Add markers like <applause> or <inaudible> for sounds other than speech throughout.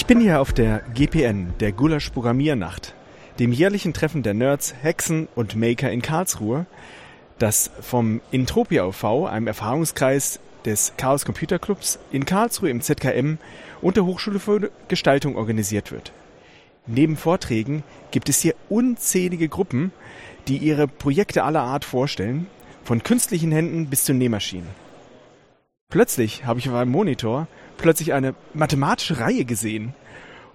Ich bin hier auf der GPN, der Gulasch Programmiernacht, dem jährlichen Treffen der Nerds, Hexen und Maker in Karlsruhe, das vom Intropia OV, einem Erfahrungskreis des Chaos Computer Clubs, in Karlsruhe im ZKM und der Hochschule für Gestaltung organisiert wird. Neben Vorträgen gibt es hier unzählige Gruppen, die ihre Projekte aller Art vorstellen, von künstlichen Händen bis zu Nähmaschinen. Plötzlich habe ich auf einem Monitor plötzlich eine mathematische Reihe gesehen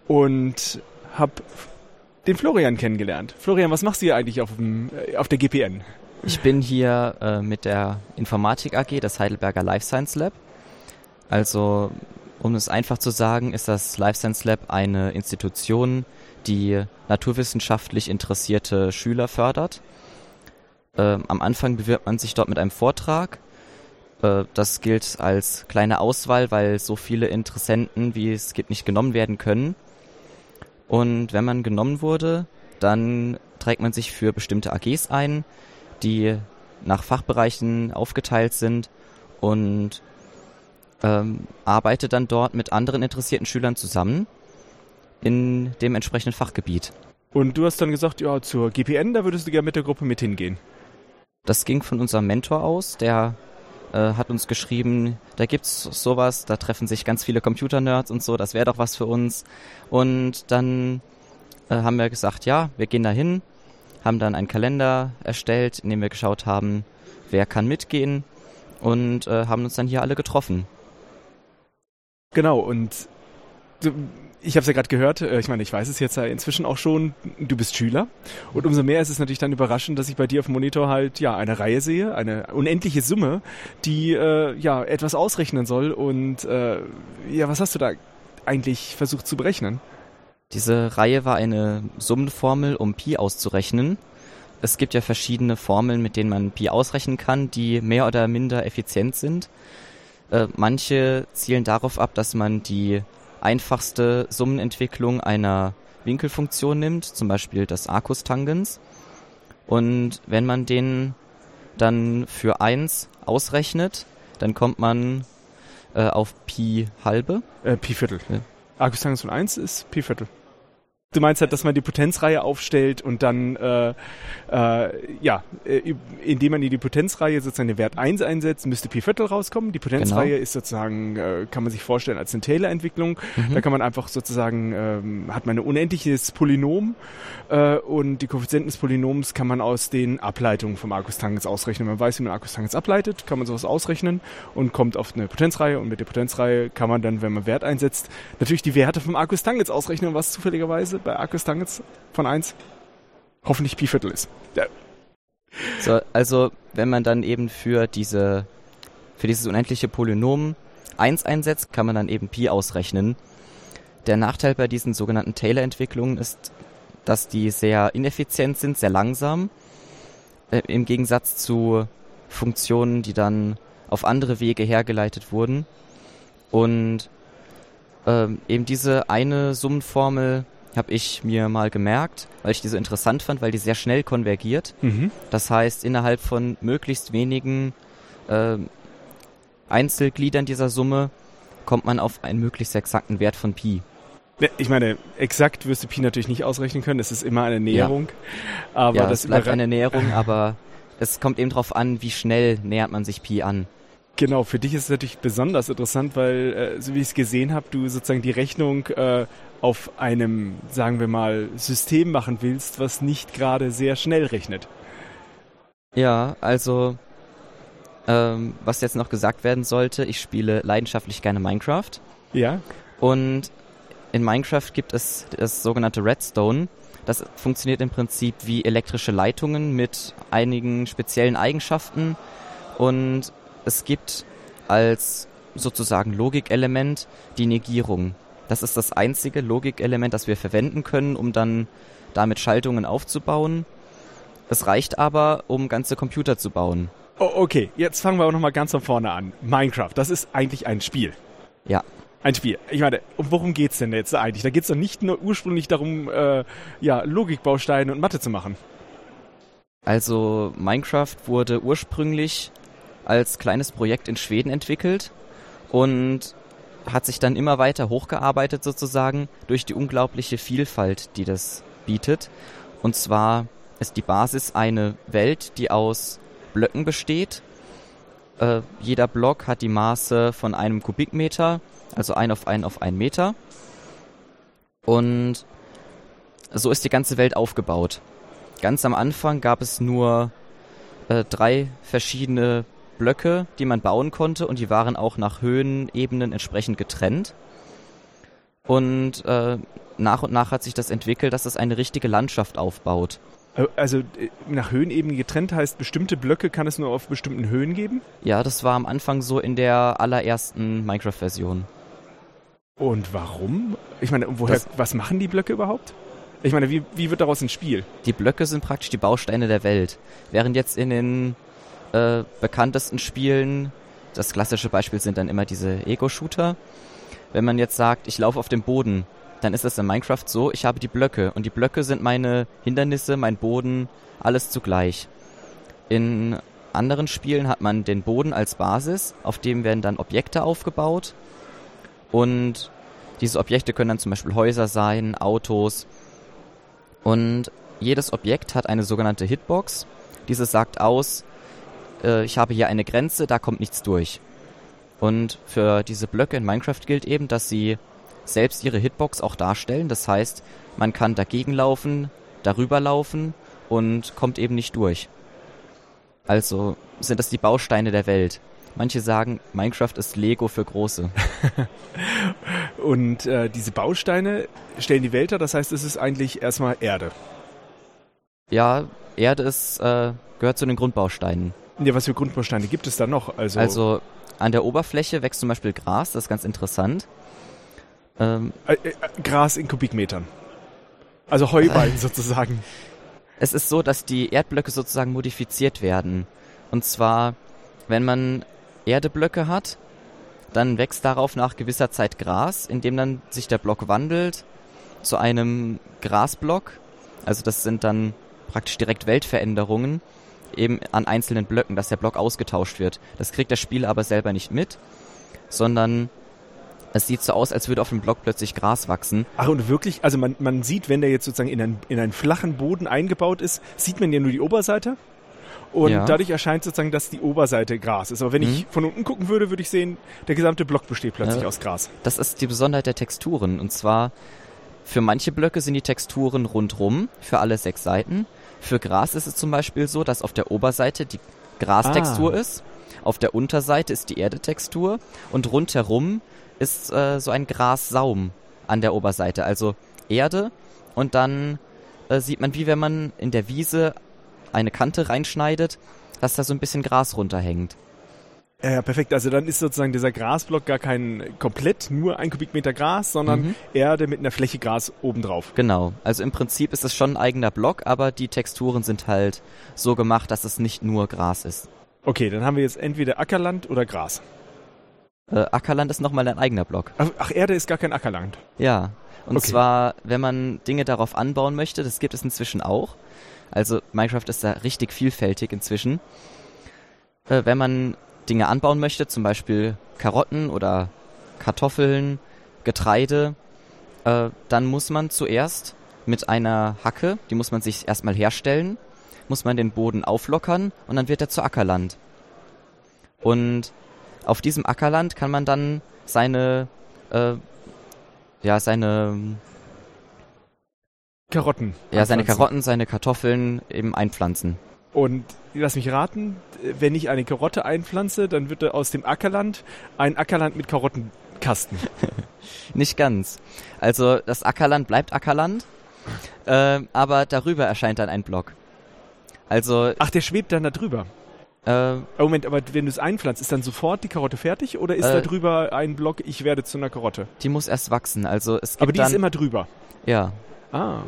und habe den Florian kennengelernt. Florian, was machst du hier eigentlich auf, dem, äh, auf der GPN? Ich bin hier äh, mit der Informatik AG des Heidelberger Life Science Lab. Also, um es einfach zu sagen, ist das Life Science Lab eine Institution, die naturwissenschaftlich interessierte Schüler fördert. Äh, am Anfang bewirbt man sich dort mit einem Vortrag. Äh, das gilt als kleine Auswahl, weil so viele Interessenten, wie es gibt, nicht genommen werden können. Und wenn man genommen wurde, dann trägt man sich für bestimmte AGs ein, die nach Fachbereichen aufgeteilt sind und ähm, arbeitet dann dort mit anderen interessierten Schülern zusammen in dem entsprechenden Fachgebiet. Und du hast dann gesagt, ja, zur GPN, da würdest du gerne mit der Gruppe mit hingehen. Das ging von unserem Mentor aus, der hat uns geschrieben, da gibt's sowas, da treffen sich ganz viele Computer-Nerds und so, das wäre doch was für uns. Und dann äh, haben wir gesagt, ja, wir gehen da hin, haben dann einen Kalender erstellt, in dem wir geschaut haben, wer kann mitgehen und äh, haben uns dann hier alle getroffen. Genau, und ich habe es ja gerade gehört, äh, ich meine, ich weiß es jetzt ja inzwischen auch schon, du bist Schüler. Und umso mehr ist es natürlich dann überraschend, dass ich bei dir auf dem Monitor halt ja eine Reihe sehe, eine unendliche Summe, die äh, ja etwas ausrechnen soll. Und äh, ja, was hast du da eigentlich versucht zu berechnen? Diese Reihe war eine Summenformel, um Pi auszurechnen. Es gibt ja verschiedene Formeln, mit denen man Pi ausrechnen kann, die mehr oder minder effizient sind. Äh, manche zielen darauf ab, dass man die einfachste Summenentwicklung einer Winkelfunktion nimmt, zum Beispiel das Arcus-Tangens. Und wenn man den dann für 1 ausrechnet, dann kommt man äh, auf Pi halbe. Äh, Pi Viertel. Ja. Arcus-Tangens von 1 ist Pi Viertel. Du meinst halt, dass man die Potenzreihe aufstellt und dann, äh, äh, ja, äh, indem man in die Potenzreihe sozusagen den Wert 1 einsetzt, müsste Pi Viertel rauskommen. Die Potenzreihe genau. ist sozusagen, äh, kann man sich vorstellen als eine Taylor-Entwicklung. Mhm. Da kann man einfach sozusagen, ähm, hat man ein unendliches Polynom äh, und die Koeffizienten des Polynoms kann man aus den Ableitungen vom Arcus-Tangens ausrechnen. Man weiß, wie man Arcus-Tangens ableitet, kann man sowas ausrechnen und kommt auf eine Potenzreihe und mit der Potenzreihe kann man dann, wenn man Wert einsetzt, natürlich die Werte vom Arcus-Tangens ausrechnen, was zufälligerweise bei Arcus Tangens von 1 hoffentlich Pi Viertel ist. Ja. So, also wenn man dann eben für diese für dieses unendliche Polynom 1 einsetzt, kann man dann eben Pi ausrechnen. Der Nachteil bei diesen sogenannten Taylor-Entwicklungen ist, dass die sehr ineffizient sind, sehr langsam, äh, im Gegensatz zu Funktionen, die dann auf andere Wege hergeleitet wurden. Und ähm, eben diese eine Summenformel habe ich mir mal gemerkt, weil ich die so interessant fand, weil die sehr schnell konvergiert. Mhm. Das heißt, innerhalb von möglichst wenigen äh, Einzelgliedern dieser Summe kommt man auf einen möglichst exakten Wert von Pi. Ich meine, exakt wirst du Pi natürlich nicht ausrechnen können, es ist immer eine Näherung. Ja, aber ja, das es bleibt eine Näherung, <laughs> aber es kommt eben darauf an, wie schnell nähert man sich Pi an. Genau, für dich ist es natürlich besonders interessant, weil, äh, so wie ich es gesehen habe, du sozusagen die Rechnung äh, auf einem, sagen wir mal, System machen willst, was nicht gerade sehr schnell rechnet. Ja, also ähm, was jetzt noch gesagt werden sollte, ich spiele leidenschaftlich gerne Minecraft. Ja. Und in Minecraft gibt es das sogenannte Redstone. Das funktioniert im Prinzip wie elektrische Leitungen mit einigen speziellen Eigenschaften. Und es gibt als sozusagen Logikelement die Negierung. Das ist das einzige Logikelement, das wir verwenden können, um dann damit Schaltungen aufzubauen. Es reicht aber, um ganze Computer zu bauen. Oh, okay, jetzt fangen wir auch nochmal ganz von vorne an. Minecraft, das ist eigentlich ein Spiel. Ja. Ein Spiel. Ich meine, um worum geht's denn jetzt eigentlich? Da geht's doch nicht nur ursprünglich darum, äh, ja, Logikbausteine und Mathe zu machen. Also Minecraft wurde ursprünglich als kleines Projekt in Schweden entwickelt und hat sich dann immer weiter hochgearbeitet sozusagen durch die unglaubliche Vielfalt, die das bietet. Und zwar ist die Basis eine Welt, die aus Blöcken besteht. Äh, jeder Block hat die Maße von einem Kubikmeter, also ein auf ein auf einen Meter. Und so ist die ganze Welt aufgebaut. Ganz am Anfang gab es nur äh, drei verschiedene Blöcke, die man bauen konnte und die waren auch nach Höhenebenen entsprechend getrennt. Und äh, nach und nach hat sich das entwickelt, dass es eine richtige Landschaft aufbaut. Also äh, nach Höhenebenen getrennt heißt, bestimmte Blöcke kann es nur auf bestimmten Höhen geben? Ja, das war am Anfang so in der allerersten Minecraft-Version. Und warum? Ich meine, woher, das, was machen die Blöcke überhaupt? Ich meine, wie, wie wird daraus ein Spiel? Die Blöcke sind praktisch die Bausteine der Welt. Während jetzt in den äh, bekanntesten Spielen, das klassische Beispiel sind dann immer diese Ego-Shooter, wenn man jetzt sagt, ich laufe auf dem Boden, dann ist es in Minecraft so, ich habe die Blöcke. Und die Blöcke sind meine Hindernisse, mein Boden, alles zugleich. In anderen Spielen hat man den Boden als Basis, auf dem werden dann Objekte aufgebaut. Und diese Objekte können dann zum Beispiel Häuser sein, Autos. Und jedes Objekt hat eine sogenannte Hitbox. Diese sagt aus, äh, ich habe hier eine Grenze, da kommt nichts durch. Und für diese Blöcke in Minecraft gilt eben, dass sie selbst ihre Hitbox auch darstellen. Das heißt, man kann dagegen laufen, darüber laufen und kommt eben nicht durch. Also sind das die Bausteine der Welt. Manche sagen, Minecraft ist Lego für Große. <laughs> und äh, diese Bausteine stellen die Welt dar, das heißt, es ist eigentlich erstmal Erde. Ja, Erde ist, äh, gehört zu den Grundbausteinen. Ja, was für Grundbausteine gibt es da noch? Also, also an der Oberfläche wächst zum Beispiel Gras, das ist ganz interessant. Ähm, äh, äh, Gras in Kubikmetern. Also Heuballen <laughs> sozusagen. Es ist so, dass die Erdblöcke sozusagen modifiziert werden. Und zwar, wenn man Erdeblöcke hat, dann wächst darauf nach gewisser Zeit Gras, indem dann sich der Block wandelt zu einem Grasblock. Also das sind dann praktisch direkt Weltveränderungen eben an einzelnen Blöcken, dass der Block ausgetauscht wird. Das kriegt der Spieler aber selber nicht mit, sondern es sieht so aus, als würde auf dem Block plötzlich Gras wachsen. Ach, und wirklich, also man, man sieht, wenn der jetzt sozusagen in einen, in einen flachen Boden eingebaut ist, sieht man ja nur die Oberseite. Und ja. dadurch erscheint sozusagen, dass die Oberseite Gras ist. Aber wenn mhm. ich von unten gucken würde, würde ich sehen, der gesamte Block besteht plötzlich ja. aus Gras. Das ist die Besonderheit der Texturen. Und zwar, für manche Blöcke sind die Texturen rundrum, für alle sechs Seiten. Für Gras ist es zum Beispiel so, dass auf der Oberseite die Grastextur ah. ist, auf der Unterseite ist die Erdetextur und rundherum ist äh, so ein Grassaum an der Oberseite, also Erde und dann äh, sieht man, wie wenn man in der Wiese eine Kante reinschneidet, dass da so ein bisschen Gras runterhängt. Ja, perfekt. Also dann ist sozusagen dieser Grasblock gar kein komplett nur ein Kubikmeter Gras, sondern mhm. Erde mit einer Fläche Gras obendrauf. Genau. Also im Prinzip ist es schon ein eigener Block, aber die Texturen sind halt so gemacht, dass es nicht nur Gras ist. Okay, dann haben wir jetzt entweder Ackerland oder Gras. Äh, Ackerland ist nochmal ein eigener Block. Ach, Erde ist gar kein Ackerland. Ja. Und okay. zwar, wenn man Dinge darauf anbauen möchte, das gibt es inzwischen auch. Also Minecraft ist da richtig vielfältig inzwischen. Äh, wenn man Dinge anbauen möchte, zum Beispiel Karotten oder Kartoffeln, Getreide, äh, dann muss man zuerst mit einer Hacke, die muss man sich erstmal herstellen, muss man den Boden auflockern und dann wird er zu Ackerland. Und auf diesem Ackerland kann man dann seine, äh, ja, seine Karotten. Ja, seine Karotten, seine Kartoffeln eben einpflanzen. Und lass mich raten, wenn ich eine Karotte einpflanze, dann wird aus dem Ackerland ein Ackerland mit Karottenkasten. <laughs> Nicht ganz. Also das Ackerland bleibt Ackerland, äh, aber darüber erscheint dann ein Block. Also. Ach, der schwebt dann da drüber. Äh, oh, Moment, aber wenn du es einpflanzt, ist dann sofort die Karotte fertig oder ist äh, da drüber ein Block, ich werde zu einer Karotte? Die muss erst wachsen, also es gibt Aber die dann, ist immer drüber. Ja. Ah.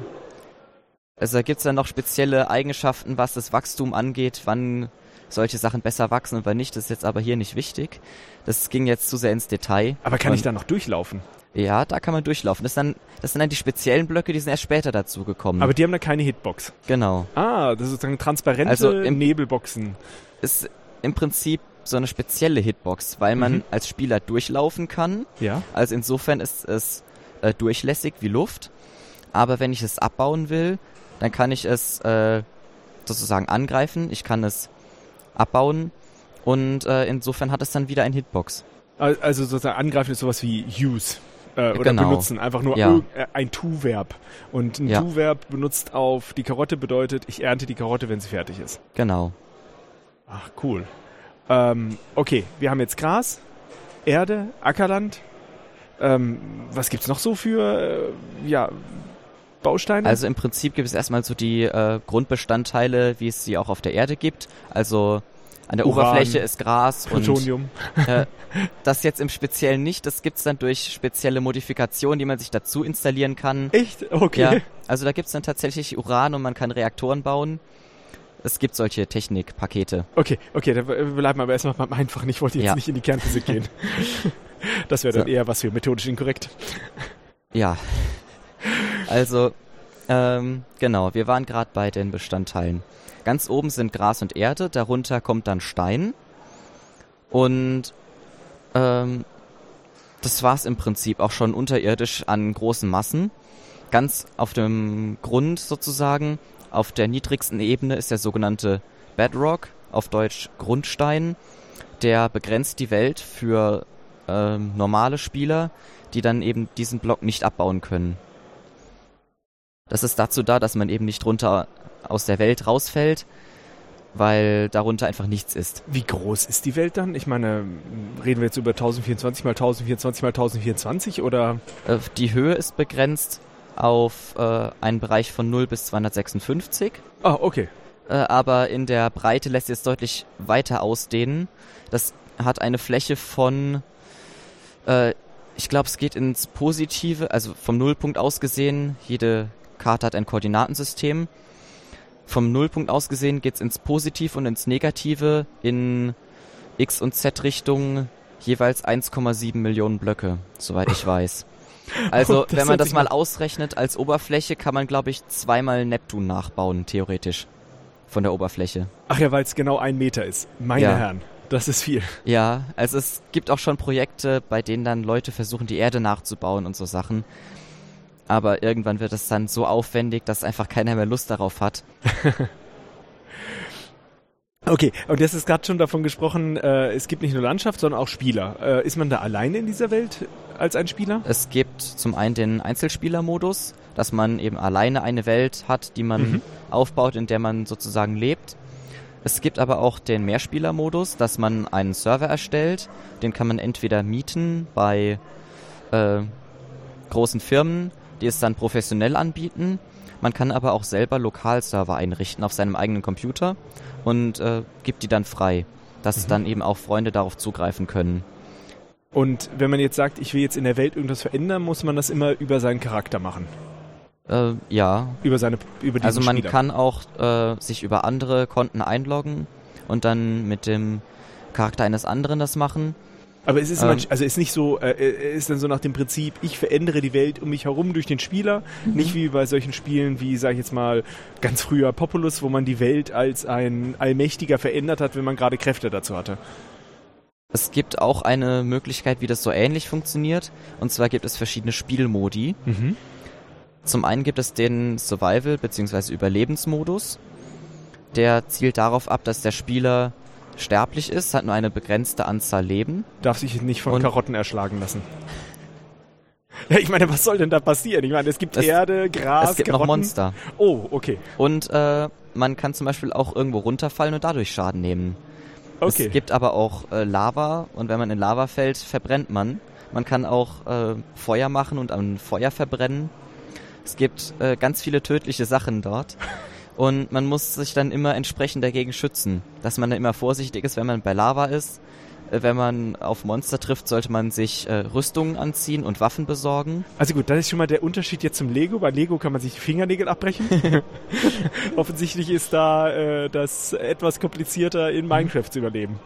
Also da gibt es dann noch spezielle Eigenschaften, was das Wachstum angeht, wann solche Sachen besser wachsen und wann nicht. Das ist jetzt aber hier nicht wichtig. Das ging jetzt zu sehr ins Detail. Aber kann und, ich da noch durchlaufen? Ja, da kann man durchlaufen. Das, dann, das sind dann die speziellen Blöcke, die sind erst später dazu gekommen. Aber die haben da keine Hitbox. Genau. Ah, das ist sozusagen transparente also im, Nebelboxen. Ist im Prinzip so eine spezielle Hitbox, weil man Mhm. als Spieler durchlaufen kann. Ja. Also insofern ist es äh, durchlässig wie Luft. Aber wenn ich es abbauen will, dann kann ich es äh, sozusagen angreifen. Ich kann es abbauen. Und äh, insofern hat es dann wieder ein Hitbox. Al- Also sozusagen angreifen ist sowas wie use. Äh, oder Genau. benutzen, einfach nur Ja. äh, ein Tu-Verb. Und ein Ja. Tu-Verb benutzt auf die Karotte bedeutet, ich ernte die Karotte, wenn sie fertig ist. Genau. Ach, cool. Ähm, okay, wir haben jetzt Gras, Erde, Ackerland. Ähm, was gibt's noch so für äh, ja, Bausteine? Also im Prinzip gibt es erstmal so die äh, Grundbestandteile, wie es sie auch auf der Erde gibt. Also an der Uran, Oberfläche ist Gras und Plutonium. äh, das jetzt im Speziellen nicht. Das gibt's dann durch spezielle Modifikationen, die man sich dazu installieren kann. Echt? Okay. Ja, also da gibt's dann tatsächlich Uran und man kann Reaktoren bauen. Es gibt solche Technikpakete. Okay, okay, dann äh, bleiben wir aber erstmal beim Einfachen. Ich wollte jetzt Ja. nicht in die Kernphysik gehen. <laughs> Das wäre dann So. eher was für methodisch inkorrekt. Ja. Also, ähm, genau, wir waren gerade bei den Bestandteilen. Ganz oben sind Gras und Erde, darunter kommt dann Stein. Und ähm, das war's im Prinzip auch schon unterirdisch an großen Massen. Ganz auf dem Grund sozusagen, auf der niedrigsten Ebene ist der sogenannte Bedrock, auf Deutsch Grundstein. Der begrenzt die Welt für ähm, normale Spieler, die dann eben diesen Block nicht abbauen können. Das ist dazu da, dass man eben nicht runter aus der Welt rausfällt, weil darunter einfach nichts ist. Wie groß ist die Welt dann? Ich meine, reden wir jetzt über 1024 mal 1024 mal 1024 oder? Äh, die Höhe ist begrenzt auf äh, einen Bereich von 0 bis 256, Ah, okay. äh, aber in der Breite lässt sich es deutlich weiter ausdehnen. Das hat eine Fläche von, äh, ich glaube, es geht ins Positive, also vom Nullpunkt aus gesehen, jede Karte hat ein Koordinatensystem. Vom Nullpunkt aus gesehen geht's ins Positive und ins Negative in X- und Z-Richtung jeweils 1,7 Millionen Blöcke, soweit ich weiß. <laughs> Also, Das wenn man das mal ausrechnet als Oberfläche, kann man, glaube ich, zweimal Neptun nachbauen, theoretisch. Von der Oberfläche. Ach ja, weil es genau ein Meter ist. Meine Ja. Herren, das ist viel. Ja, also es gibt auch schon Projekte, bei denen dann Leute versuchen, die Erde nachzubauen und so Sachen. Aber irgendwann wird es dann so aufwendig, dass einfach keiner mehr Lust darauf hat. <laughs> Okay, und jetzt ist gerade schon davon gesprochen, äh, es gibt nicht nur Landschaft, sondern auch Spieler. Äh, ist man da alleine in dieser Welt als ein Spieler? Es gibt zum einen den Einzelspielermodus, dass man eben alleine eine Welt hat, die man Mhm. aufbaut, in der man sozusagen lebt. Es gibt aber auch den Mehrspielermodus, dass man einen Server erstellt. Den kann man entweder mieten bei äh, großen Firmen, die es dann professionell anbieten. Man kann aber auch selber Lokalserver einrichten auf seinem eigenen Computer und äh, gibt die dann frei, dass Mhm. dann eben auch Freunde darauf zugreifen können. Und wenn man jetzt sagt, ich will jetzt in der Welt irgendwas verändern, muss man das immer über seinen Charakter machen. Äh, ja, Über seine, über Also man Spieler. kann auch äh, sich über andere Konten einloggen und dann mit dem Charakter eines anderen das machen. Aber es ist, Ähm. manch, also es ist nicht so, äh, äh, ist dann so nach dem Prinzip, ich verändere die Welt um mich herum durch den Spieler, Mhm. nicht wie bei solchen Spielen wie, sag ich jetzt mal, ganz früher Populus, wo man die Welt als ein Allmächtiger verändert hat, wenn man gerade Kräfte dazu hatte. Es gibt auch eine Möglichkeit, wie das so ähnlich funktioniert. Und zwar gibt es verschiedene Spielmodi. Mhm. Zum einen gibt es den Survival- bzw. Überlebensmodus. Der zielt darauf ab, dass der Spieler sterblich ist, hat nur eine begrenzte Anzahl Leben. Darf sich nicht von Und- Karotten erschlagen lassen. <laughs> Ja, ich meine, was soll denn da passieren? Ich meine, es gibt Es- Erde, Gras, es gibt Karotten. noch Monster. Oh, okay. Und äh, man kann zum Beispiel auch irgendwo runterfallen und dadurch Schaden nehmen. Okay. Es gibt aber auch äh, Lava und wenn man in Lava fällt, verbrennt man. Man kann auch äh, Feuer machen und am Feuer verbrennen. Es gibt äh, ganz viele tödliche Sachen dort. Und man muss sich dann immer entsprechend dagegen schützen. Dass man dann immer vorsichtig ist, wenn man bei Lava ist. Äh, wenn man auf Monster trifft, sollte man sich äh, Rüstungen anziehen und Waffen besorgen. Also gut, das ist schon mal der Unterschied jetzt zum Lego. Bei Lego kann man sich die Fingernägel abbrechen. <laughs> Offensichtlich ist da äh, das etwas komplizierter in Minecraft zu überleben.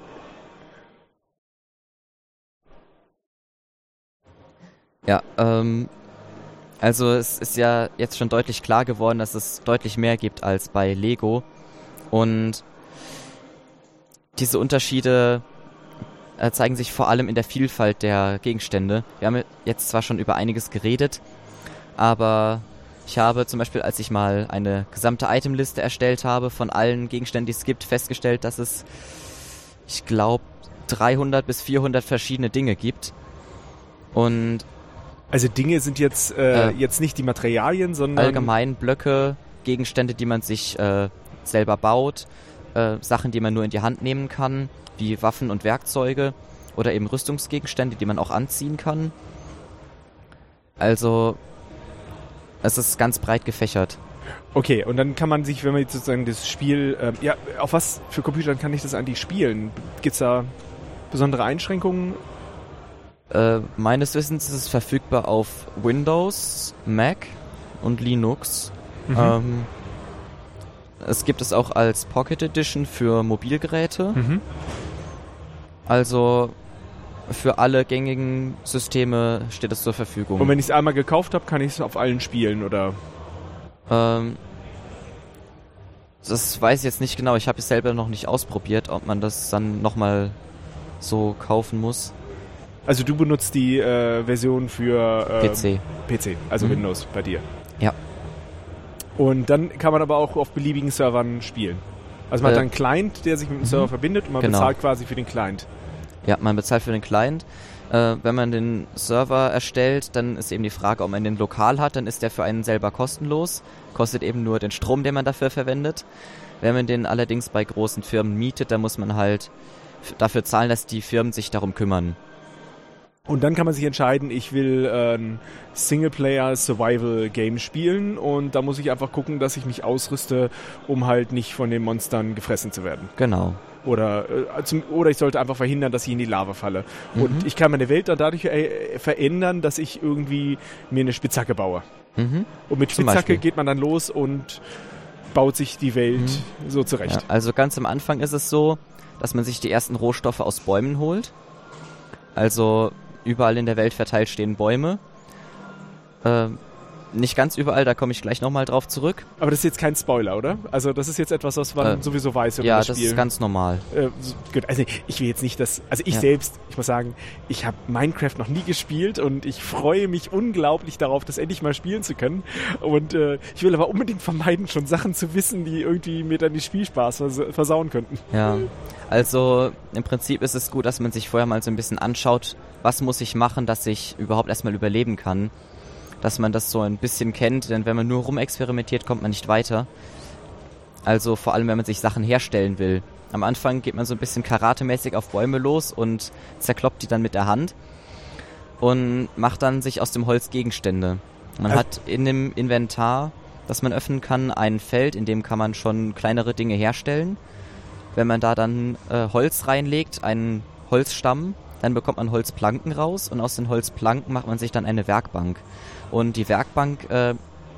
Ja, ähm, also es ist ja jetzt schon deutlich klar geworden, dass es deutlich mehr gibt als bei Lego. Und diese Unterschiede äh, zeigen sich vor allem in der Vielfalt der Gegenstände. Wir haben jetzt zwar schon über einiges geredet, aber ich habe zum Beispiel, als ich mal eine gesamte Itemliste erstellt habe von allen Gegenständen, die es gibt, festgestellt, dass es, ich glaube, 300 bis 400 verschiedene Dinge gibt. Und Also Dinge sind jetzt, äh, Äh, jetzt nicht die Materialien, sondern allgemein Blöcke, Gegenstände, die man sich äh, selber baut, äh, Sachen, die man nur in die Hand nehmen kann, wie Waffen und Werkzeuge oder eben Rüstungsgegenstände, die man auch anziehen kann. Also es ist ganz breit gefächert. Okay, und dann kann man sich, wenn man jetzt sozusagen das Spiel, ähm, ja, auf was für Computern kann ich das eigentlich spielen? Gibt's da besondere Einschränkungen? Äh, meines Wissens ist es verfügbar auf Windows, Mac und Linux. Mhm. Ähm, es gibt es auch als Pocket Edition für Mobilgeräte. Mhm. Also für alle gängigen Systeme steht es zur Verfügung. Und wenn ich es einmal gekauft habe, kann ich es auf allen spielen, oder? Ähm, das weiß ich jetzt nicht genau. Ich habe es selber noch nicht ausprobiert, ob man das dann nochmal so kaufen muss. Also du benutzt die äh, Version für äh, PC. PC, also Mhm. Windows bei dir. Ja. Und dann kann man aber auch auf beliebigen Servern spielen. Also man Äh, hat einen Client, der sich mit dem mhm. Server verbindet und man Genau. bezahlt quasi für den Client. Ja, man bezahlt für den Client. Äh, wenn man den Server erstellt, dann ist eben die Frage, ob man den lokal hat, dann ist der für einen selber kostenlos. Kostet eben nur den Strom, den man dafür verwendet. Wenn man den allerdings bei großen Firmen mietet, dann muss man halt dafür zahlen, dass die Firmen sich darum kümmern. Und dann kann man sich entscheiden, ich will ein Singleplayer-Survival-Game spielen und da muss ich einfach gucken, dass ich mich ausrüste, um halt nicht von den Monstern gefressen zu werden. Genau. Oder, äh, oder ich sollte einfach verhindern, dass ich in die Lava falle. Und Mhm. ich kann meine Welt dann dadurch äh, verändern, dass ich irgendwie mir eine Spitzhacke baue. Mhm. Und mit Zum Spitzhacke Beispiel. geht man dann los und baut sich die Welt so zurecht. Ja, also ganz am Anfang ist es so, dass man sich die ersten Rohstoffe aus Bäumen holt. Also überall in der Welt verteilt stehen Bäume. Ähm, nicht ganz überall, da komme ich gleich nochmal drauf zurück. Aber das ist jetzt kein Spoiler, oder? Also das ist jetzt etwas, was man Äh, sowieso weiß, wenn ja, das das ist ganz normal. Äh, gut, also ich will jetzt nicht das, also ich Ja. selbst, ich muss sagen, ich habe Minecraft noch nie gespielt und ich freue mich unglaublich darauf, das endlich mal spielen zu können. Und äh, ich will aber unbedingt vermeiden, schon Sachen zu wissen, die irgendwie mir dann den Spielspaß vers versauen könnten. Ja. Also im Prinzip ist es gut, dass man sich vorher mal so ein bisschen anschaut, was muss ich machen, dass ich überhaupt erstmal überleben kann. Dass man das so ein bisschen kennt, denn wenn man nur rumexperimentiert, kommt man nicht weiter. Also vor allem, wenn man sich Sachen herstellen will. Am Anfang geht man so ein bisschen karatemäßig auf Bäume los und zerkloppt die dann mit der Hand und macht dann sich aus dem Holz Gegenstände. Man Also- hat in dem Inventar, das man öffnen kann, ein Feld, in dem kann man schon kleinere Dinge herstellen. Wenn man da dann äh, Holz reinlegt, einen Holzstamm, dann bekommt man Holzplanken raus und aus den Holzplanken macht man sich dann eine Werkbank. Und die Werkbank äh,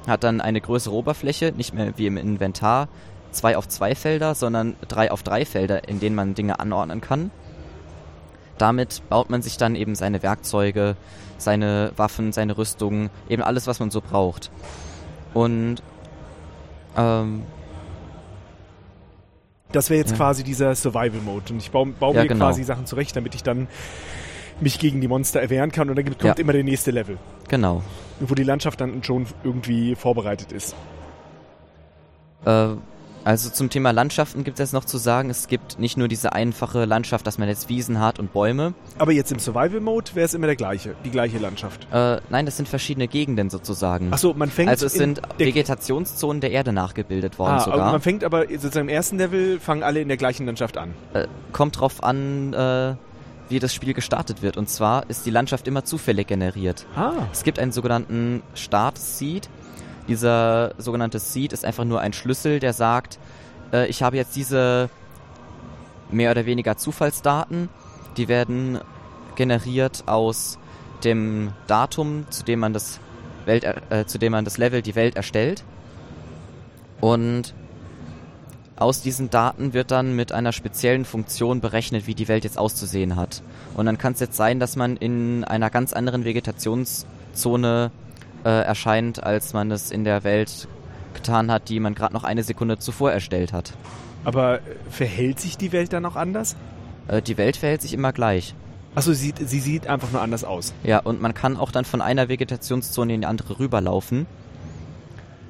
hat dann eine größere Oberfläche, nicht mehr wie im Inventar, zwei auf zwei Felder, sondern drei auf drei Felder, in denen man Dinge anordnen kann. Damit baut man sich dann eben seine Werkzeuge, seine Waffen, seine Rüstungen, eben alles, was man so braucht. Und ähm, Das wäre jetzt Ja. quasi dieser Survival-Mode und ich baue, baue Ja, mir genau. quasi Sachen zurecht, damit ich dann mich gegen die Monster erwehren kann und dann kommt Ja. immer der nächste Level, genau. wo die Landschaft dann schon irgendwie vorbereitet ist. Äh, also zum Thema Landschaften gibt es jetzt noch zu sagen, es gibt nicht nur diese einfache Landschaft, dass man jetzt Wiesen hat und Bäume. Aber jetzt im Survival-Mode wäre es immer der gleiche, die gleiche Landschaft. Äh, nein, das sind verschiedene Gegenden sozusagen. Achso, man fängt also es in sind Vegetationszonen der Erde nachgebildet worden Ah, aber sogar. man fängt aber sozusagen im ersten Level fangen alle in der gleichen Landschaft an. Äh, kommt drauf an, äh, wie das Spiel gestartet wird. Und zwar ist die Landschaft immer zufällig generiert. Ah. Es gibt einen sogenannten Start-Seed. Dieser sogenannte Seed ist einfach nur ein Schlüssel, der sagt, äh, ich habe jetzt diese mehr oder weniger Zufallsdaten, die werden generiert aus dem Datum, zu dem man das Welt, äh, zu dem man das Level, die Welt erstellt. Und aus diesen Daten wird dann mit einer speziellen Funktion berechnet, wie die Welt jetzt auszusehen hat. Und dann kann es jetzt sein, dass man in einer ganz anderen Vegetationszone äh, erscheint, als man es in der Welt getan hat, die man gerade noch eine Sekunde zuvor erstellt hat. Aber äh, verhält sich die Welt dann auch anders? Äh, die Welt verhält sich immer gleich. Achso, sie, sie sieht einfach nur anders aus. Ja, und man kann auch dann von einer Vegetationszone in die andere rüberlaufen.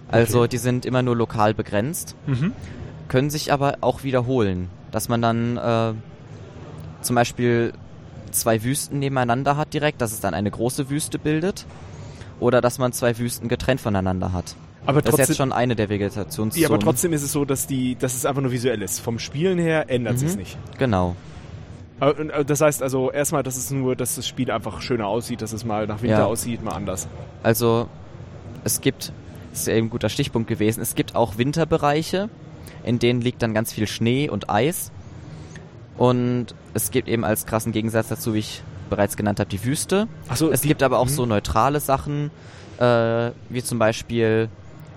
Also Okay. die sind immer nur lokal begrenzt, Mhm. können sich aber auch wiederholen. Dass man dann äh, zum Beispiel zwei Wüsten nebeneinander hat direkt, dass es dann eine große Wüste bildet. Oder dass man zwei Wüsten getrennt voneinander hat. Aber Das ist trotzdem, jetzt schon eine der Vegetationszonen. ja, aber trotzdem ist es so, dass, die, dass es einfach nur visuell ist. Vom Spielen her ändert Mhm. es nicht. Genau. Äh, Das heißt also erstmal, dass es nur, dass das Spiel einfach schöner aussieht, dass es mal nach Winter Ja. aussieht, mal anders. Also es gibt, das ist ja eben ein guter Stichpunkt gewesen, es gibt auch Winterbereiche, in denen liegt dann ganz viel Schnee und Eis. Und es gibt eben als krassen Gegensatz dazu, wie ich bereits genannt habe, die Wüste. Achso, Es gibt aber auch Mhm. so neutrale Sachen, äh, wie zum Beispiel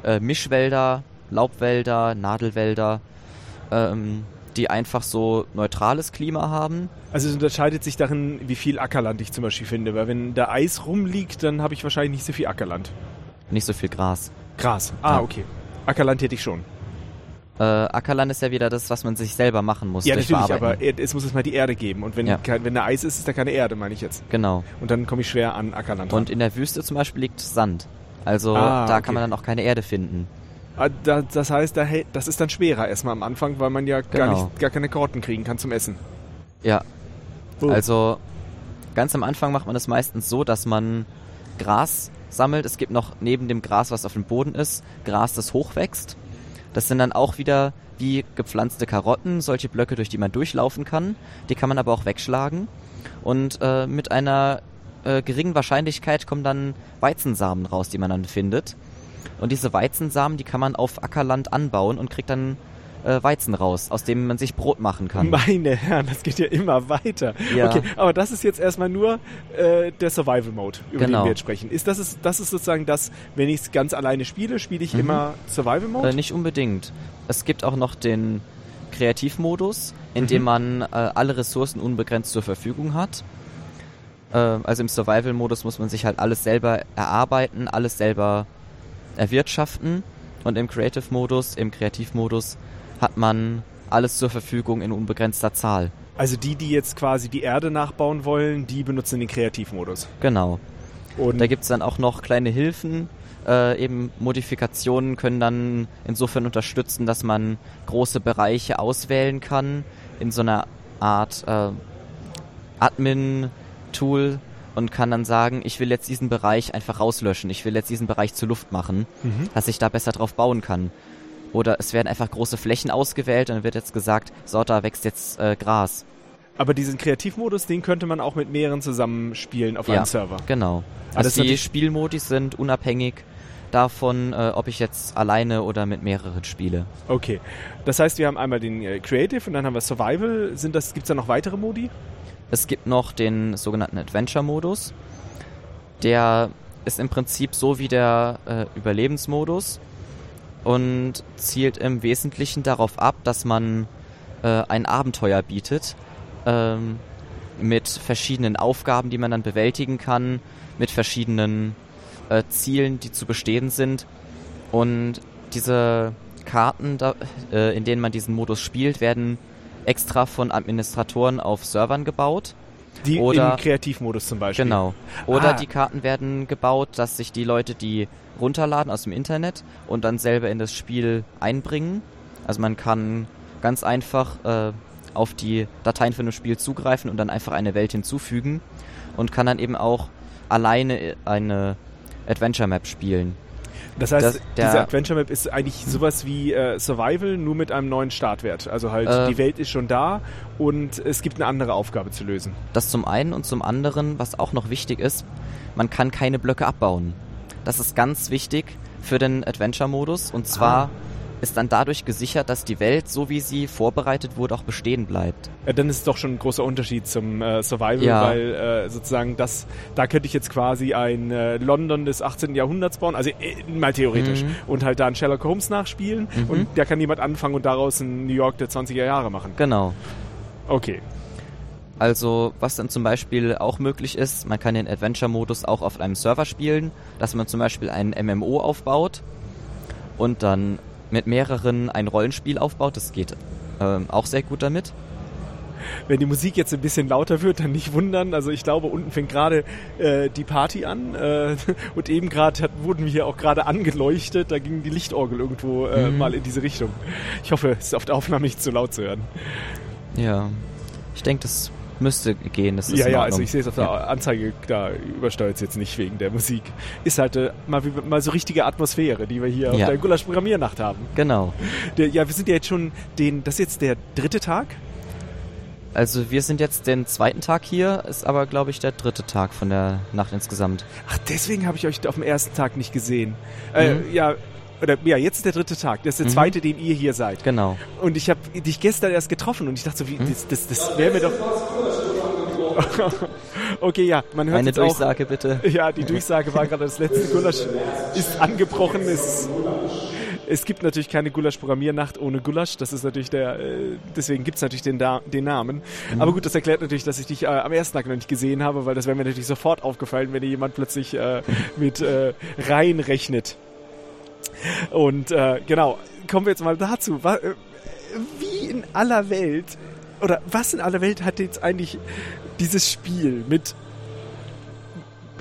äh, Mischwälder, Laubwälder, Nadelwälder, ähm, die einfach so neutrales Klima haben. Also es unterscheidet sich darin, wie viel Ackerland ich zum Beispiel finde. Weil wenn da Eis rumliegt, dann habe ich wahrscheinlich nicht so viel Ackerland. Nicht so viel Gras. Gras. Ah, Ja. okay. Ackerland hätte ich schon. Äh, Ackerland ist ja wieder das, was man sich selber machen muss. Ja, natürlich, aber er- es muss es mal die Erde geben. Und wenn, Ja. kein, wenn da Eis ist, ist da keine Erde, meine ich jetzt. Genau. Und dann komme ich schwer an Ackerland ran. Und in der Wüste zum Beispiel liegt Sand. Also Ah, da okay. kann man dann auch keine Erde finden. Ah, da, das heißt, da, das ist dann schwerer erstmal am Anfang, weil man ja gar, Genau. nicht, gar keine Karotten kriegen kann zum Essen. Ja, Oh. also ganz am Anfang macht man es meistens so, dass man Gras sammelt. Es gibt noch neben dem Gras, was auf dem Boden ist, Gras, das hochwächst. Das sind dann auch wieder wie gepflanzte Karotten, solche Blöcke, durch die man durchlaufen kann. Die kann man aber auch wegschlagen. Und äh, mit einer äh, geringen Wahrscheinlichkeit kommen dann Weizensamen raus, die man dann findet. Und diese Weizensamen, die kann man auf Ackerland anbauen und kriegt dann äh, Weizen raus, aus dem man sich Brot machen kann. Meine Herren, das geht ja immer weiter. Ja. Okay, aber das ist jetzt erstmal nur äh, der Survival Mode, über den Genau. wir jetzt sprechen. Ist das, ist, das ist sozusagen das, wenn ich es ganz alleine spiele, spiele ich Mhm. immer Survival Mode? Äh, nicht unbedingt. Es gibt auch noch den Kreativmodus, in dem Mhm. man äh, alle Ressourcen unbegrenzt zur Verfügung hat. Äh, also im Survival-Modus muss man sich halt alles selber erarbeiten, alles selber erwirtschaften. Und im Creative-Modus, im Kreativmodus hat man alles zur Verfügung in unbegrenzter Zahl. Also die, die jetzt quasi die Erde nachbauen wollen, die benutzen den Kreativmodus. Genau. Und Da gibt's dann auch noch kleine Hilfen. Äh, eben Modifikationen können dann insofern unterstützen, dass man große Bereiche auswählen kann in so einer Art äh, Admin-Tool und kann dann sagen, ich will jetzt diesen Bereich einfach rauslöschen, ich will jetzt diesen Bereich zur Luft machen, Mhm. dass ich da besser drauf bauen kann. Oder es werden einfach große Flächen ausgewählt und dann wird jetzt gesagt, so, da wächst jetzt äh, Gras. Aber diesen Kreativmodus, den könnte man auch mit mehreren zusammenspielen auf Ja. einem Server. Genau. Also ist die Spielmodi sind unabhängig davon, äh, ob ich jetzt alleine oder mit mehreren spiele. Okay. Das heißt, wir haben einmal den äh, Creative und dann haben wir Survival. Sind das, gibt's da noch weitere Modi? Es gibt noch den sogenannten Adventure-Modus. Der ist im Prinzip so wie der äh, Überlebensmodus und zielt im Wesentlichen darauf ab, dass man äh, ein Abenteuer bietet ähm, mit verschiedenen Aufgaben, die man dann bewältigen kann, mit verschiedenen äh, Zielen, die zu bestehen sind. Und diese Karten, da, äh, in denen man diesen Modus spielt, werden extra von Administratoren auf Servern gebaut. Die Oder- im Kreativmodus zum Beispiel. Genau. Oder Ah. die Karten werden gebaut, dass sich die Leute die runterladen aus dem Internet und dann selber in das Spiel einbringen. Also man kann ganz einfach äh, auf die Dateien von dem Spiel zugreifen und dann einfach eine Welt hinzufügen und kann dann eben auch alleine eine Adventure Map spielen. Das heißt, Das- der- diese Adventure Map ist eigentlich sowas wie äh, Survival, nur mit einem neuen Startwert. Also halt, Äh. die Welt ist schon da und es gibt eine andere Aufgabe zu lösen. Das zum einen und zum anderen, was auch noch wichtig ist, man kann keine Blöcke abbauen. Das ist ganz wichtig für den Adventure-Modus und zwar Ah. ist dann dadurch gesichert, dass die Welt, so wie sie vorbereitet wurde, auch bestehen bleibt. Äh, dann ist es doch schon ein großer Unterschied zum äh, Survival, Ja. weil äh, sozusagen das, da könnte ich jetzt quasi ein äh, London des 18. Jahrhunderts bauen, also äh, mal theoretisch, Mhm. und halt da einen Sherlock Holmes nachspielen Mhm. und da kann jemand anfangen und daraus ein New York der 20er Jahre machen. Genau. Okay. Also, was dann zum Beispiel auch möglich ist, man kann den Adventure-Modus auch auf einem Server spielen, dass man zum Beispiel ein MMO aufbaut und dann mit mehreren ein Rollenspiel aufbaut. Das geht ähm, auch sehr gut damit. wenn die Musik jetzt ein bisschen lauter wird, dann nicht wundern. Also ich glaube, unten fängt gerade äh, die Party an äh, <laughs> und eben gerade wurden wir hier auch gerade angeleuchtet. Da ging die Lichtorgel irgendwo äh, Mhm. mal in diese Richtung. Ich hoffe, es ist auf der Aufnahme nicht zu laut zu hören. Ja. Ich denke, das müsste gehen. Das ist ja, ja, also ich sehe es auf der Anzeige, da übersteuert es jetzt nicht wegen der Musik. Ist halt äh, mal, mal so richtige Atmosphäre, die wir hier auf Ja. der Gulasch Programmiernacht haben. Genau. Der, ja, wir sind ja jetzt schon den, das ist jetzt der dritte Tag. Also wir sind jetzt den zweiten Tag hier, ist aber, glaube ich, der dritte Tag von der Nacht insgesamt. Ach, deswegen habe ich euch auf dem ersten Tag nicht gesehen. Äh, Mhm. Ja, oder ja, jetzt ist der dritte Tag. Das ist der Mhm. zweite, den ihr hier seid. Genau. Und ich habe dich gestern erst getroffen und ich dachte so, wie, das, das, das wäre mir doch. <laughs> okay, ja, man hört Eine jetzt auch. Durchsage bitte. <laughs> Ja, die Durchsage war gerade, das letzte Gulasch ist angebrochen. Es, es gibt natürlich keine Gulasch-Programmiernacht ohne Gulasch. Das ist natürlich der, äh, deswegen gibt's natürlich den, da, den Namen. Aber gut, das erklärt natürlich, dass ich dich äh, am ersten Tag noch nicht gesehen habe, weil das wäre mir natürlich sofort aufgefallen, wenn dir jemand plötzlich äh, <laughs> mit äh, reinrechnet. Und äh, genau, kommen wir jetzt mal dazu. Äh, Wie in aller Welt, oder was in aller Welt hat jetzt eigentlich dieses Spiel mit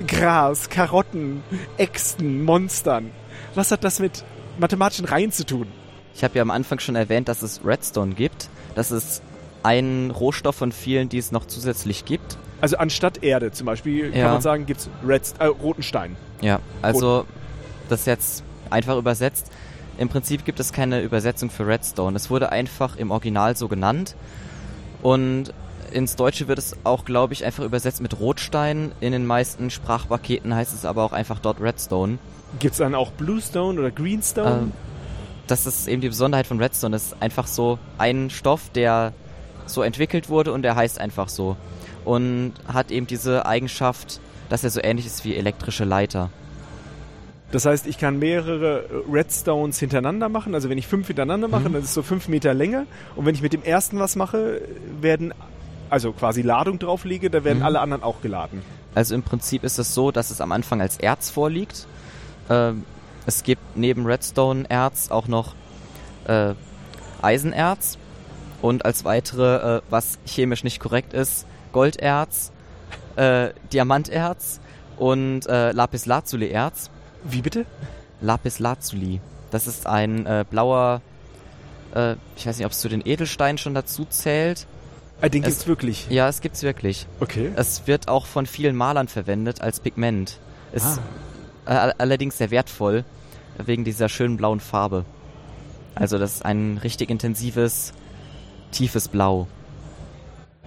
Gras, Karotten, Äxten, Monstern. Was hat das mit mathematischen Reihen zu tun? Ich habe ja am Anfang schon erwähnt, dass es Redstone gibt. Das ist ein Rohstoff von vielen, die es noch zusätzlich gibt. Also anstatt Erde zum Beispiel kann Ja. man sagen, gibt's Redst äh, roten Stein. Ja, also das jetzt einfach übersetzt. Im Prinzip gibt es keine Übersetzung für Redstone. Es wurde einfach im Original so genannt. Und ins Deutsche wird es auch, glaube ich, einfach übersetzt mit Rotstein. In den meisten Sprachpaketen heißt es aber auch einfach dort Redstone. Gibt's dann auch Bluestone oder Greenstone? Ähm, das ist eben die Besonderheit von Redstone. Das ist einfach so ein Stoff, der so entwickelt wurde und der heißt einfach so. Und hat eben diese Eigenschaft, dass er so ähnlich ist wie elektrische Leiter. Das heißt, ich kann mehrere Redstones hintereinander machen. Also wenn ich fünf hintereinander mache, Mhm. dann ist es so fünf Meter Länge. Und wenn ich mit dem ersten was mache, werden, also quasi Ladung drauflege, da werden Mhm. alle anderen auch geladen. Also im Prinzip ist es so, dass es am Anfang als Erz vorliegt. Ähm, es gibt neben Redstone-Erz auch noch äh, Eisenerz und als weitere, äh, was chemisch nicht korrekt ist, Golderz, äh, Diamanterz und äh, Lapislazuli-Erz. Wie bitte? Lapislazuli. Das ist ein äh, blauer, äh, ich weiß nicht, ob es zu den Edelsteinen schon dazu zählt. Ah, den Es- gibt's wirklich. Ja, es gibt's wirklich. Okay. Es wird auch von vielen Malern verwendet als Pigment. Ist Ah. äh, allerdings sehr wertvoll wegen dieser schönen blauen Farbe. Also das ist ein richtig intensives, tiefes Blau.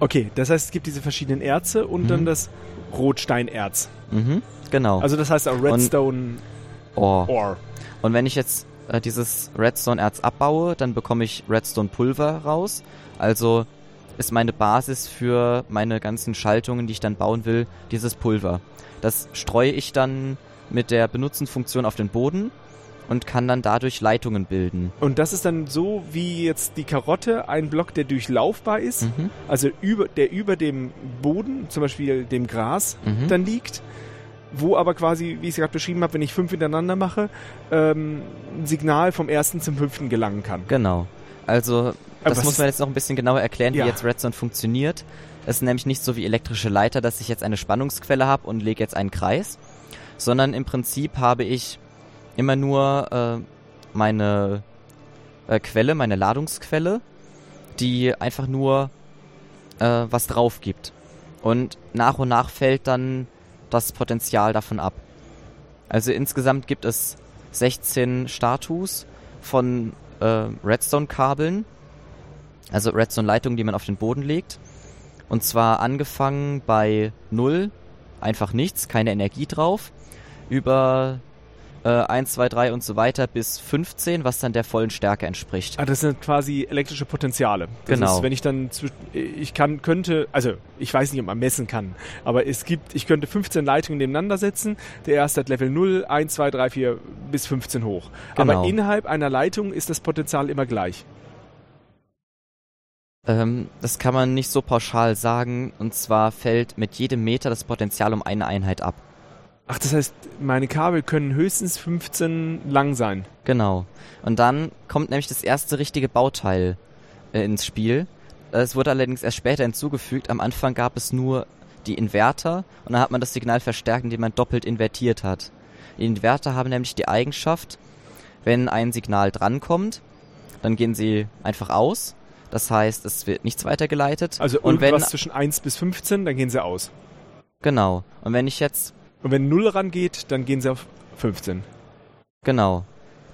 Okay, das heißt, es gibt diese verschiedenen Erze und Mhm. dann das Rotsteinerz. Mhm, genau. Also das heißt auch Redstone oh. Ore. Und wenn ich jetzt äh, dieses Redstone-Erz abbaue, dann bekomme ich Redstone-Pulver raus. Also ist meine Basis für meine ganzen Schaltungen, die ich dann bauen will, dieses Pulver. Das streue ich dann mit der Benutzen-Funktion auf den Boden und kann dann dadurch Leitungen bilden. Und das ist dann so wie jetzt die Karotte, ein Block, der durchlaufbar ist, Mhm. also über, der über dem Boden, zum Beispiel dem Gras, Mhm. dann liegt, wo aber quasi, wie ich es gerade beschrieben habe, wenn ich fünf hintereinander mache, ähm, ein Signal vom ersten zum fünften gelangen kann. Genau. Also, das muss man jetzt noch ein bisschen genauer erklären, Ja. wie jetzt Redstone funktioniert. Es ist nämlich nicht so wie elektrische Leiter, dass ich jetzt eine Spannungsquelle habe und lege jetzt einen Kreis, sondern im Prinzip habe ich immer nur äh, meine äh, Quelle, meine Ladungsquelle, die einfach nur äh, was drauf gibt. Und nach und nach fällt dann das Potenzial davon ab. Also insgesamt gibt es 16 Status von äh, Redstone-Kabeln, also Redstone-Leitungen, die man auf den Boden legt. Und zwar angefangen bei 0, einfach nichts, keine Energie drauf, über äh, 1, 2, 3 und so weiter bis 15, was dann der vollen Stärke entspricht. Ah, das sind quasi elektrische Potenziale. Das Genau. Ist, wenn ich dann, zwisch- ich kann, könnte, also ich weiß nicht, ob man messen kann, aber es gibt, ich könnte 15 Leitungen nebeneinander setzen. Der erste hat Level 0, 1, 2, 3, 4 bis 15 hoch. Genau. Aber innerhalb einer Leitung ist das Potenzial immer gleich. Ähm, das kann man nicht so pauschal sagen. Und zwar fällt mit jedem Meter das Potenzial um eine Einheit ab. Ach, das heißt, meine Kabel können höchstens 15 lang sein. Genau. Und dann kommt nämlich das erste richtige Bauteil äh, ins Spiel. es wurde allerdings erst später hinzugefügt. Am Anfang gab es nur die Inverter und dann hat man das Signal verstärkt, indem man doppelt invertiert hat. Die Inverter haben nämlich die Eigenschaft, wenn ein Signal drankommt, dann gehen sie einfach aus. Das heißt, es wird nichts weitergeleitet. Also und wenn, zwischen 1 bis 15, dann gehen sie aus. genau. Und wenn ich jetzt Und wenn 0 rangeht, dann gehen sie auf 15. Genau.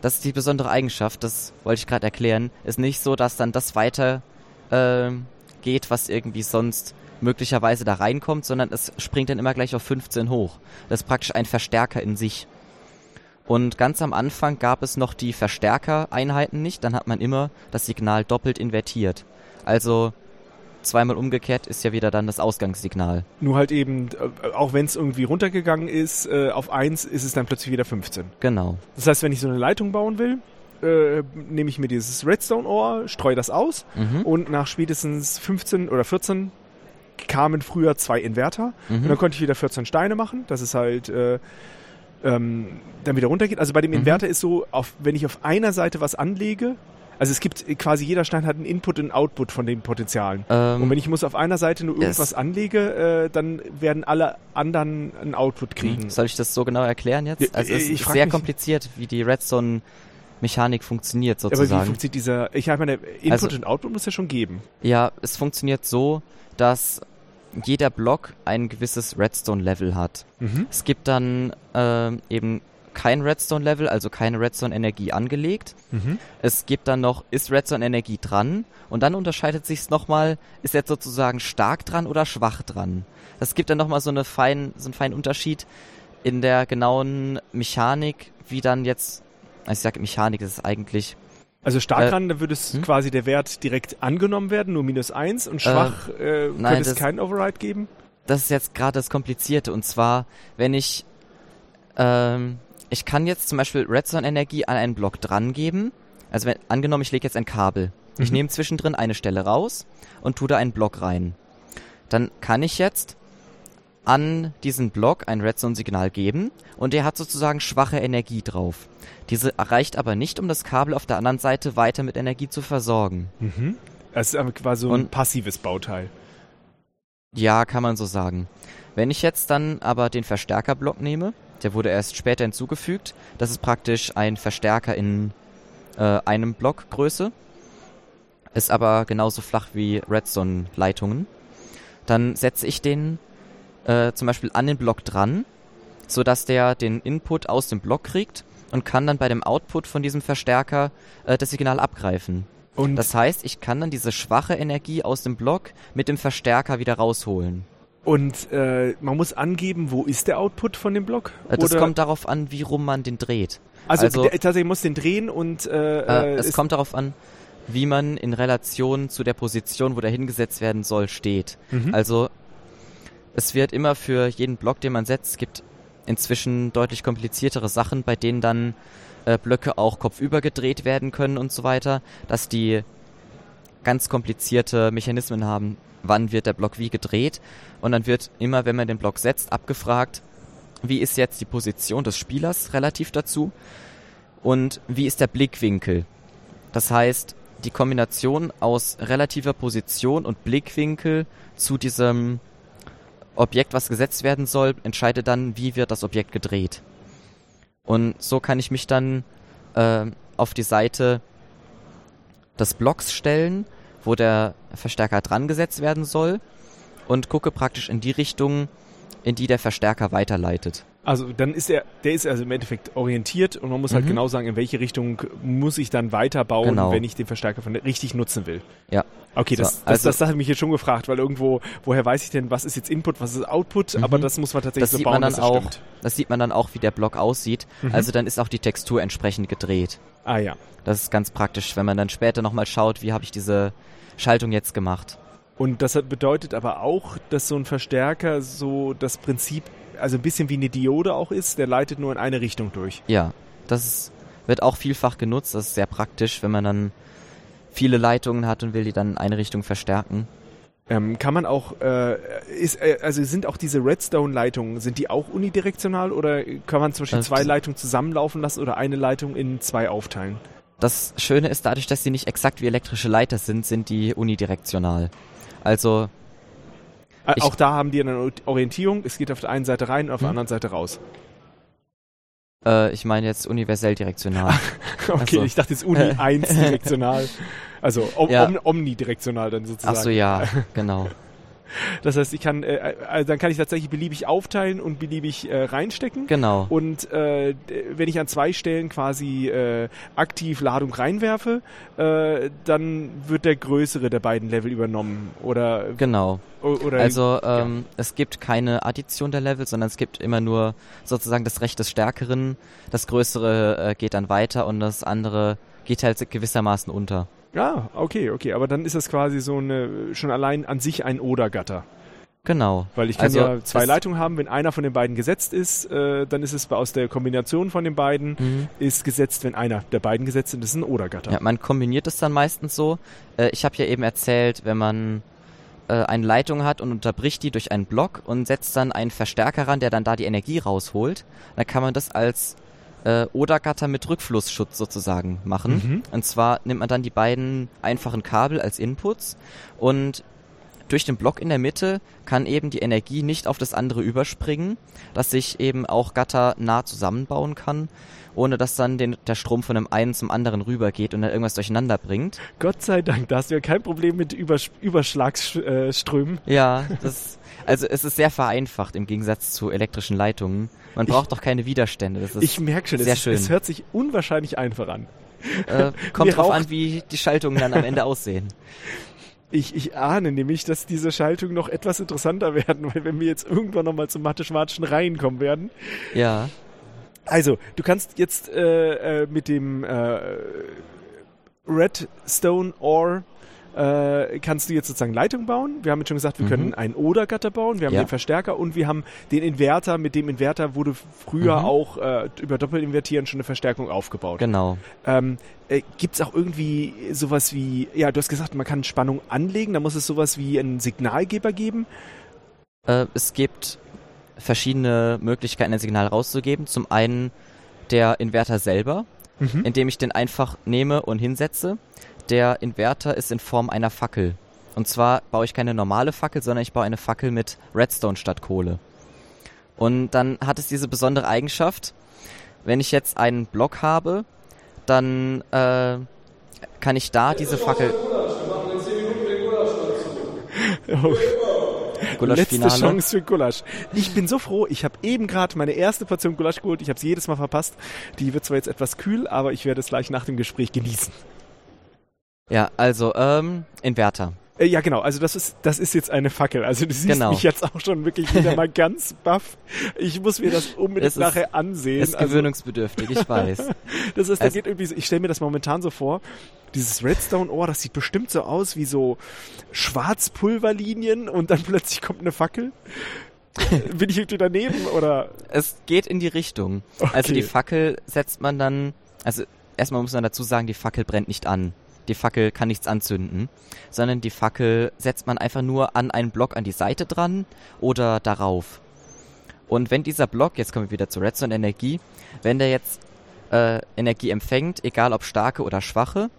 Das ist die besondere Eigenschaft, das wollte ich gerade erklären. Ist nicht so, dass dann das weiter ähm, geht, was irgendwie sonst möglicherweise da reinkommt, sondern es springt dann immer gleich auf 15 hoch. Das ist praktisch ein Verstärker in sich. Und ganz am Anfang gab es noch die Verstärkereinheiten nicht, dann hat man immer das Signal doppelt invertiert. Also zweimal umgekehrt ist ja wieder dann das Ausgangssignal. Nur halt eben, äh, auch wenn es irgendwie runtergegangen ist, äh, auf 1 ist es dann plötzlich wieder 15. Genau. Das heißt, wenn ich so eine Leitung bauen will, äh, nehme ich mir dieses Redstone-Ohr, streue das aus Mhm. und nach spätestens 15 oder 14 kamen früher zwei Inverter Mhm. und dann konnte ich wieder 14 Steine machen, dass es halt äh, ähm, dann wieder runtergeht. Also bei dem Mhm. Inverter ist so, auf, wenn ich auf einer Seite was anlege, also es gibt quasi jeder Stein hat einen Input und einen Output von den Potenzialen. Ähm, Und wenn ich muss auf einer Seite nur irgendwas es- anlege, äh, dann werden alle anderen einen Output kriegen. Soll ich das so genau erklären jetzt? Also es ich ist sehr kompliziert, wie die Redstone-Mechanik funktioniert Aber wie sozusagen. funktioniert dieser, ich meine, Input Also- und Output muss ja schon geben. ja, es funktioniert so, dass jeder Block ein gewisses Redstone-Level hat. Mhm. Es gibt dann ähm, eben kein Redstone-Level, also keine Redstone-Energie angelegt. Mhm. Es gibt dann noch, ist Redstone-Energie dran? Und dann unterscheidet sich es nochmal, ist jetzt sozusagen stark dran oder schwach dran? Das gibt dann nochmal so, eine fein, so einen feinen Unterschied in der genauen Mechanik, wie dann jetzt, ich sage Mechanik, das ist eigentlich, Also stark Äh, dran, da würde es hm? quasi der Wert direkt angenommen werden, nur minus eins und schwach äh, nein, könnte es das- keinen Override geben. das ist jetzt gerade das Komplizierte. Und zwar, wenn ich, ähm, ich kann jetzt zum Beispiel Redstone-Energie an einen Block dran geben. Also wenn, angenommen, ich lege jetzt ein Kabel. Ich Mhm. nehme zwischendrin eine Stelle raus und tue da einen Block rein. Dann kann ich jetzt an diesen Block ein Redstone-Signal geben und der hat sozusagen schwache Energie drauf. Diese erreicht aber nicht, um das Kabel auf der anderen Seite weiter mit Energie zu versorgen. Mhm. Das ist aber quasi so ein passives Bauteil. Ja, kann man so sagen. Wenn ich jetzt dann aber den Verstärkerblock nehme, der wurde erst später hinzugefügt, das ist praktisch ein Verstärker in äh, einem Block Größe, ist aber genauso flach wie Redstone-Leitungen. Dann setze ich den äh, zum Beispiel an den Block dran, sodass der den Input aus dem Block kriegt und kann dann bei dem Output von diesem Verstärker äh, das Signal abgreifen. Und Das heißt, ich kann dann diese schwache Energie aus dem Block mit dem Verstärker wieder rausholen. Und äh, man muss angeben, wo ist der Output von dem Block? Äh, Das Oder- kommt darauf an, wie rum man den dreht. also, also- tatsächlich muss den drehen und äh, Äh, äh, es kommt darauf an, wie man in Relation zu der Position, wo der hingesetzt werden soll, steht. Mhm. Also es wird immer für jeden Block, den man setzt, gibt inzwischen deutlich kompliziertere Sachen, bei denen dann äh, Blöcke auch kopfüber gedreht werden können und so weiter, dass die ganz komplizierte Mechanismen haben, wann wird der Block wie gedreht und dann wird immer, wenn man den Block setzt, abgefragt, wie ist jetzt die Position des Spielers relativ dazu und wie ist der Blickwinkel. Das heißt, die Kombination aus relativer Position und Blickwinkel zu diesem Objekt, was gesetzt werden soll, entscheidet dann, wie wird das Objekt gedreht. Und so kann ich mich dann äh, auf die Seite des Blocks stellen, wo der Verstärker dran gesetzt werden soll und gucke praktisch in die Richtung, in die der Verstärker weiterleitet. Also dann ist er, der ist also im Endeffekt orientiert und man muss halt Mhm. genau sagen, in welche Richtung muss ich dann weiterbauen, Genau. wenn ich den Verstärker von richtig nutzen will. Ja. Okay, das, So, das, also- das, das hat mich jetzt schon gefragt, weil irgendwo, woher weiß ich denn, was ist jetzt Input, was ist Output, Mhm. aber das muss man tatsächlich Das so sieht bauen, man dann auch, stimmt. das sieht man dann auch, wie der Block aussieht. Mhm. Also dann ist auch die Textur entsprechend gedreht. Ah ja. Das ist ganz praktisch, wenn man dann später nochmal schaut, wie habe ich diese Schaltung jetzt gemacht. Und das bedeutet aber auch, dass so ein Verstärker so das Prinzip, also ein bisschen wie eine Diode auch ist, der leitet nur in eine Richtung durch. Ja, das ist, wird auch vielfach genutzt. Das ist sehr praktisch, wenn man dann viele Leitungen hat und will die dann in eine Richtung verstärken. Ähm, kann man auch, äh, ist, äh, also sind auch diese Redstone-Leitungen, sind die auch unidirektional oder kann man zum Beispiel Äh, zwei Leitungen zusammenlaufen lassen oder eine Leitung in zwei aufteilen? Das Schöne ist, dadurch, dass sie nicht exakt wie elektrische Leiter sind, sind die unidirektional. Also ich auch da haben die eine Orientierung. Es geht auf der einen Seite rein, auf der hm? anderen Seite raus. Äh, ich meine jetzt universell direktional. <laughs> okay, also. ich dachte jetzt Uni <laughs> 1 direktional. Also om ja. omnidirektional dann sozusagen. Ach so, ja, <laughs> genau. Das heißt, ich kann, äh, also dann kann ich tatsächlich beliebig aufteilen und beliebig äh, reinstecken. Genau. Und äh, wenn ich an zwei Stellen quasi äh, aktiv Ladung reinwerfe, äh, dann wird der größere der beiden Level übernommen. Oder genau. Oder also ähm, ja. es gibt keine Addition der Level, sondern es gibt immer nur sozusagen das Recht des Stärkeren. Das Größere äh, geht dann weiter und das andere geht halt gewissermaßen unter. Ja, okay, okay. Aber dann ist das quasi so eine, schon allein an sich ein Oder-Gatter. Genau. Weil ich kann also ja zwei Leitungen haben, wenn einer von den beiden gesetzt ist, äh, dann ist es aus der Kombination von den beiden mhm. ist gesetzt, wenn einer der beiden gesetzt ist, ist ein Oder-Gatter. Ja, man kombiniert es dann meistens so. Äh, ich habe ja eben erzählt, wenn man äh, eine Leitung hat und unterbricht die durch einen Block und setzt dann einen Verstärker ran, der dann da die Energie rausholt, dann kann man das als äh, Oder-Gatter mit Rückflussschutz sozusagen machen. Mhm. Und zwar nimmt man dann die beiden einfachen Kabel als Inputs und durch den Block in der Mitte kann eben die Energie nicht auf das andere überspringen, dass sich eben auch Gatter nah zusammenbauen kann, ohne dass dann den, der Strom von dem einen zum anderen rübergeht und dann irgendwas durcheinander bringt. Gott sei Dank, da hast du ja kein Problem mit Übers Überschlagsströmen. Ja, das, also es ist sehr vereinfacht im Gegensatz zu elektrischen Leitungen. Man braucht doch keine Widerstände. Das ist ich merke schon, sehr es, schön. es hört sich unwahrscheinlich einfach an. Äh, <laughs> kommt drauf an, wie die Schaltungen dann am Ende aussehen. Ich, ich ahne nämlich, dass diese Schaltungen noch etwas interessanter werden, weil wenn wir jetzt irgendwann nochmal zum mathematischen Reihen kommen werden. Ja. Also, du kannst jetzt äh, äh, mit dem äh, Redstone Ore äh, kannst du jetzt sozusagen Leitung bauen. Wir haben jetzt schon gesagt, wir mhm. können einen Oder-Gatter bauen, wir haben ja. den Verstärker und wir haben den Inverter. Mit dem Inverter wurde früher mhm. auch äh, über Doppelinvertieren schon eine Verstärkung aufgebaut. Genau. Ähm, äh, Gibt es auch irgendwie sowas wie, ja, du hast gesagt, man kann Spannung anlegen, da muss es sowas wie einen Signalgeber geben? Äh, es gibt verschiedene Möglichkeiten, ein Signal rauszugeben. Zum einen der Inverter selber, mhm. indem ich den einfach nehme und hinsetze. Der Inverter ist in Form einer Fackel. Und zwar baue ich keine normale Fackel, sondern ich baue eine Fackel mit Redstone statt Kohle. Und dann hat es diese besondere Eigenschaft, wenn ich jetzt einen Block habe, dann äh, kann ich da diese Fackel. <laughs> Oh. Letzte Chance für Gulasch. Ich bin so froh, ich habe eben gerade meine erste Portion Gulasch geholt. Ich habe sie jedes Mal verpasst. Die wird zwar jetzt etwas kühl, aber ich werde es gleich nach dem Gespräch genießen. Ja, also, ähm, Inverter. Äh, ja, genau. Also das ist, das ist jetzt eine Fackel. Also du siehst genau. mich jetzt auch schon wirklich wieder mal <laughs> ganz baff. Ich muss mir das unbedingt es nachher ist, ansehen. Ist also, gewöhnungsbedürftig, ich weiß. <laughs> das ist, da also, geht irgendwie so, ich stelle mir das momentan so vor, dieses Redstone-Ohr, das sieht bestimmt so aus wie so Schwarzpulverlinien und dann <laughs> plötzlich kommt eine Fackel. Bin ich irgendwie daneben oder? Es geht in die Richtung. Okay. Also die Fackel setzt man dann, also erstmal muss man dazu sagen, die Fackel brennt nicht an die Fackel kann nichts anzünden, sondern die Fackel setzt man einfach nur an einen Block an die Seite dran oder darauf. Und wenn dieser Block, jetzt kommen wir wieder zur Redstone Energie, wenn der jetzt äh, Energie empfängt, egal ob starke oder schwache,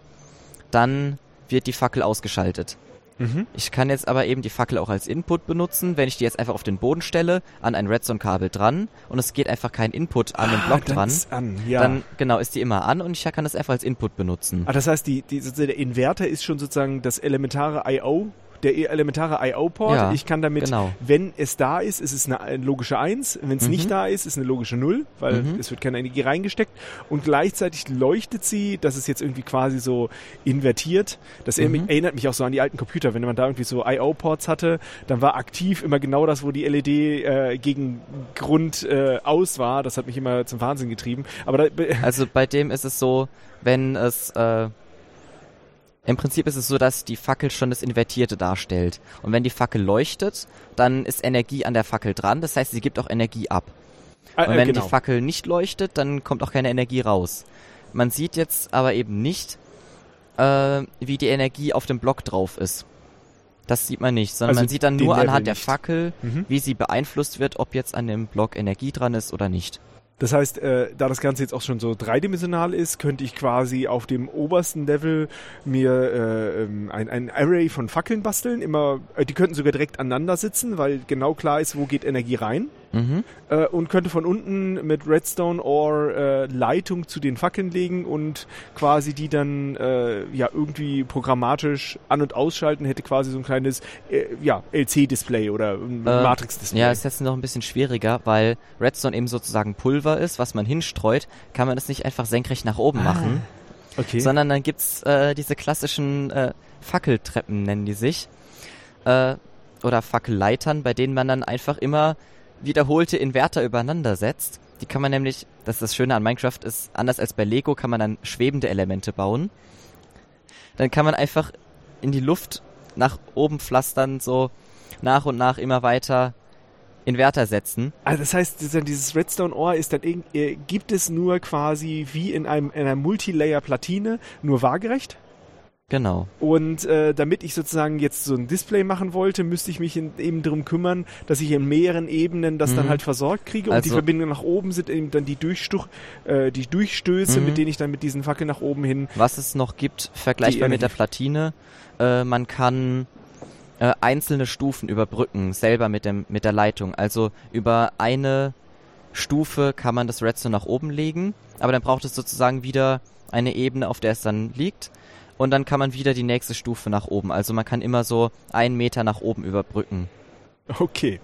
dann wird die Fackel ausgeschaltet. Mhm. Ich kann jetzt aber eben die Fackel auch als Input benutzen, wenn ich die jetzt einfach auf den Boden stelle, an ein Redstone-Kabel dran und es geht einfach kein Input an den ah, Block dran. An, ja. Dann genau ist die immer an und ich kann das einfach als Input benutzen. Ah, das heißt, die, die, der Inverter ist schon sozusagen das elementare I.O der elementare IO-Port. Ja, ich kann damit, genau. wenn es da ist, ist es eine logische 1. Wenn es mhm. nicht da ist, ist eine logische 0, weil mhm. es wird keine Energie reingesteckt. Und gleichzeitig leuchtet sie, das ist jetzt irgendwie quasi so invertiert. Das mhm. erinnert mich auch so an die alten Computer. Wenn man da irgendwie so IO-Ports hatte, dann war aktiv immer genau das, wo die LED äh, gegen Grund äh, aus war. Das hat mich immer zum Wahnsinn getrieben. Aber da, also bei dem ist es so, wenn es äh im Prinzip ist es so, dass die Fackel schon das Invertierte darstellt. Und wenn die Fackel leuchtet, dann ist Energie an der Fackel dran. Das heißt, sie gibt auch Energie ab. Ah, und wenn genau. die Fackel nicht leuchtet, dann kommt auch keine Energie raus. Man sieht jetzt aber eben nicht, äh, wie die Energie auf dem Block drauf ist. Das sieht man nicht, sondern also man sieht dann nur Level anhand der Fackel, mhm. wie sie beeinflusst wird, ob jetzt an dem Block Energie dran ist oder nicht. Das heißt, äh, da das Ganze jetzt auch schon so dreidimensional ist, könnte ich quasi auf dem obersten Level mir äh, ähm, ein, ein Array von Fackeln basteln. Immer, äh, die könnten sogar direkt aneinander sitzen, weil genau klar ist, wo geht Energie rein. Mhm. Äh, und könnte von unten mit Redstone or äh, Leitung zu den Fackeln legen und quasi die dann äh, ja irgendwie programmatisch an- und ausschalten, hätte quasi so ein kleines äh, ja, LC-Display oder ein Äh, Matrix-Display. Ja, ist jetzt noch ein bisschen schwieriger, weil Redstone eben sozusagen Pulver ist, was man hinstreut, kann man das nicht einfach senkrecht nach oben machen, okay. sondern dann gibt's äh, diese klassischen äh, Fackeltreppen, nennen die sich, äh, oder Fackelleitern, bei denen man dann einfach immer wiederholte Inverter übereinander setzt. Die kann man nämlich, das ist das Schöne an Minecraft, ist anders als bei Lego, kann man dann schwebende Elemente bauen. Dann kann man einfach in die Luft nach oben pflastern, so nach und nach immer weiter Inverter setzen. Also das heißt, dieses Redstone-Ohr ist dann äh, gibt es nur quasi wie in einem in einer Multilayer-Platine nur waagerecht. Genau. Und äh, damit ich sozusagen jetzt so ein Display machen wollte, müsste ich mich in, eben darum kümmern, dass ich in mehreren Ebenen das dann Mhm. halt versorgt kriege. Und die Also- Verbindungen nach oben sind eben dann die, Durchstuch, äh, die Durchstöße, Mhm. mit denen ich dann mit diesen Fackeln nach oben hin. Was es noch gibt, vergleichbar Die mit der Platine, äh, man kann äh, einzelne Stufen überbrücken, selber mit, dem, mit der Leitung. Also über eine Stufe kann man das Redstone nach oben legen, aber dann braucht es sozusagen wieder eine Ebene, auf der es dann liegt. Und dann kann man wieder die nächste Stufe nach oben. Also man kann immer so einen Meter nach oben überbrücken. Okay.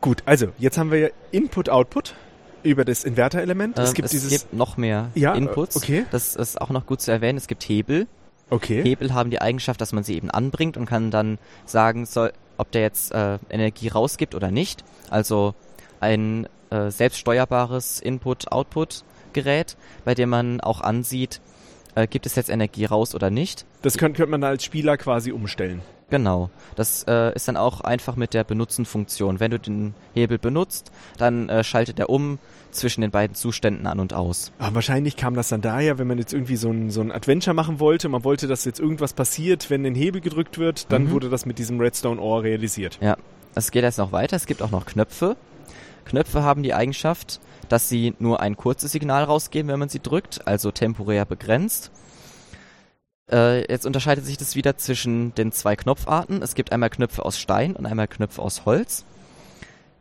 Gut, also jetzt haben wir ja Input-Output über das Inverter-Element. es Ähm, gibt es dieses. gibt noch mehr Ja, Inputs. okay. Das ist auch noch gut zu erwähnen. Es gibt Hebel. Okay. Hebel haben die Eigenschaft, dass man sie eben anbringt und kann dann sagen, soll, ob der jetzt äh, Energie rausgibt oder nicht. Also ein äh, selbststeuerbares Input-Output-Gerät, bei dem man auch ansieht, äh, gibt es jetzt Energie raus oder nicht. Das könnte, könnte man als Spieler quasi umstellen. Genau. Das äh, ist dann auch einfach mit der Benutzen-Funktion. Wenn du den Hebel benutzt, dann äh, schaltet er um zwischen den beiden Zuständen an und aus. Aber wahrscheinlich kam das dann daher, wenn man jetzt irgendwie so ein, so ein Adventure machen wollte, man wollte, dass jetzt irgendwas passiert, wenn ein Hebel gedrückt wird, dann Mhm. wurde das mit diesem Redstone Ohr realisiert. Es geht jetzt noch weiter. Es gibt auch noch Knöpfe. Knöpfe haben die Eigenschaft, dass sie nur ein kurzes Signal rausgeben, wenn man sie drückt, also temporär begrenzt. Äh, jetzt unterscheidet sich das wieder zwischen den zwei Knopfarten. Es gibt einmal Knöpfe aus Stein und einmal Knöpfe aus Holz.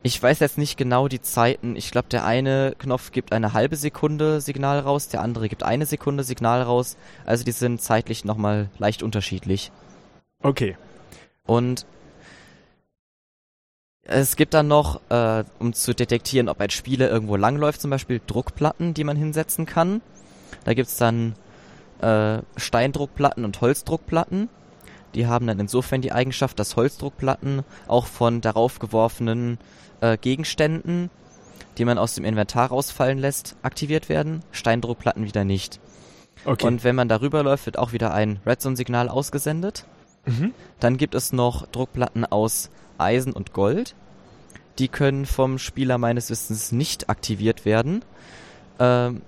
Ich weiß jetzt nicht genau die Zeiten. Ich glaube, der eine Knopf gibt eine halbe Sekunde Signal raus, der andere gibt eine Sekunde Signal raus. Also die sind zeitlich nochmal leicht unterschiedlich. Okay. Und es gibt dann noch, äh, um zu detektieren, ob ein Spieler irgendwo langläuft, zum Beispiel Druckplatten, die man hinsetzen kann. Da gibt's dann äh, Steindruckplatten und Holzdruckplatten. Die haben dann insofern die Eigenschaft, dass Holzdruckplatten auch von darauf geworfenen äh, Gegenständen, die man aus dem Inventar rausfallen lässt, aktiviert werden. Steindruckplatten wieder nicht. Okay. Und wenn man darüber läuft, wird auch wieder ein Redstone-Signal ausgesendet. mhm. Dann gibt es noch Druckplatten aus Eisen und Gold. Die können vom Spieler meines Wissens nicht aktiviert werden. Ähm,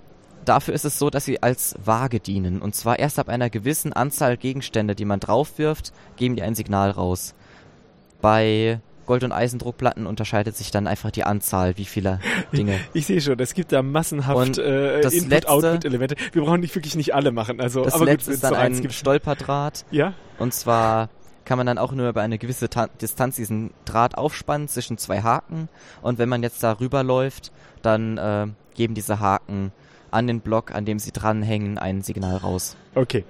dafür ist es so, dass sie als Waage dienen. Und zwar erst ab einer gewissen Anzahl Gegenstände, die man draufwirft, geben die ein Signal raus. Bei Gold- und Eisendruckplatten unterscheidet sich dann einfach die Anzahl, wie viele <laughs> Dinge. Ich sehe schon, es gibt da massenhaft äh, Input-Output-Elemente. Wir brauchen nicht wirklich nicht alle machen. Also, Das aber letzte gut, ist dann so eins ein gibt. Stolperdraht. Ja? Und zwar kann man dann auch nur über eine gewisse Ta Distanz diesen Draht aufspannen zwischen zwei Haken. Und wenn man jetzt da rüberläuft, dann äh, geben diese Haken an den Block, an dem sie dranhängen, ein Signal raus. Okay.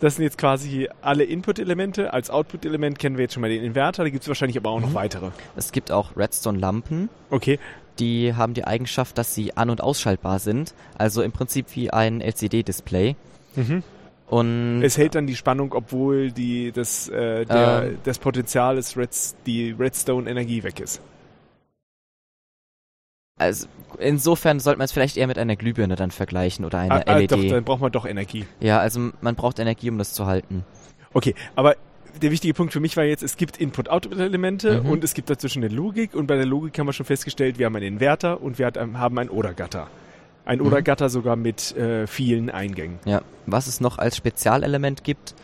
Das sind jetzt quasi alle Input-Elemente. Als Output-Element kennen wir jetzt schon mal den Inverter. Da gibt es wahrscheinlich aber auch noch Mhm. weitere. Es gibt auch Redstone-Lampen. Okay. Die haben die Eigenschaft, dass sie an- und ausschaltbar sind. Also im Prinzip wie ein LCD-Display. Mhm. Und Es hält dann die Spannung, obwohl die, das, äh, der, Ähm. das Potenzial des Reds, die Redstone-Energie weg ist. Also insofern sollte man es vielleicht eher mit einer Glühbirne dann vergleichen oder einer Ah, ah, LED. doch, dann braucht man doch Energie. ja, also man braucht Energie, um das zu halten. Okay, aber der wichtige Punkt für mich war jetzt, es gibt Input-Output-Elemente Mhm. und es gibt dazwischen eine Logik und bei der Logik haben wir schon festgestellt, wir haben einen Inverter und wir hat- haben ein Oder-Gatter. Ein Mhm. Oder-Gatter sogar mit äh, vielen Eingängen. Ja, was es noch als Spezialelement gibt,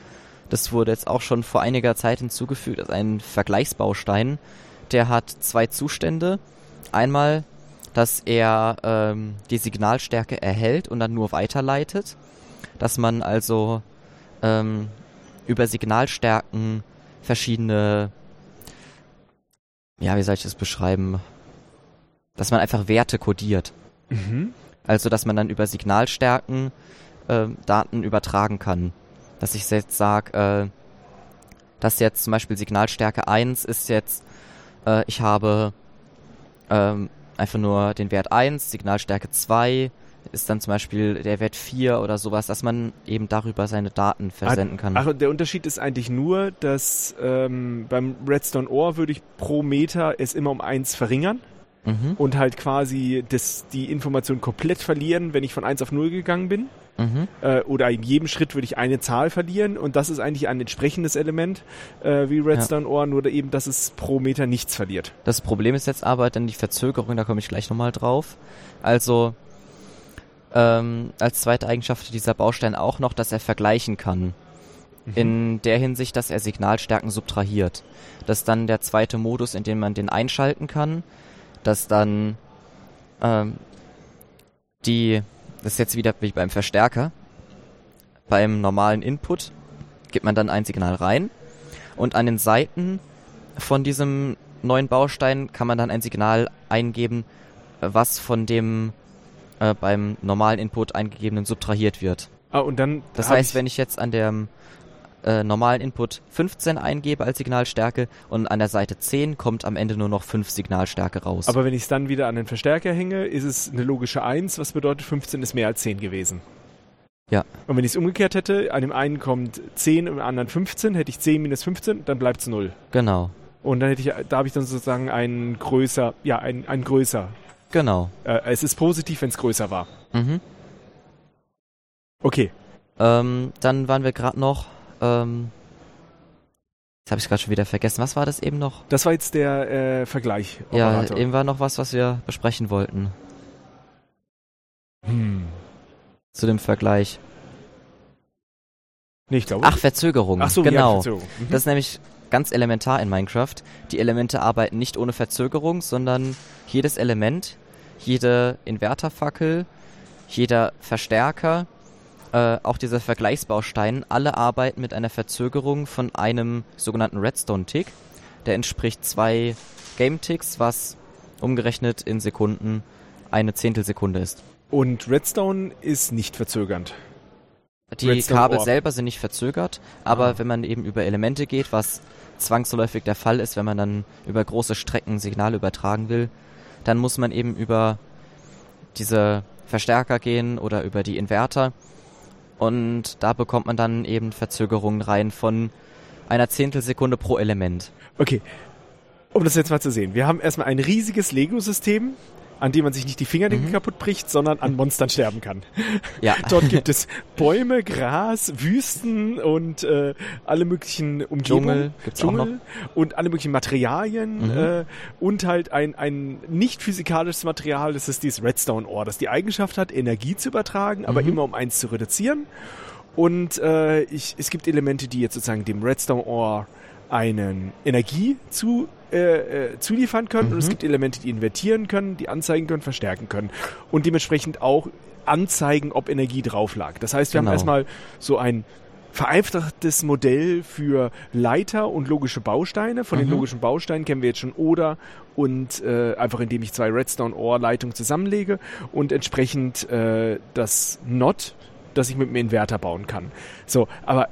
das wurde jetzt auch schon vor einiger Zeit hinzugefügt, ist ein Vergleichsbaustein. Der hat zwei Zustände. Einmal dass er ähm, die Signalstärke erhält und dann nur weiterleitet. Dass man also ähm, über Signalstärken verschiedene, ja, wie soll ich das beschreiben? Dass man einfach Werte kodiert. Mhm. Also, dass man dann über Signalstärken äh, Daten übertragen kann. Dass ich jetzt sage, äh, dass jetzt zum Beispiel Signalstärke 1 ist jetzt, äh, ich habe ähm, einfach nur den Wert 1, Signalstärke 2 ist dann zum Beispiel der Wert 4 oder sowas, dass man eben darüber seine Daten versenden kann. Ach, der Unterschied ist eigentlich nur, dass ähm, beim Redstone Ohr würde ich pro Meter es immer um 1 verringern. Mhm. und halt quasi das, die Information komplett verlieren, wenn ich von 1 auf 0 gegangen bin. Mhm. Äh, oder in jedem Schritt würde ich eine Zahl verlieren und das ist eigentlich ein entsprechendes Element äh, wie Redstone Ohr, nur eben, dass es pro Meter nichts verliert. Das Problem ist jetzt aber dann die Verzögerung, da komme ich gleich nochmal drauf. Also ähm, als zweite Eigenschaft dieser Baustein auch noch, dass er vergleichen kann. In der Hinsicht, dass er Signalstärken subtrahiert. Das ist dann der zweite Modus, in dem man den einschalten kann. Dass dann ähm, die, das ist jetzt wieder wie beim Verstärker. Beim normalen Input gibt man dann ein Signal rein und an den Seiten von diesem neuen Baustein kann man dann ein Signal eingeben, was von dem äh, beim normalen Input eingegebenen subtrahiert wird. Ah, und dann Das heißt, ich, wenn ich jetzt an dem äh, normalen Input 15 eingebe als Signalstärke und an der Seite 10 kommt am Ende nur noch 5 Signalstärke raus. aber wenn ich es dann wieder an den Verstärker hänge, ist es eine logische 1, was bedeutet 15 ist mehr als 10 gewesen. Ja. Und wenn ich es umgekehrt hätte, an dem einen kommt 10 und am anderen 15, hätte ich 10 minus 15, dann bleibt es 0. genau, Und dann hätte ich, da habe ich dann sozusagen ein größer, ja, ein, ein größer. genau. Äh, es ist positiv, wenn es größer war. Mhm. Okay. Ähm, dann waren wir gerade noch, ähm, jetzt habe ich gerade schon wieder vergessen. Was war das eben noch? Das war jetzt der äh, Vergleich. Ja, eben war noch was, was wir besprechen wollten Hm. zu dem Vergleich. Nee, ich glaube. Ach, Verzögerung. Ach so, genau. Ja, Verzögerung. Mhm. Das ist nämlich ganz elementar in Minecraft. Die Elemente arbeiten nicht ohne Verzögerung, sondern jedes Element, jede Inverterfackel, jeder Verstärker, äh, auch dieser Vergleichsbaustein, alle arbeiten mit einer Verzögerung von einem sogenannten Redstone-Tick. Der entspricht zwei Game-Ticks, was umgerechnet in Sekunden eine Zehntelsekunde ist. Und Redstone ist nicht verzögernd. Die Redstone Kabel Orb. selber sind nicht verzögert, aber Ah. wenn man eben über Elemente geht, was zwangsläufig der Fall ist, wenn man dann über große Strecken Signale übertragen will, dann muss man eben über diese Verstärker gehen oder über die Inverter und da bekommt man dann eben Verzögerungen rein von einer Zehntelsekunde pro Element. Okay. Um das jetzt mal zu sehen. Wir haben erstmal ein riesiges Lego-System, an dem man sich nicht die Fingernägel Mhm. kaputt bricht, sondern an Monstern sterben kann. <laughs> Ja, Dort gibt es Bäume, Gras, Wüsten und äh, alle möglichen Umgebungen. Dschungel gibt's auch noch. Dschungel und alle möglichen Materialien Mhm. äh, und halt ein, ein nicht physikalisches Material, das ist dieses Redstone Ore, das die Eigenschaft hat, Energie zu übertragen, aber Mhm. immer um eins zu reduzieren. Und äh, ich, es gibt Elemente, die jetzt sozusagen dem Redstone Ore einen Energie zu, äh, äh, zuliefern können und es Mhm. gibt Elemente, die invertieren können, die anzeigen können, verstärken können und dementsprechend auch anzeigen, ob Energie drauf lag. Das heißt, wir Genau. haben erstmal so ein vereinfachtes Modell für Leiter und logische Bausteine. Von den Mhm. logischen Bausteinen kennen wir jetzt schon Oder und äh, einfach indem ich zwei Redstone-Ohr-Leitungen zusammenlege und entsprechend äh, das Not, das ich mit dem Inverter bauen kann. So, aber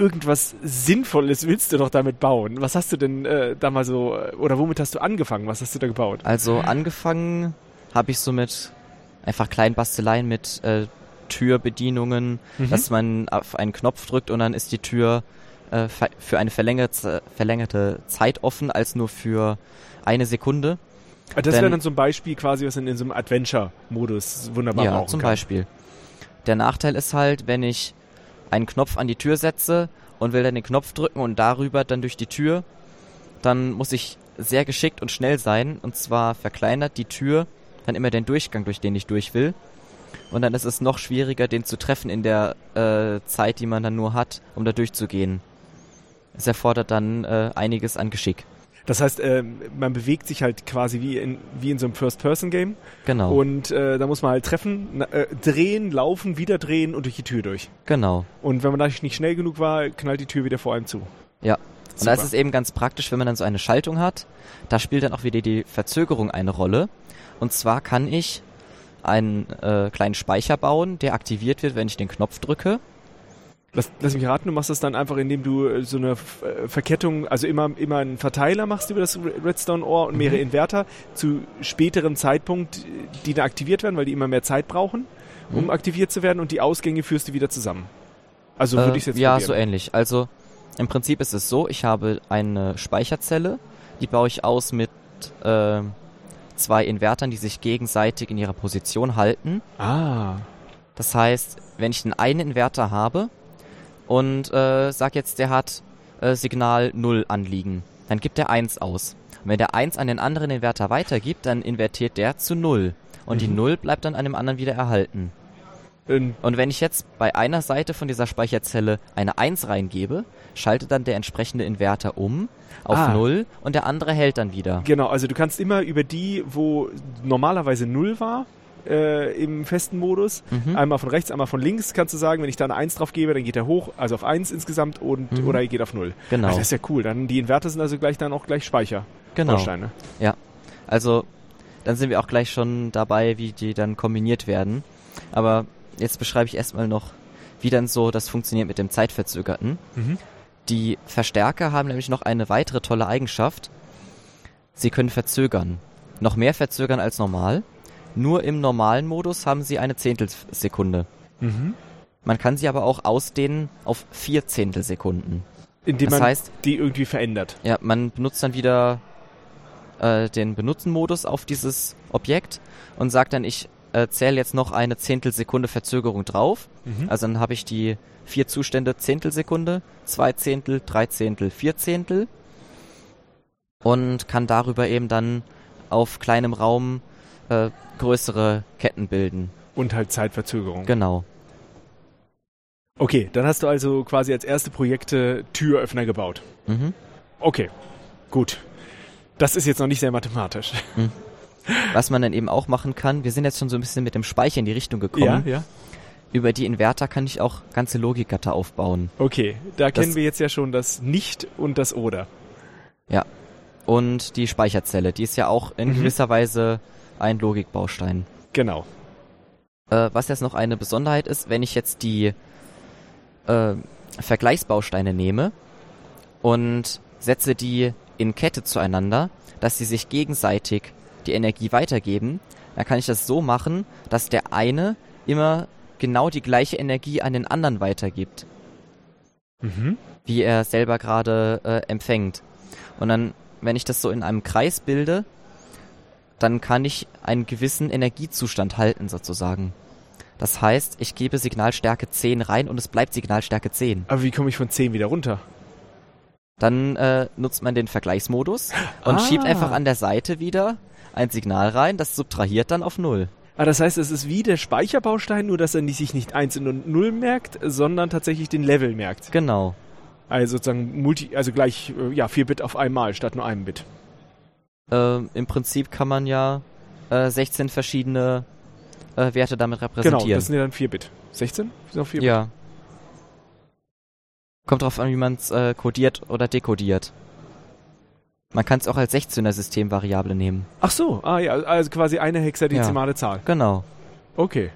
irgendwas Sinnvolles willst du doch damit bauen. Was hast du denn äh, da mal so, äh, oder womit hast du angefangen? Was hast du da gebaut? Also angefangen habe ich so mit einfach kleinen Basteleien mit äh, Türbedienungen, Mhm. dass man auf einen Knopf drückt und dann ist die Tür äh, für eine verlängerte, verlängerte Zeit offen als nur für eine Sekunde. Ah, das wäre dann so ein Beispiel quasi, was man in so einem Adventure-Modus wunderbar ja, zum kann. Beispiel. Der Nachteil ist halt, wenn ich einen Knopf an die Tür setze und will dann den Knopf drücken und darüber dann durch die Tür, dann muss ich sehr geschickt und schnell sein. Und zwar verkleinert die Tür dann immer den Durchgang, durch den ich durch will. Und dann ist es noch schwieriger, den zu treffen in der äh, Zeit, die man dann nur hat, um da durchzugehen. Es erfordert dann äh, einiges an Geschick. Das heißt, äh, man bewegt sich halt quasi wie in, wie in so einem First-Person-Game. Genau. Und äh, da muss man halt treffen, äh, drehen, laufen, wieder drehen und durch die Tür durch. genau. Und wenn man da nicht schnell genug war, knallt die Tür wieder vor einem zu. Ja. Und da ist Super. es eben ganz praktisch, wenn man dann so eine Schaltung hat. Da spielt dann auch wieder die Verzögerung eine Rolle. Und zwar kann ich einen äh, kleinen Speicher bauen, der aktiviert wird, wenn ich den Knopf drücke. Lass, lass mich raten, du machst das dann einfach, indem du äh, so eine äh, Verkettung, also immer, immer einen Verteiler machst über das Redstone-Ohr und mehrere Inverter zu späterem Zeitpunkt, die dann aktiviert werden, weil die immer mehr Zeit brauchen, um Mhm. aktiviert zu werden und die Ausgänge führst du wieder zusammen. Also würde ich es jetzt Äh, Ja, probieren. so ähnlich. Also im Prinzip ist es so, ich habe eine Speicherzelle, die baue ich aus mit äh, zwei Invertern, die sich gegenseitig in ihrer Position halten. Ah, Das heißt, wenn ich den einen Inverter habe und äh, sag jetzt, der hat äh, Signal 0 anliegen, dann gibt er 1 aus. Und wenn der 1 an den anderen Inverter weitergibt, dann invertiert der zu 0. Und die Mhm. 0 bleibt dann an dem anderen wieder erhalten. ähm, Und wenn ich jetzt bei einer Seite von dieser Speicherzelle eine 1 reingebe, schaltet dann der entsprechende Inverter um auf Ah. 0 und der andere hält dann wieder. genau, also du kannst immer über die, wo normalerweise 0 war, äh, im festen Modus, Mhm. einmal von rechts, einmal von links, kannst du sagen, wenn ich da eine 1 drauf gebe, dann geht er hoch, also auf 1 insgesamt und Mhm. oder er geht auf 0. Genau. Ah, das ist ja cool. Dann die Inverter sind also gleich dann auch gleich Speicher. Genau. Bausteine. Also, dann sind wir auch gleich schon dabei, wie die dann kombiniert werden. Aber jetzt beschreibe ich erstmal noch, wie dann so das funktioniert mit dem Zeitverzögerten. Mhm. Die Verstärker haben nämlich noch eine weitere tolle Eigenschaft. Sie können verzögern. Noch mehr verzögern als normal. Nur im normalen Modus haben sie eine Zehntelsekunde. Mhm. Man kann sie aber auch ausdehnen auf vier Zehntelsekunden. Indem Das man heißt- die irgendwie verändert. Ja, man benutzt dann wieder äh, den Benutzen-Modus auf dieses Objekt und sagt dann, ich äh, zähle jetzt noch eine Zehntelsekunde Verzögerung drauf. Mhm. Also dann habe ich die vier Zustände Zehntelsekunde, zwei Zehntel, drei Zehntel, vier Zehntel und kann darüber eben dann auf kleinem Raum äh, größere Ketten bilden. Und halt Zeitverzögerung. Genau. Okay, dann hast du also quasi als erste Projekte Türöffner gebaut. Mhm. Okay, gut. Das ist jetzt noch nicht sehr mathematisch. Was man dann eben auch machen kann, wir sind jetzt schon so ein bisschen mit dem Speicher in die Richtung gekommen. ja. Über die Inverter kann ich auch ganze Logikgatter aufbauen. Okay, da Das- kennen wir jetzt ja schon das Nicht und das Oder. Und die Speicherzelle, die ist ja auch in Mhm. gewisser Weise ein Logikbaustein. Genau. Äh, was jetzt noch eine Besonderheit ist, wenn ich jetzt die äh, Vergleichsbausteine nehme und setze die in Kette zueinander, dass sie sich gegenseitig die Energie weitergeben, dann kann ich das so machen, dass der eine immer genau die gleiche Energie an den anderen weitergibt, Mhm. wie er selber gerade äh, empfängt. Und dann, wenn ich das so in einem Kreis bilde, dann kann ich einen gewissen Energiezustand halten sozusagen. Das heißt, ich gebe Signalstärke 10 rein und es bleibt Signalstärke 10. Aber wie komme ich von 10 wieder runter? Dann äh, nutzt man den Vergleichsmodus und Ah. schiebt einfach an der Seite wieder ein Signal rein, das subtrahiert dann auf 0. Ah, das heißt, es ist wie der Speicherbaustein, nur dass er nicht, sich nicht 1 und 0 merkt, sondern tatsächlich den Level merkt. Genau. Also sozusagen multi, also gleich äh, ja, 4 Bit auf einmal statt nur einem Bit. Ähm, Im Prinzip kann man ja äh, 16 verschiedene äh, Werte damit Genau, repräsentieren. das sind ja dann 4 Bit. 16? Ist noch 4 Bit? ja. Kommt drauf an, wie man es äh, kodiert oder dekodiert. Man kann es auch als 16er Systemvariable nehmen. Ach so, ah ja, also quasi eine hexadezimale Zahl. Genau. Okay.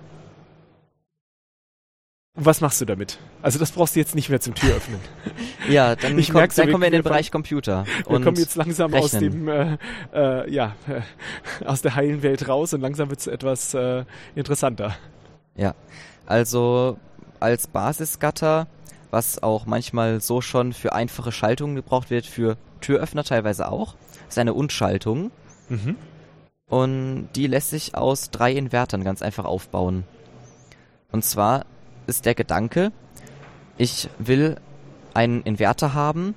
Was machst du damit? Also das brauchst du jetzt nicht mehr zum Türöffnen. <laughs> Ja, dann, Ich kommt, merk's, dann wir- kommen wir in den wir- Bereich Computer. Wir Und kommen jetzt langsam aus rechnen. dem, äh, äh, ja, äh, <laughs> aus der heilen Welt raus und langsam wird es etwas äh, interessanter. Also als Basisgatter, was auch manchmal so schon für einfache Schaltungen gebraucht wird, für Türöffner teilweise auch, ist eine Und-Schaltung. Mhm. Und die lässt sich aus drei Invertern ganz einfach aufbauen. Und zwar ist der Gedanke, ich will einen Inverter haben,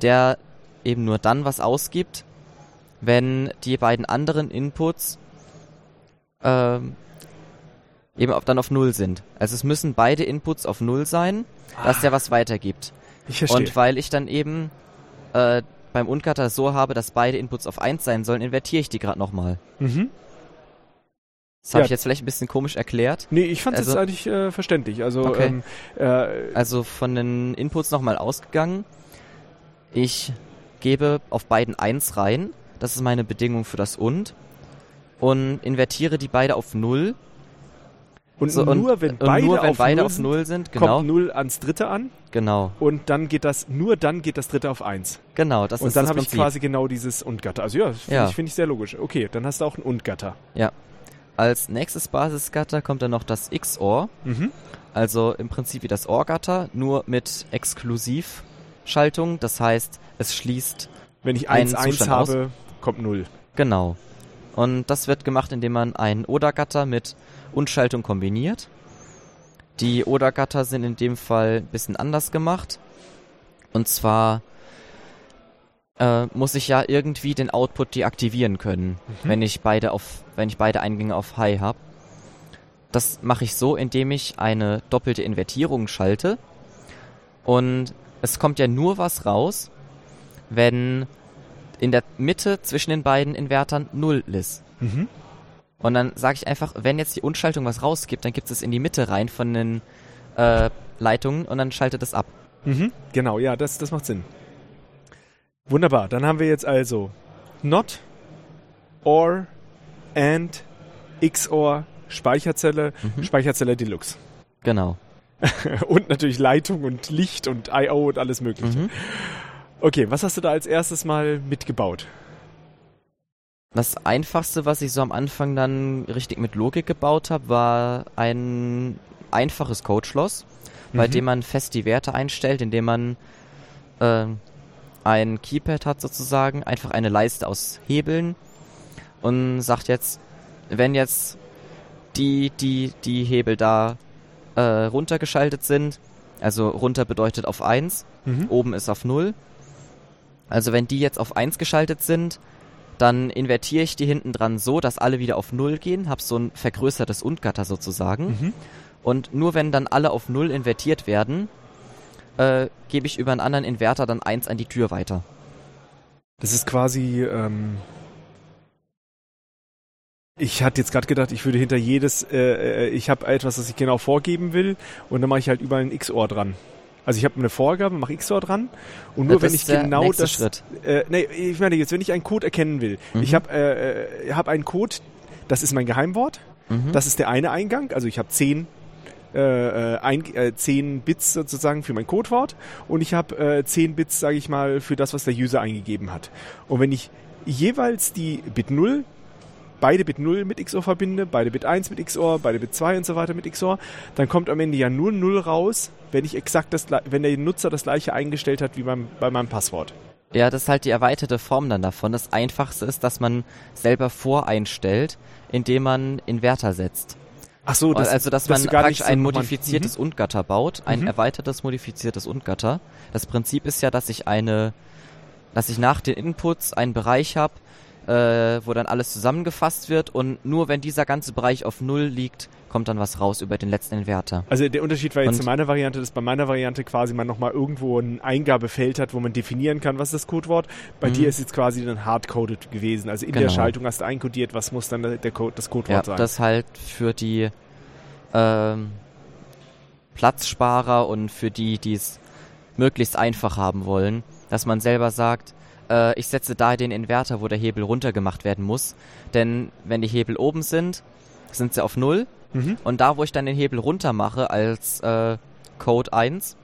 der eben nur dann was ausgibt, wenn die beiden anderen Inputs ähm, eben auf, dann auf Null sind. Also es müssen beide Inputs auf Null sein, dass der was weitergibt. Ich verstehe. Und weil ich dann eben äh, beim Uncutter so habe, dass beide Inputs auf 1 sein sollen, invertiere ich die gerade nochmal. Mhm. Das habe Ja. ich jetzt vielleicht ein bisschen komisch erklärt. Nee, ich fand es Also- eigentlich äh, verständlich. Also, Okay. ähm, äh, Also von den Inputs nochmal ausgegangen. Ich gebe auf beiden 1 rein. Das ist meine Bedingung für das und. Und invertiere die beide auf 0. und So, nur und, wenn und beide, nur wenn auf, beide null auf sind, 0 sind, genau. kommt 0 ans dritte an Genau, und dann geht das, nur dann geht das dritte auf 1. genau, das Und ist dann das habe ich quasi genau dieses Und-Gatter. Also ja, das finde Ja. ich, find ich sehr logisch. Okay, dann hast du auch ein Und-Gatter. Als nächstes Basisgatter kommt dann noch das XOR. Mhm. Also im Prinzip wie das OR-Gatter, nur mit Exklusivschaltung. Das heißt, es schließt Wenn ich Einen 1-1 Zustand habe, kommt 0. Genau. Und das wird gemacht, indem man ein Oder-Gatter mit Und-Schaltung kombiniert. Die Oder-Gatter sind in dem Fall ein bisschen anders gemacht. Und zwar äh, muss ich ja irgendwie den Output deaktivieren können, Mhm. wenn ich beide auf, wenn ich beide Eingänge auf High habe. Das mache ich so, indem ich eine doppelte Invertierung schalte. Und es kommt ja nur was raus, wenn in der Mitte zwischen den beiden Invertern 0 ist. Mhm. Und dann sage ich einfach, wenn jetzt die Unschaltung was rausgibt, dann gibt es in die Mitte rein von den äh, Leitungen und dann schaltet es ab. Mhm. Genau, ja, das, das macht Sinn. Wunderbar, dann haben wir jetzt also Not, OR, AND, XOR, Speicherzelle, Mhm. Speicherzelle Deluxe. <laughs> Genau. und natürlich Leitung und Licht und I.O. und alles mögliche. Mhm. Okay, was hast du da als erstes mal mitgebaut? Das einfachste, was ich so am Anfang dann richtig mit Logik gebaut habe, war ein einfaches Codeschloss, bei Mhm. dem man fest die Werte einstellt, indem man äh, ein Keypad hat sozusagen, einfach eine Leiste aus Hebeln und sagt jetzt, wenn jetzt die, die, die Hebel da äh, runtergeschaltet sind, also runter bedeutet auf 1, Mhm. oben ist auf 0. Also wenn die jetzt auf 1 geschaltet sind, dann invertiere ich die hinten dran so, dass alle wieder auf 0 gehen, habe so ein vergrößertes Und-Gatter sozusagen. Mhm. Und nur wenn dann alle auf 0 invertiert werden, äh, gebe ich über einen anderen Inverter dann 1 an die Tür weiter. Das ist quasi. Ähm ich hatte jetzt gerade gedacht, ich würde hinter jedes. Äh, äh, ich habe etwas, das ich genau vorgeben will, und dann mache ich halt überall ein XOR dran. Also ich habe eine Vorgabe, mache XOR dran und nur das wenn ich genau das. Schritt. Äh, nee, ich meine jetzt, wenn ich einen Code erkennen will. Mhm. Ich habe äh, äh, hab einen Code, das ist mein Geheimwort. Mhm. Das ist der eine Eingang. Also ich habe zehn, äh, äh, ein, äh, zehn Bits sozusagen für mein Codewort und ich habe äh, zehn Bits, sage ich mal, für das, was der User eingegeben hat. Und wenn ich jeweils die Bit 0, beide Bit 0 mit XOR verbinde, beide Bit 1 mit XOR, beide Bit 2 und so weiter mit XOR, dann kommt am Ende ja nur 0 raus, wenn ich exakt das, wenn der Nutzer das gleiche eingestellt hat wie beim, bei meinem Passwort. Ja, das ist halt die erweiterte Form dann davon. Das einfachste ist, dass man selber voreinstellt, indem man Inverter setzt. Ach so, das, also, dass, dass man praktisch so ein modifiziertes Und-Gatter baut, ein Mhm. erweitertes modifiziertes Und-Gatter. Das Prinzip ist ja, dass ich eine, dass ich nach den Inputs einen Bereich habe, äh, wo dann alles zusammengefasst wird und nur wenn dieser ganze Bereich auf Null liegt, kommt dann was raus über den letzten Inverter. Also der Unterschied war jetzt Und- zu meiner Variante, dass bei meiner Variante quasi man nochmal irgendwo ein Eingabefeld hat, wo man definieren kann, was ist das Codewort. Bei Mhm. dir ist jetzt quasi dann hardcoded gewesen. Also in der Genau. Schaltung hast du einkodiert, was muss dann der der Code, das Codewort Ja, sein. das halt für die ähm, Platzsparer und für die, die es möglichst einfach haben wollen, dass man selber sagt, äh, ich setze da den Inverter, wo der Hebel runtergemacht werden muss. Denn wenn die Hebel oben sind, sind sie auf Null. mhm. Und da, wo ich dann den Hebel runter mache als äh, Code 1,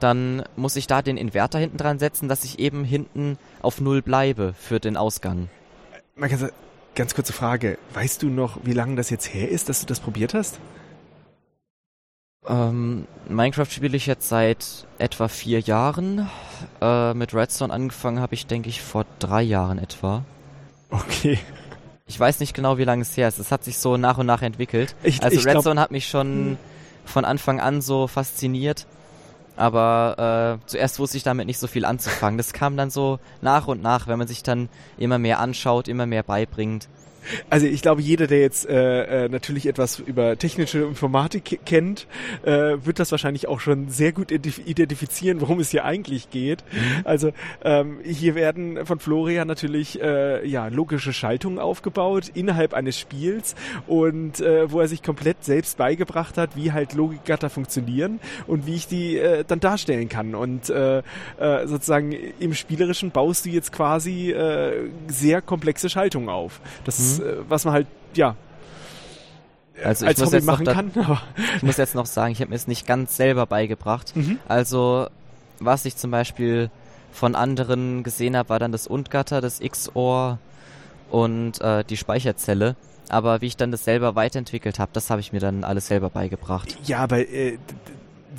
dann muss ich da den Inverter hinten dran setzen, dass ich eben hinten auf Null bleibe für den Ausgang. Ganz kurze Frage. Weißt du noch, wie lange das jetzt her ist, dass du das probiert hast? Ähm, Minecraft spiele ich jetzt seit etwa vier Jahren. Äh, mit Redstone angefangen habe ich, denke ich, vor drei Jahren etwa. Okay. Ich weiß nicht genau, wie lange es her ist. Es hat sich so nach und nach entwickelt. Ich, Also ich glaub, Redstone hat mich schon von Anfang an so fasziniert. Aber äh, zuerst wusste ich damit nicht so viel anzufangen. Das kam dann so nach und nach, wenn man sich dann immer mehr anschaut, immer mehr beibringt. Also ich glaube, jeder, der jetzt äh, äh, natürlich etwas über technische Informatik kennt, äh, wird das wahrscheinlich auch schon sehr gut identifizieren, worum es hier eigentlich geht. Mhm. Also ähm, hier werden von Florian natürlich äh, ja logische Schaltungen aufgebaut innerhalb eines Spiels und äh, wo er sich komplett selbst beigebracht hat, wie halt Logikgatter funktionieren und wie ich die äh, dann darstellen kann. Und äh, äh, sozusagen im Spielerischen baust du jetzt quasi äh, sehr komplexe Schaltungen auf. Das mhm äh, was man halt, ja, also als Hobby machen kann. <laughs> ich muss jetzt noch sagen, ich habe mir es nicht ganz selber beigebracht. Mhm. Also was ich zum Beispiel von anderen gesehen habe, war dann das Und-Gatter, das X-Ohr und äh, die Speicherzelle. Aber wie ich dann das selber weiterentwickelt habe, das habe ich mir dann alles selber beigebracht. Ja, aber äh,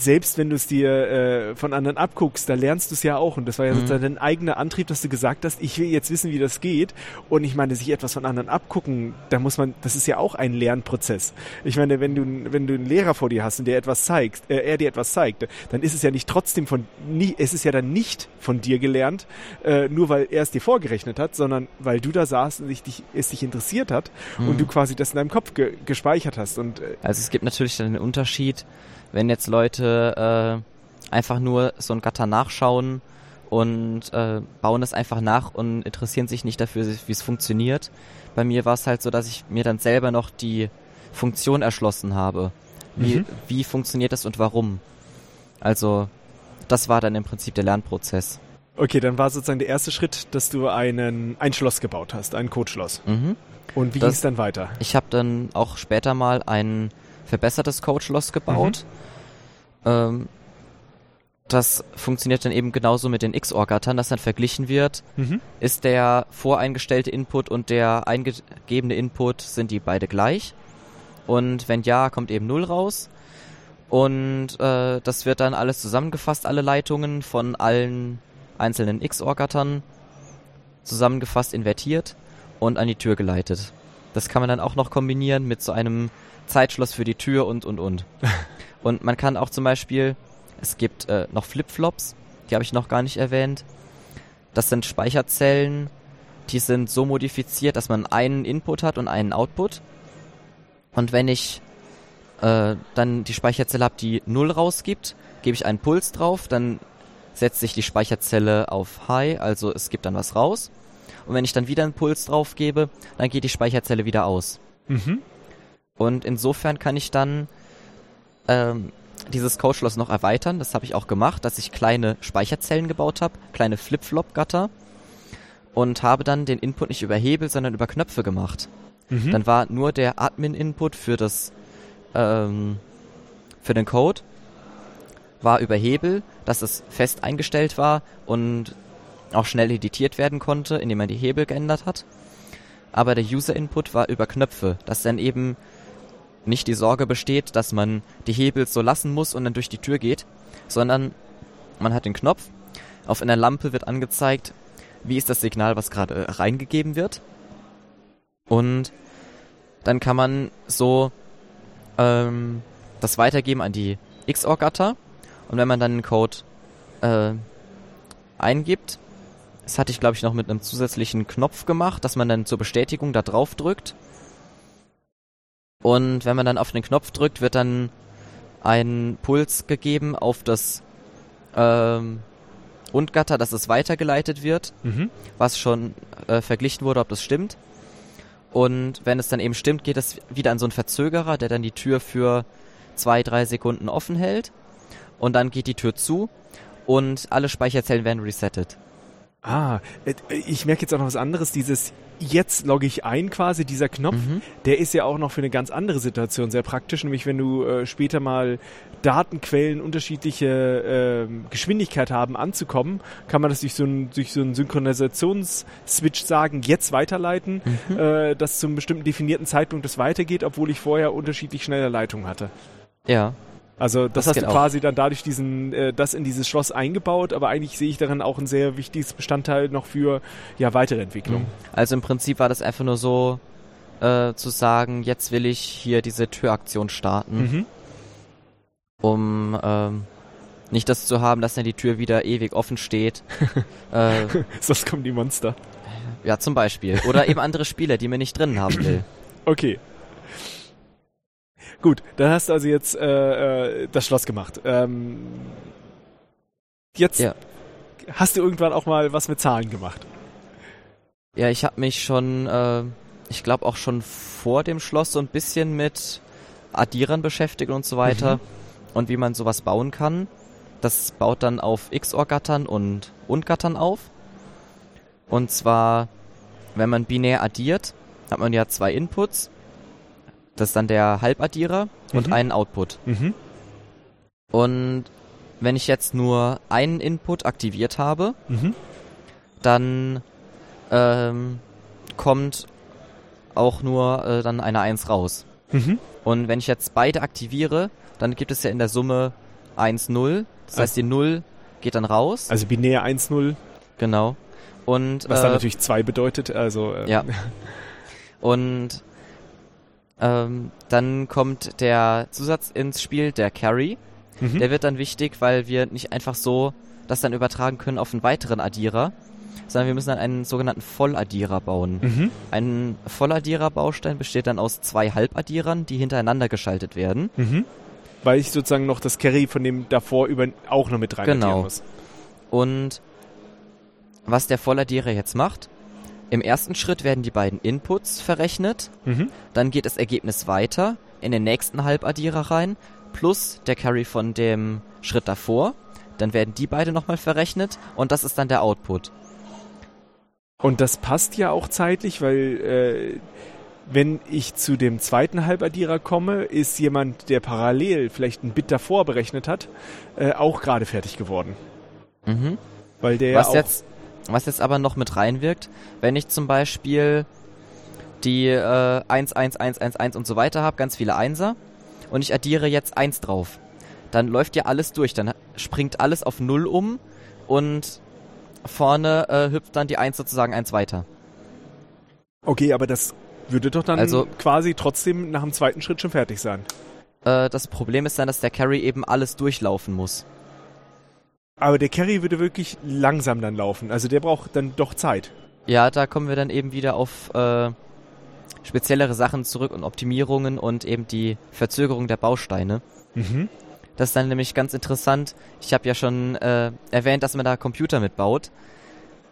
selbst wenn du es dir äh, von anderen abguckst, da lernst du es ja auch. Und das war ja mhm. sozusagen dein eigener Antrieb, dass du gesagt hast, ich will jetzt wissen, wie das geht. Und ich meine, sich etwas von anderen abgucken, da muss man, das ist ja auch ein Lernprozess. Ich meine, wenn du, wenn du einen Lehrer vor dir hast und der etwas zeigt, äh, er dir etwas zeigt, dann ist es ja nicht trotzdem von, nie, es ist ja dann nicht von dir gelernt, äh, nur weil er es dir vorgerechnet hat, sondern weil du da saßt und sich dich, es dich interessiert hat mhm. und du quasi das in deinem Kopf ge gespeichert hast. Und, äh, also es gibt natürlich dann einen Unterschied, wenn jetzt Leute äh, einfach nur so ein Gatter nachschauen und äh, bauen es einfach nach und interessieren sich nicht dafür, wie es funktioniert. Bei mir war es halt so, dass ich mir dann selber noch die Funktion erschlossen habe. Wie, mhm. wie funktioniert das und warum? Also, das war dann im Prinzip der Lernprozess. Okay, dann war sozusagen der erste Schritt, dass du einen, ein Schloss gebaut hast, ein Codeschloss. Mhm. Und wie ging es dann weiter? Ich habe dann auch später mal ein verbessertes Codeschloss gebaut. Mhm. Ähm, das funktioniert dann eben genauso mit den XOR-Gattern, dass dann verglichen wird, mhm. ist der voreingestellte Input und der eingegebene Input, sind die beide gleich? Und wenn ja, kommt eben 0 raus. Und äh, das wird dann alles zusammengefasst, alle Leitungen von allen einzelnen XOR-Gattern zusammengefasst, invertiert und an die Tür geleitet. Das kann man dann auch noch kombinieren mit so einem Zeitschloss für die Tür und und und. <laughs> Und man kann auch zum Beispiel, es gibt äh, noch Flipflops, die habe ich noch gar nicht erwähnt. Das sind Speicherzellen, die sind so modifiziert, dass man einen Input hat und einen Output. Und wenn ich äh, dann die Speicherzelle habe, die 0 rausgibt, gebe ich einen Puls drauf, dann setzt sich die Speicherzelle auf High, also es gibt dann was raus. Und wenn ich dann wieder einen Puls drauf gebe, dann geht die Speicherzelle wieder aus. Mhm. Und insofern kann ich dann ähm, dieses Codeschloss noch erweitern. Das habe ich auch gemacht, dass ich kleine Speicherzellen gebaut habe, kleine Flip-Flop-Gatter und habe dann den Input nicht über Hebel, sondern über Knöpfe gemacht. Mhm. Dann war nur der Admin-Input für das ähm, für den Code war über Hebel, dass es fest eingestellt war und auch schnell editiert werden konnte, indem man die Hebel geändert hat. Aber der User-Input war über Knöpfe, dass dann eben nicht die Sorge besteht, dass man die Hebel so lassen muss und dann durch die Tür geht, sondern man hat den Knopf, auf einer Lampe wird angezeigt, wie ist das Signal, was gerade reingegeben wird. Und dann kann man so ähm, das weitergeben an die XOR-Gatter. Und wenn man dann den Code äh, eingibt, das hatte ich glaube ich noch mit einem zusätzlichen Knopf gemacht, dass man dann zur Bestätigung da drauf drückt und wenn man dann auf den Knopf drückt, wird dann ein Puls gegeben auf das ähm, Undgatter, dass es weitergeleitet wird, mhm. was schon äh, verglichen wurde, ob das stimmt. Und wenn es dann eben stimmt, geht es wieder an so einen Verzögerer, der dann die Tür für zwei, drei Sekunden offen hält. Und dann geht die Tür zu und alle Speicherzellen werden resettet. Ah, äh, ich merke jetzt auch noch was anderes. Dieses jetzt logge ich ein quasi, dieser Knopf, mhm. der ist ja auch noch für eine ganz andere Situation sehr praktisch, nämlich wenn du äh, später mal Datenquellen unterschiedliche äh, Geschwindigkeit haben anzukommen, kann man das durch so einen durch so einen Synchronisationsswitch sagen, jetzt weiterleiten, mhm. äh, dass zum bestimmten definierten Zeitpunkt das weitergeht, obwohl ich vorher unterschiedlich schnelle Leitungen hatte. Ja. Also das, das hast du quasi dann dadurch diesen, äh, das in dieses Schloss eingebaut, aber eigentlich sehe ich darin auch ein sehr wichtiges Bestandteil noch für ja weitere Entwicklung. Mhm. Also im Prinzip war das einfach nur so äh, zu sagen, jetzt will ich hier diese Türaktion starten, mhm. um ähm, Nicht das zu haben, dass dann die Tür wieder ewig offen steht. <laughs> äh, Sonst kommen die Monster. ja, zum Beispiel. Oder eben andere Spieler, die man nicht drin haben will. Okay. Gut, dann hast du also jetzt äh, äh, das Schloss gemacht. Ähm, jetzt Ja. hast du irgendwann auch mal was mit Zahlen gemacht. Ja, ich habe mich schon, äh, ich glaube auch schon vor dem Schloss so ein bisschen mit Addierern beschäftigt und so weiter. Mhm. Und wie man sowas bauen kann. Das baut dann auf XOR-Gattern und Und-Gattern auf. Und zwar, wenn man binär addiert, hat man ja zwei Inputs. Das ist dann der Halbaddierer und Mhm. einen Output. Mhm. Und wenn ich jetzt nur einen Input aktiviert habe, Mhm. dann ähm, kommt auch nur äh, dann eine 1 raus. Mhm. Und wenn ich jetzt beide aktiviere, dann gibt es ja in der Summe 1, 0. Das heißt, die 0 geht dann raus. Also binär 1-0, genau. Und, was äh, dann natürlich 2 bedeutet. Also äh, Ja. <laughs> Und ähm, dann kommt der Zusatz ins Spiel, der Carry. Mhm. Der wird dann wichtig, weil wir nicht einfach so das dann übertragen können auf einen weiteren Addierer, sondern wir müssen dann einen sogenannten Volladdierer bauen. Mhm. Ein Volladdierer-Baustein besteht dann aus zwei Halbaddierern, die hintereinander geschaltet werden. Mhm. Weil ich sozusagen noch das Carry von dem davor über auch noch mit rein Genau. muss. Und was der Volladdierer jetzt macht, im ersten Schritt werden die beiden Inputs verrechnet, Mhm. dann geht das Ergebnis weiter in den nächsten Halbaddierer rein, plus der Carry von dem Schritt davor. Dann werden die beide nochmal verrechnet und das ist dann der Output. Und das passt ja auch zeitlich, weil äh, wenn ich zu dem zweiten Halbaddierer komme, ist jemand, der parallel vielleicht ein Bit davor berechnet hat, äh, auch gerade fertig geworden. Mhm. Weil der was, ja auch jetzt, was jetzt aber noch mit reinwirkt, wenn ich zum Beispiel die äh, 1, 1, 1, 1, 1 und so weiter habe, ganz viele Einser, und ich addiere jetzt 1 drauf, dann läuft ja alles durch, dann springt alles auf 0 um und vorne äh, hüpft dann die 1 sozusagen eins weiter. Okay, aber das würde doch dann Also- quasi trotzdem nach dem zweiten Schritt schon fertig sein. Äh, das Problem ist dann, dass der Carry eben alles durchlaufen muss. Aber der Carry würde wirklich langsam dann laufen. Also der braucht dann doch Zeit. Ja, da kommen wir dann eben wieder auf äh, speziellere Sachen zurück und Optimierungen und eben die Verzögerung der Bausteine. Mhm. Das ist dann nämlich ganz interessant. Ich habe ja schon äh, erwähnt, dass man da Computer mitbaut.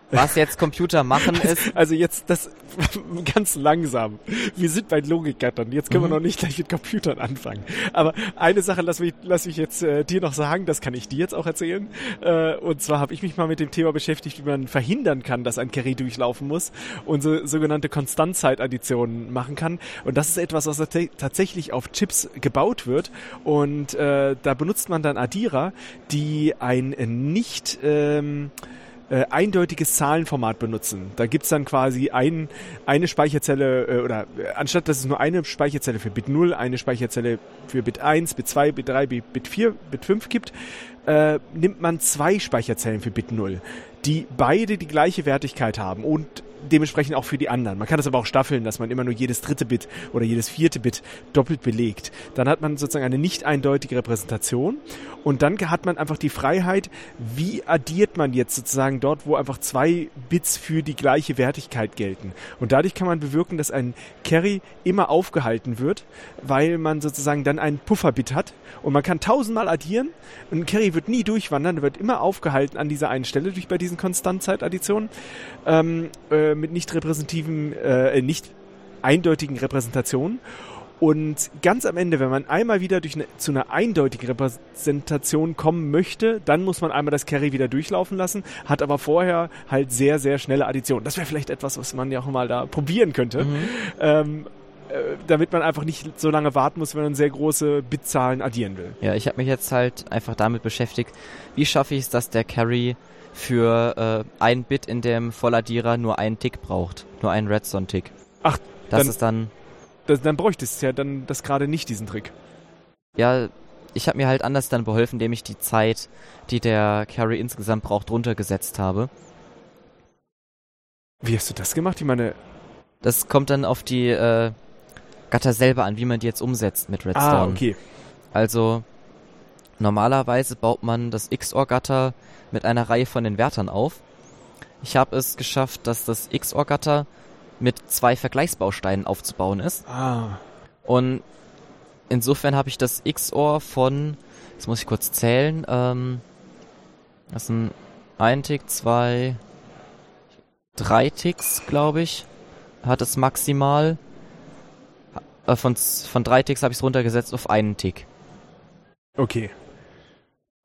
Was jetzt Computer machen ist, Also jetzt das <laughs> ganz langsam. Wir sind bei Logikgattern. Jetzt können wir Mhm. noch nicht gleich mit Computern anfangen. Aber eine Sache lass mich, lass mich jetzt äh, dir noch sagen, das kann ich dir jetzt auch erzählen. Äh, und zwar habe ich mich mal mit dem Thema beschäftigt, wie man verhindern kann, dass ein Carry durchlaufen muss und so sogenannte Konstantzeitadditionen machen kann. Und das ist etwas, was tats- tatsächlich auf Chips gebaut wird. Und äh, da benutzt man dann Addierer, die ein nicht ähm, äh, eindeutiges Zahlenformat benutzen. Da gibt's dann quasi ein, eine Speicherzelle äh, oder äh, anstatt dass es nur eine Speicherzelle für Bit 0, eine Speicherzelle für Bit 1, Bit 2, Bit 3, Bit Bit 4, Bit 5 gibt, äh, nimmt man zwei Speicherzellen für Bit 0, die beide die gleiche Wertigkeit haben und dementsprechend auch für die anderen. Man kann das aber auch staffeln, dass man immer nur jedes dritte Bit oder jedes vierte Bit doppelt belegt. Dann hat man sozusagen eine nicht eindeutige Repräsentation und dann hat man einfach die Freiheit, wie addiert man jetzt sozusagen dort, wo einfach zwei Bits für die gleiche Wertigkeit gelten. Und dadurch kann man bewirken, dass ein Carry immer aufgehalten wird, weil man sozusagen dann einen Pufferbit hat und man kann tausendmal addieren und ein Carry wird nie durchwandern, wird immer aufgehalten an dieser einen Stelle durch bei diesen Konstantzeitadditionen ähm, äh, mit nicht repräsentativen, äh, nicht eindeutigen Repräsentationen. Und ganz am Ende, wenn man einmal wieder durch eine, zu einer eindeutigen Repräsentation kommen möchte, dann muss man einmal das Carry wieder durchlaufen lassen, hat aber vorher halt sehr, sehr schnelle Additionen. Das wäre vielleicht etwas, was man ja auch mal da probieren könnte, Mhm. ähm, äh, damit man einfach nicht so lange warten muss, wenn man sehr große Bitzahlen addieren will. ja, ich habe mich jetzt halt einfach damit beschäftigt, wie schaffe ich es, dass der Carry für äh, ein Bit in dem Volladdierer nur einen Tick braucht. Nur einen Redstone-Tick. Ach, Das dann- ist dann, Das, dann bräuchte es ja dann das gerade nicht, diesen Trick. ja, ich habe mir halt anders dann beholfen, indem ich die Zeit, die der Carry insgesamt braucht, runtergesetzt habe. Wie hast du das gemacht? Ich meine, Das kommt dann auf die äh, Gatter selber an, wie man die jetzt umsetzt mit Redstone. ah, okay. Also, Normalerweise baut man das XOR-Gatter mit einer Reihe von den Wärtern auf. Ich habe es geschafft, dass das XOR-Gatter mit zwei Vergleichsbausteinen aufzubauen ist. Ah. Und insofern habe ich das XOR von, jetzt muss ich kurz zählen, ähm, das sind ein Tick, zwei, drei Ticks, glaube ich, hat es maximal. Äh, von, von drei Ticks habe ich es runtergesetzt auf einen Tick. Okay.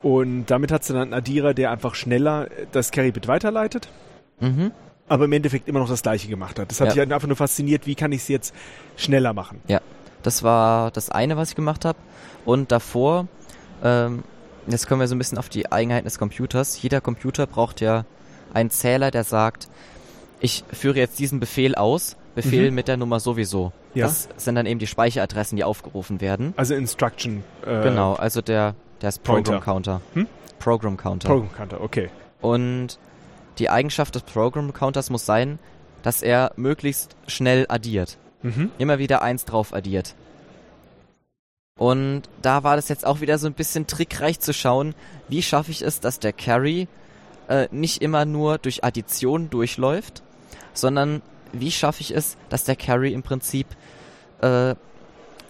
Und damit hast du dann einen Addierer, der einfach schneller das Carry-Bit weiterleitet, Mhm. aber im Endeffekt immer noch das gleiche gemacht hat. Das hat Ja. dich halt einfach nur fasziniert, wie kann ich es jetzt schneller machen. Das war das eine, was ich gemacht habe. Und davor, ähm, jetzt kommen wir so ein bisschen auf die Eigenheiten des Computers. Jeder Computer braucht ja einen Zähler, der sagt, ich führe jetzt diesen Befehl aus, Befehl Mhm. mit der Nummer sowieso. Ja. Das sind dann eben die Speicheradressen, die aufgerufen werden. Also Instruction. Äh, genau, also der, der ist. Program Counter. Hm? Program Counter. Program Counter, okay. Und die Eigenschaft des Program Counters muss sein, dass er möglichst schnell addiert. Mhm. immer wieder eins drauf addiert. Und da war das jetzt auch wieder so ein bisschen trickreich zu schauen, wie schaffe ich es, dass der Carry äh, nicht immer nur durch Addition durchläuft, sondern wie schaffe ich es, dass der Carry im Prinzip äh,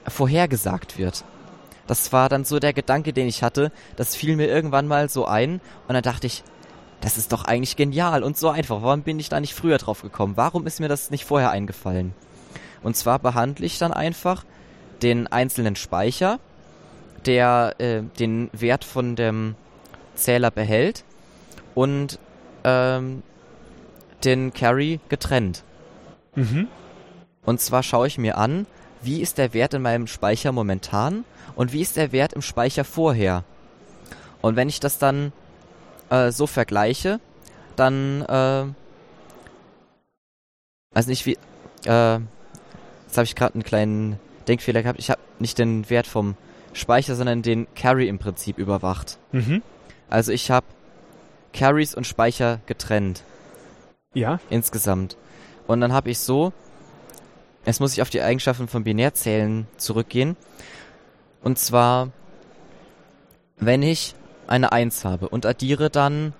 vorhergesagt wird. Das war dann so der Gedanke, den ich hatte. Das fiel mir irgendwann mal so ein und dann dachte ich, das ist doch eigentlich genial und so einfach. Warum bin ich da nicht früher drauf gekommen? Warum ist mir das nicht vorher eingefallen? Und zwar behandle ich dann einfach den einzelnen Speicher, der äh, den Wert von dem Zähler behält und ähm, den Carry getrennt. Mhm. Und zwar schaue ich mir an, wie ist der Wert in meinem Speicher momentan und wie ist der Wert im Speicher vorher. Und wenn ich das dann äh, so vergleiche, dann äh, weiß nicht wie äh, jetzt habe ich gerade einen kleinen Denkfehler gehabt. Ich habe nicht den Wert vom Speicher, sondern den Carry im Prinzip überwacht. Mhm. Also ich habe Carries und Speicher getrennt Ja. insgesamt. Und dann habe ich so, jetzt muss ich auf die Eigenschaften von Binärzählen zurückgehen. Und zwar, wenn ich eine 1 habe und addiere dann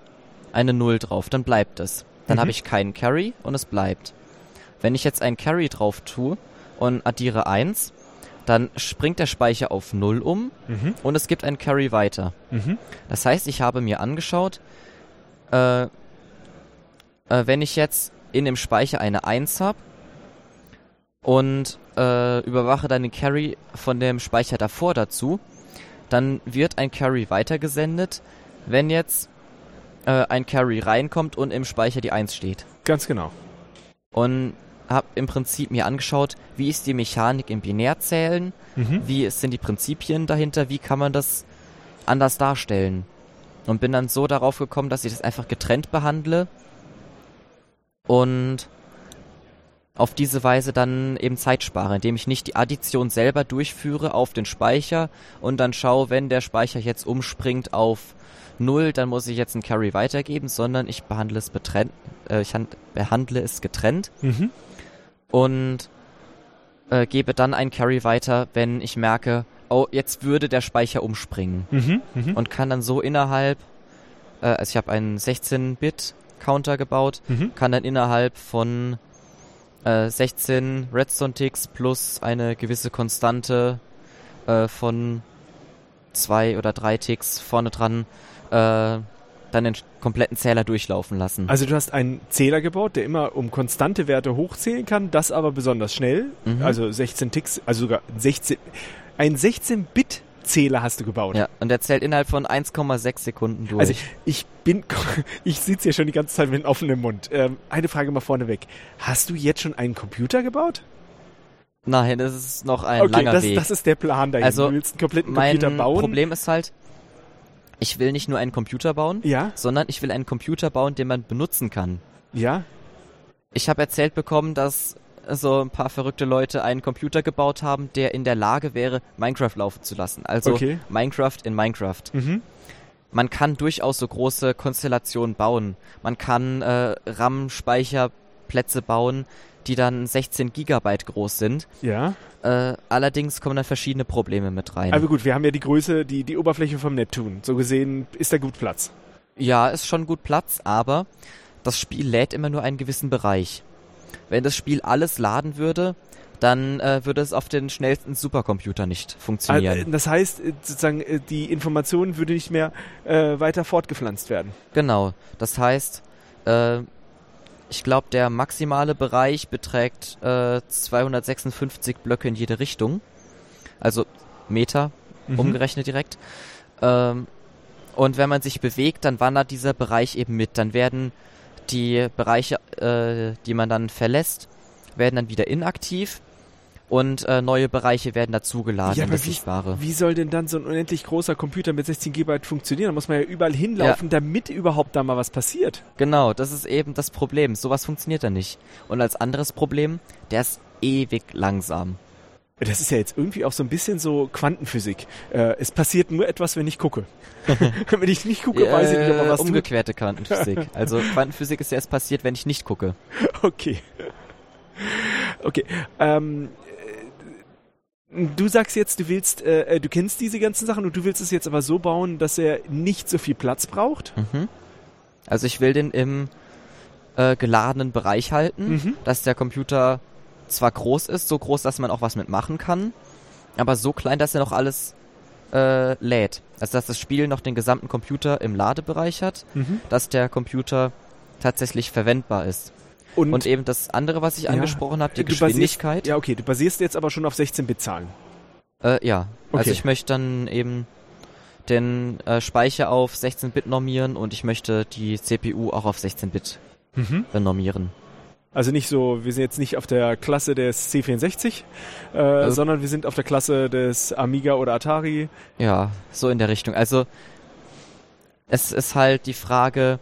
eine 0 drauf, dann bleibt es. Dann Mhm. habe ich keinen Carry und es bleibt. Wenn ich jetzt einen Carry drauf tue und addiere 1, dann springt der Speicher auf 0 um Mhm. und es gibt einen Carry weiter. Mhm. Das heißt, ich habe mir angeschaut, äh, äh, wenn ich jetzt in dem Speicher eine 1 habe und äh, überwache dann den Carry von dem Speicher davor dazu, dann wird ein Carry weitergesendet, wenn jetzt äh, ein Carry reinkommt und im Speicher die 1 steht. Ganz genau. Und habe im Prinzip mir angeschaut, wie ist die Mechanik im Binärzählen, Mhm. wie sind die Prinzipien dahinter, wie kann man das anders darstellen. Und bin dann so darauf gekommen, dass ich das einfach getrennt behandle und auf diese Weise dann eben Zeit spare, indem ich nicht die Addition selber durchführe auf den Speicher und dann schaue, wenn der Speicher jetzt umspringt auf 0, dann muss ich jetzt einen Carry weitergeben, sondern ich behandle es betrennt, äh, ich hand- behandle es getrennt Mhm. und äh, gebe dann einen Carry weiter, wenn ich merke, oh, jetzt würde der Speicher umspringen. Mhm. Mhm. Und kann dann so innerhalb, äh, also ich habe einen 16-Bit-Counter gebaut, Mhm. kann dann innerhalb von äh, 16 Redstone-Ticks plus eine gewisse Konstante äh, von zwei oder drei Ticks vorne dran äh, dann den kompletten Zähler durchlaufen lassen. Also du hast einen Zähler gebaut, der immer um konstante Werte hochzählen kann, das aber besonders schnell. Mhm. Also 16 Ticks, also sogar 16, ein 16-Bit-Zähler hast du gebaut. ja, und der zählt innerhalb von 1,6 Sekunden durch. Also ich, ich bin, <laughs> ich sitze hier schon die ganze Zeit mit offenem Mund. Ähm, eine Frage mal vorneweg. Hast du jetzt schon einen Computer gebaut? Nein, das ist noch ein okay, langer das, Weg. das ist der Plan dahin. Also, du willst einen kompletten mein Computer bauen. Problem ist halt, ich will nicht nur einen Computer bauen, Ja, sondern ich will einen Computer bauen, den man benutzen kann. ja. Ich habe erzählt bekommen, dass so ein paar verrückte Leute einen Computer gebaut haben, der in der Lage wäre, Minecraft laufen zu lassen. Also Okay. Minecraft in Minecraft. Mhm. Man kann durchaus so große Konstellationen bauen. Man kann äh, RAM-Speicherplätze bauen, die dann 16 Gigabyte groß sind. Ja. Äh, allerdings kommen dann verschiedene Probleme mit rein. Aber gut, wir haben ja die Größe, die, die Oberfläche vom Neptun. So gesehen ist da gut Platz. Ja, ist schon gut Platz, aber das Spiel lädt immer nur einen gewissen Bereich. Wenn das Spiel alles laden würde, dann äh, würde es auf den schnellsten Supercomputer nicht funktionieren. Also, das heißt, äh, sozusagen, äh, die Information würde nicht mehr äh, weiter fortgepflanzt werden. Genau. Das heißt, äh, ich glaube, der maximale Bereich beträgt äh, 256 Blöcke in jede Richtung. Also Meter, mhm. umgerechnet direkt. Ähm, und wenn man sich bewegt, dann wandert dieser Bereich eben mit. Dann werden die Bereiche, äh, die man dann verlässt, werden dann wieder inaktiv und äh, neue Bereiche werden dazugeladen ja, in das Sichtbare. Wie soll denn dann so ein unendlich großer Computer mit 16 GB funktionieren? Da muss man ja überall hinlaufen, ja. damit überhaupt da mal was passiert. Genau, das ist eben das Problem. Sowas funktioniert da nicht. Und als anderes Problem, der ist ewig langsam. Das ist ja jetzt irgendwie auch so ein bisschen so Quantenphysik. Äh, es passiert nur etwas, wenn ich gucke. <laughs> wenn ich nicht gucke, weiß ich nicht, ob er was Umgekehrte tut. Quantenphysik. Also <laughs> Quantenphysik ist ja erst passiert, wenn ich nicht gucke. Okay. Okay. Ähm, Du sagst jetzt, du willst, äh, du kennst diese ganzen Sachen und du willst es jetzt aber so bauen, dass er nicht so viel Platz braucht? Mhm. Also ich will den im äh, geladenen Bereich halten, mhm. dass der Computer zwar groß ist, so groß, dass man auch was mitmachen kann, aber so klein, dass er noch alles äh, lädt. Also dass das Spiel noch den gesamten Computer im Ladebereich hat, mhm. dass der Computer tatsächlich verwendbar ist. Und, und, eben das andere, was ich ja, angesprochen habe, die Geschwindigkeit. Basierst, ja, okay, du basierst jetzt aber schon auf 16-Bit-Zahlen. Äh, ja, okay. also ich möchte dann eben den äh, Speicher auf 16-Bit normieren und ich möchte die CPU auch auf 16-Bit mhm. normieren. Also nicht so, wir sind jetzt nicht auf der Klasse des C64, äh, also, sondern wir sind auf der Klasse des Amiga oder Atari. Ja, so in der Richtung. Also es ist halt die Frage,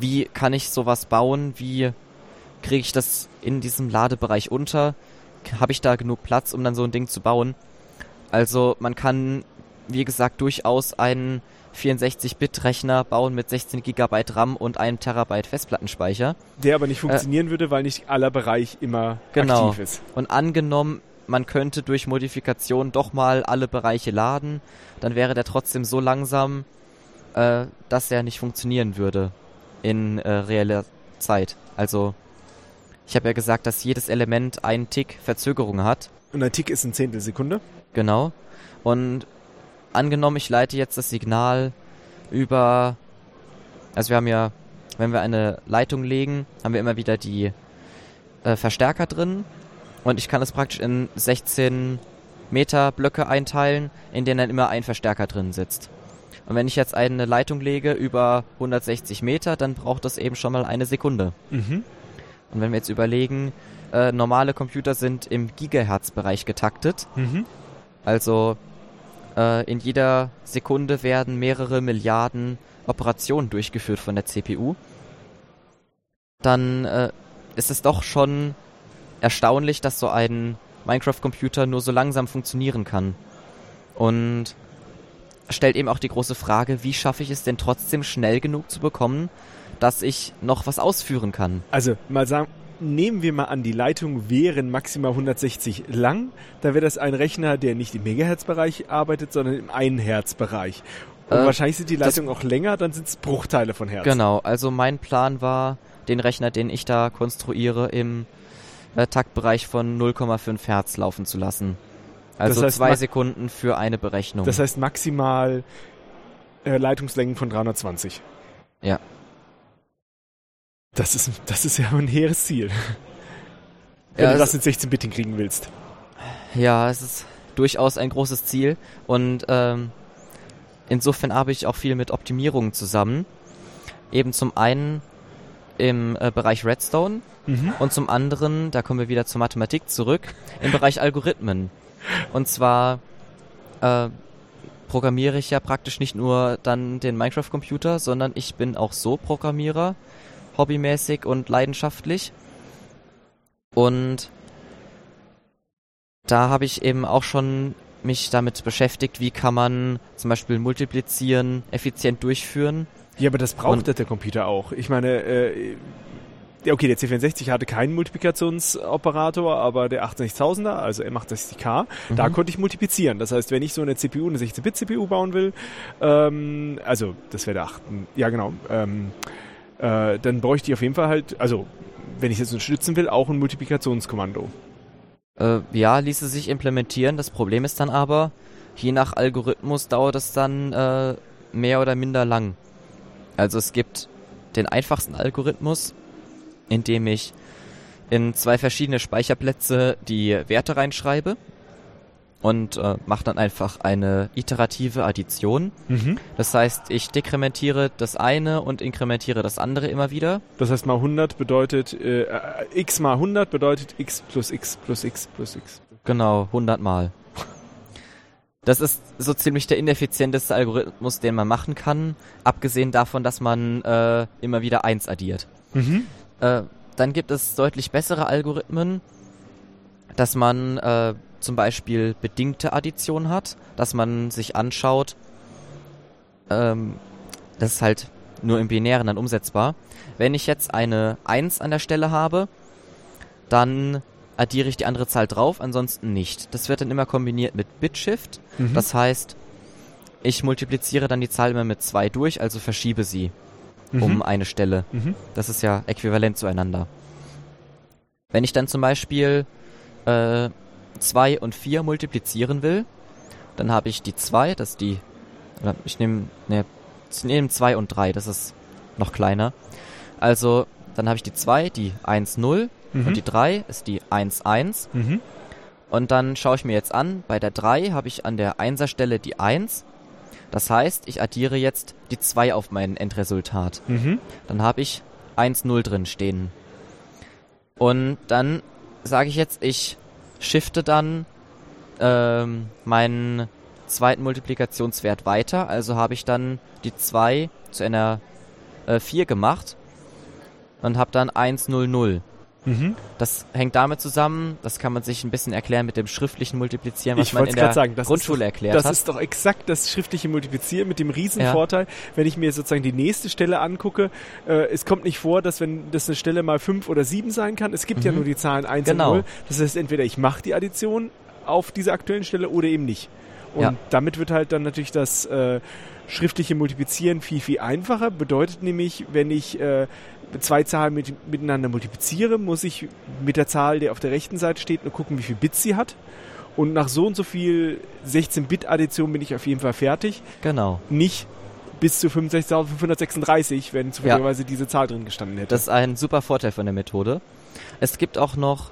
wie kann ich sowas bauen, wie kriege ich das in diesem Ladebereich unter? Habe ich da genug Platz, um dann so ein Ding zu bauen? Also man kann, wie gesagt, durchaus einen 64-Bit-Rechner bauen mit 16 GB RAM und 1 Terabyte Festplattenspeicher. Der aber nicht funktionieren äh, würde, weil nicht aller Bereich immer genau. aktiv ist. Und angenommen, man könnte durch Modifikation doch mal alle Bereiche laden, dann wäre der trotzdem so langsam, äh, dass er nicht funktionieren würde in äh, reeller Zeit. Also ich habe ja gesagt, dass jedes Element einen Tick Verzögerung hat. Und ein Tick ist ein Zehntelsekunde? Genau. Und angenommen, ich leite jetzt das Signal über. Also wir haben ja, wenn wir eine Leitung legen, haben wir immer wieder die äh, Verstärker drin. Und ich kann es praktisch in 16 Meter Blöcke einteilen, in denen dann immer ein Verstärker drin sitzt. Und wenn ich jetzt eine Leitung lege über 160 Meter, dann braucht das eben schon mal eine Sekunde. Mhm. Und wenn wir jetzt überlegen, äh, normale Computer sind im Gigahertz-Bereich getaktet. Mhm. Also in jeder Sekunde werden mehrere Milliarden Operationen durchgeführt von der CPU. Dann äh, ist es doch schon erstaunlich, dass so ein Minecraft-Computer nur so langsam funktionieren kann. Und stellt eben auch die große Frage, wie schaffe ich es denn trotzdem schnell genug zu bekommen, dass ich noch was ausführen kann. Also mal sagen, nehmen wir mal an, die Leitung wären maximal 160 lang, dann wäre das ein Rechner, der nicht im Megahertz-Bereich arbeitet, sondern im 1-Hertz-Bereich. Und äh, wahrscheinlich sind die Leitungen auch länger, dann sind es Bruchteile von Hertz. Genau, also mein Plan war, den Rechner, den ich da konstruiere, im äh, Taktbereich von 0,5 Hertz laufen zu lassen. Also das heißt, zwei Sekunden für eine Berechnung. Das heißt maximal äh, Leitungslängen von 320. Ja. Das ist, das ist ja ein hehres Ziel. <laughs> Wenn ja, du das in 16-Bit hinkriegen willst. Ja, es ist durchaus ein großes Ziel und ähm, insofern arbeite ich auch viel mit Optimierungen zusammen. Eben zum einen im äh, Bereich Redstone mhm. und zum anderen, da kommen wir wieder zur Mathematik zurück, im Bereich Algorithmen. Und zwar äh, programmiere ich ja praktisch nicht nur dann den Minecraft-Computer, sondern ich bin auch so Programmierer, hobbymäßig und leidenschaftlich. Und da habe ich eben auch schon mich damit beschäftigt, wie kann man zum Beispiel multiplizieren effizient durchführen. Ja, aber das braucht und, der Computer auch. Ich meine, äh, okay, der C64 hatte keinen Multiplikationsoperator, aber der 88000er, also M68K, Mhm. da konnte ich multiplizieren. Das heißt, wenn ich so eine CPU, eine 16-Bit-CPU bauen will, ähm, also das wäre der 8. Ja, genau. Ähm, äh, dann bräuchte ich auf jeden Fall halt, also wenn ich jetzt unterstützen will, auch ein Multiplikationskommando. Äh, ja, ließe sich implementieren. Das Problem ist dann aber, je nach Algorithmus dauert es dann äh, mehr oder minder lang. Also es gibt den einfachsten Algorithmus, in dem ich in zwei verschiedene Speicherplätze die Werte reinschreibe und äh, mache dann einfach eine iterative Addition. Mhm. Das heißt, ich dekrementiere das eine und inkrementiere das andere immer wieder. Das heißt, mal 100 bedeutet, äh, äh, x mal 100 bedeutet x plus x plus x plus x. Genau, 100 Mal. Das ist so ziemlich der ineffizienteste Algorithmus, den man machen kann, abgesehen davon, dass man äh, immer wieder 1 addiert. Mhm. Äh, dann gibt es deutlich bessere Algorithmen, dass man äh, zum Beispiel bedingte Addition hat, dass man sich anschaut, ähm, das ist halt nur im Binären dann umsetzbar. Wenn ich jetzt eine 1 an der Stelle habe, dann addiere ich die andere Zahl drauf, ansonsten nicht. Das wird dann immer kombiniert mit Bitshift. Mhm. Das heißt, ich multipliziere dann die Zahl immer mit 2 durch, also verschiebe sie um eine Stelle. Mhm. Das ist ja äquivalent zueinander. Wenn ich dann zum Beispiel 2 und 4 multiplizieren will, dann habe ich die 2, das ist die, oder ich nehme, ne, ich nehme 2 und 3, das ist noch kleiner. Also, dann habe ich die 2, die 1, 0 Mhm. und die 3 ist die 1, 1. Mhm. Und dann schaue ich mir jetzt an, bei der 3 habe ich an der 1er Stelle die 1. Das heißt, ich addiere jetzt die 2 auf mein Endresultat. Mhm. Dann habe ich 1, 0 drin stehen. Und dann sage ich jetzt, ich shifte dann ähm, meinen zweiten Multiplikationswert weiter. Also habe ich dann die 2 zu einer äh, 4 gemacht und habe dann 1, 0, 0. Mhm. Das hängt damit zusammen, das kann man sich ein bisschen erklären mit dem schriftlichen Multiplizieren, was Ich man wollte in der sagen, das Grundschule doch, erklärt das hat. ist doch exakt das schriftliche Multiplizieren mit dem Riesenvorteil, wenn ich mir sozusagen die nächste Stelle angucke. Äh, es kommt nicht vor, dass wenn das eine Stelle mal 5 oder 7 sein kann. Es gibt ja Mhm. nur die Zahlen 1 Genau. und 0. Das heißt, entweder ich mache die Addition auf dieser aktuellen Stelle oder eben nicht. Und Ja. damit wird halt dann natürlich das äh, schriftliche Multiplizieren viel, viel einfacher. Bedeutet nämlich, wenn ich äh, zwei Zahlen mit, miteinander multipliziere, muss ich mit der Zahl, die auf der rechten Seite steht, nur gucken, wie viel Bits sie hat. Und nach so und so viel 16-Bit-Addition bin ich auf jeden Fall fertig. Genau. Nicht bis zu 65.536, wenn zufälligerweise diese Zahl drin gestanden hätte. Das ist ein super Vorteil von der Methode. Es gibt auch noch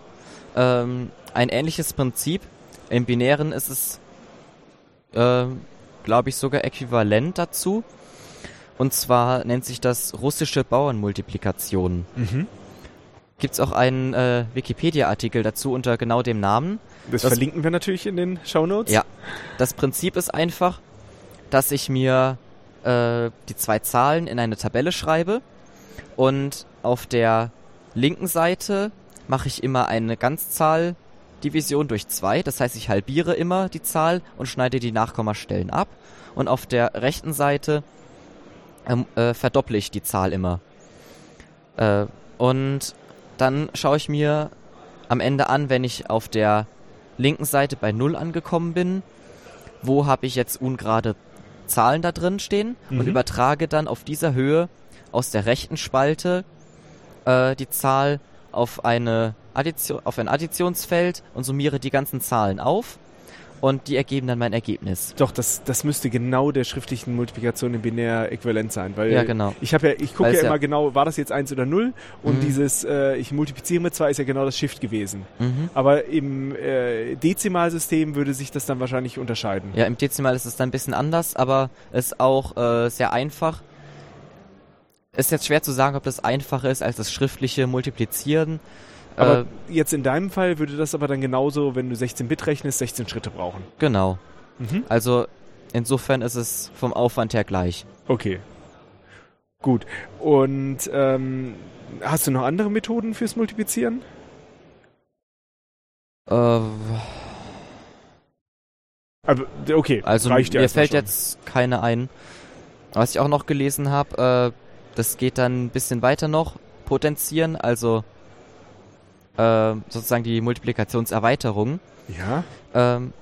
ähm, ein ähnliches Prinzip. Im Binären ist es, ähm, glaube ich, sogar äquivalent dazu. Und zwar nennt sich das russische Bauernmultiplikation. mhm. Gibt es auch einen äh, Wikipedia-Artikel dazu unter genau dem Namen. das, das- verlinken wir natürlich in den Shownotes. Ja. Das Prinzip ist einfach, dass ich mir äh, die zwei Zahlen in eine Tabelle schreibe und auf der linken Seite mache ich immer eine Ganzzahldivision durch zwei. Das heißt, ich halbiere immer die Zahl und schneide die Nachkommastellen ab. Und auf der rechten Seite äh, verdopple ich die Zahl immer. Äh, und dann schaue ich mir am Ende an, wenn ich auf der linken Seite bei 0 angekommen bin, wo habe ich jetzt ungerade Zahlen da drin stehen und Mhm. übertrage dann auf dieser Höhe aus der rechten Spalte äh, die Zahl auf eine Addition, auf ein Additionsfeld und summiere die ganzen Zahlen auf und die ergeben dann mein Ergebnis. Doch, das, das müsste genau der schriftlichen Multiplikation im binär äquivalent sein, weil Ja, genau. ich habe ja, ich gucke ja es ja- immer genau, war das jetzt 1 oder 0 und Mhm. dieses äh, ich multipliziere mit 2 ist ja genau das Shift gewesen. Mhm. Aber im äh, Dezimalsystem würde sich das dann wahrscheinlich unterscheiden. Ja, im Dezimal ist es dann ein bisschen anders, aber ist auch äh, sehr einfach. Ist jetzt schwer zu sagen, ob das einfacher ist als das schriftliche Multiplizieren. Aber äh, jetzt in deinem Fall würde das aber dann genauso, wenn du 16-Bit rechnest, 16 Schritte brauchen. genau. Mhm. Also insofern ist es vom Aufwand her gleich. Okay. Gut. Und ähm, hast du noch andere Methoden fürs Multiplizieren? Äh, Aber, okay, also reicht mir fällt schon. jetzt keine ein. Was ich auch noch gelesen habe, äh, das geht dann ein bisschen weiter noch. potenzieren, also äh, sozusagen die Multiplikationserweiterung. Ja. Ähm,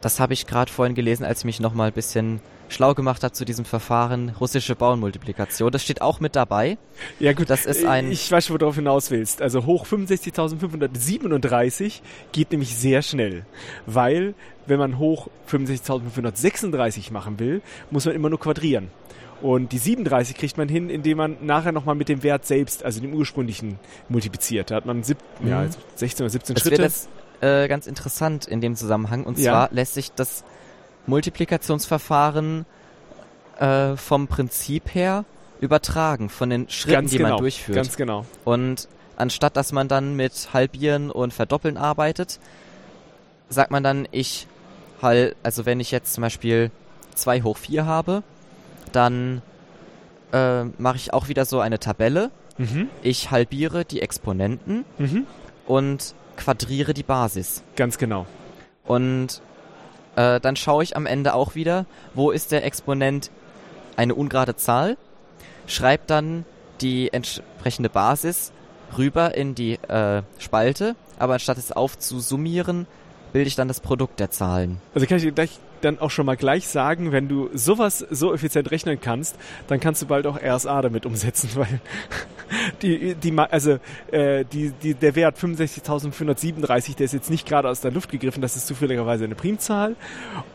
das habe ich gerade vorhin gelesen, als ich mich nochmal ein bisschen schlau gemacht habe zu diesem Verfahren russische Bauernmultiplikation. Das steht auch mit dabei. Ja gut, Das ist ein- ich weiß schon, worauf du hinaus willst. Also hoch 65.537 geht nämlich sehr schnell, weil wenn man hoch 65.536 machen will, muss man immer nur quadrieren. Und die 37 kriegt man hin, indem man nachher nochmal mit dem Wert selbst, also dem ursprünglichen, multipliziert. Da hat man sieb ja, Mhm. also 16 oder 17 Das Schritte. jetzt äh, ganz interessant in dem Zusammenhang. Und Ja. zwar lässt sich das Multiplikationsverfahren äh, vom Prinzip her übertragen, von den Schritten, ganz die genau, man durchführt. Ganz genau. Und anstatt dass man dann mit Halbieren und Verdoppeln arbeitet, sagt man dann, ich halt, also wenn ich jetzt zum Beispiel 2 hoch 4 habe, dann äh, mache ich auch wieder so eine Tabelle. Mhm. Ich halbiere die Exponenten Mhm. und quadriere die Basis. Ganz genau. Und äh, dann schaue ich am Ende auch wieder, wo ist der Exponent eine ungerade Zahl, schreibe dann die entsprechende Basis rüber in die äh, Spalte, aber anstatt es aufzusummieren, bilde ich dann das Produkt der Zahlen. Also kann ich gleich dann auch schon mal gleich sagen, wenn du sowas so effizient rechnen kannst, dann kannst du bald auch RSA damit umsetzen, <laughs> weil die, die, also äh, die, die, der Wert 65.537, der ist jetzt nicht gerade aus der Luft gegriffen, das ist zufälligerweise eine Primzahl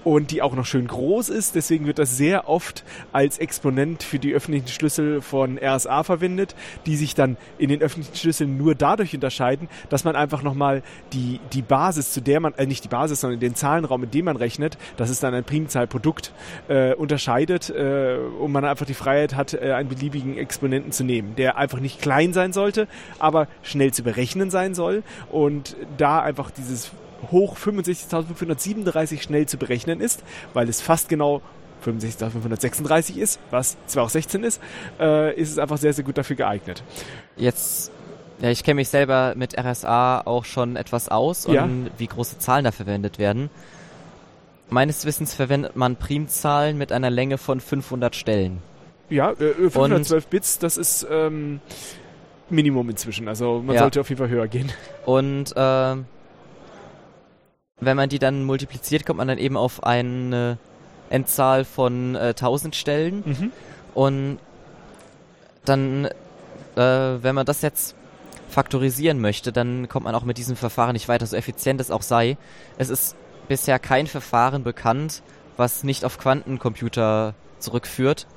und die auch noch schön groß ist, deswegen wird das sehr oft als Exponent für die öffentlichen Schlüssel von RSA verwendet, die sich dann in den öffentlichen Schlüsseln nur dadurch unterscheiden, dass man einfach nochmal die, die Basis, zu der man, äh, nicht die Basis, sondern den Zahlenraum, in dem man rechnet, das ist dann ein Primzahlprodukt, äh, unterscheidet äh, und man einfach die Freiheit hat, äh, einen beliebigen Exponenten zu nehmen, der einfach nicht klein sein sollte, aber schnell zu berechnen sein soll und da einfach dieses hoch 65.537 schnell zu berechnen ist, weil es fast genau 65.536 ist, was zwar auch 16 ist, äh, ist es einfach sehr, sehr gut dafür geeignet. Jetzt, ja, ich kenne mich selber mit RSA auch schon etwas aus Ja. und wie große Zahlen da verwendet werden. Meines Wissens verwendet man Primzahlen mit einer Länge von 500 Stellen. Ja, äh, 512 Bits, das ist ähm, Minimum inzwischen. Also man Ja. sollte auf jeden Fall höher gehen. <laughs> Und ähm, wenn man die dann multipliziert, kommt man dann eben auf eine Endzahl von äh, 1000 Stellen. Mhm. Und dann, äh, wenn man das jetzt faktorisieren möchte, dann kommt man auch mit diesem Verfahren nicht weiter, so effizient es auch sei. Es ist bisher kein Verfahren bekannt, was nicht auf Quantencomputer zurückführt,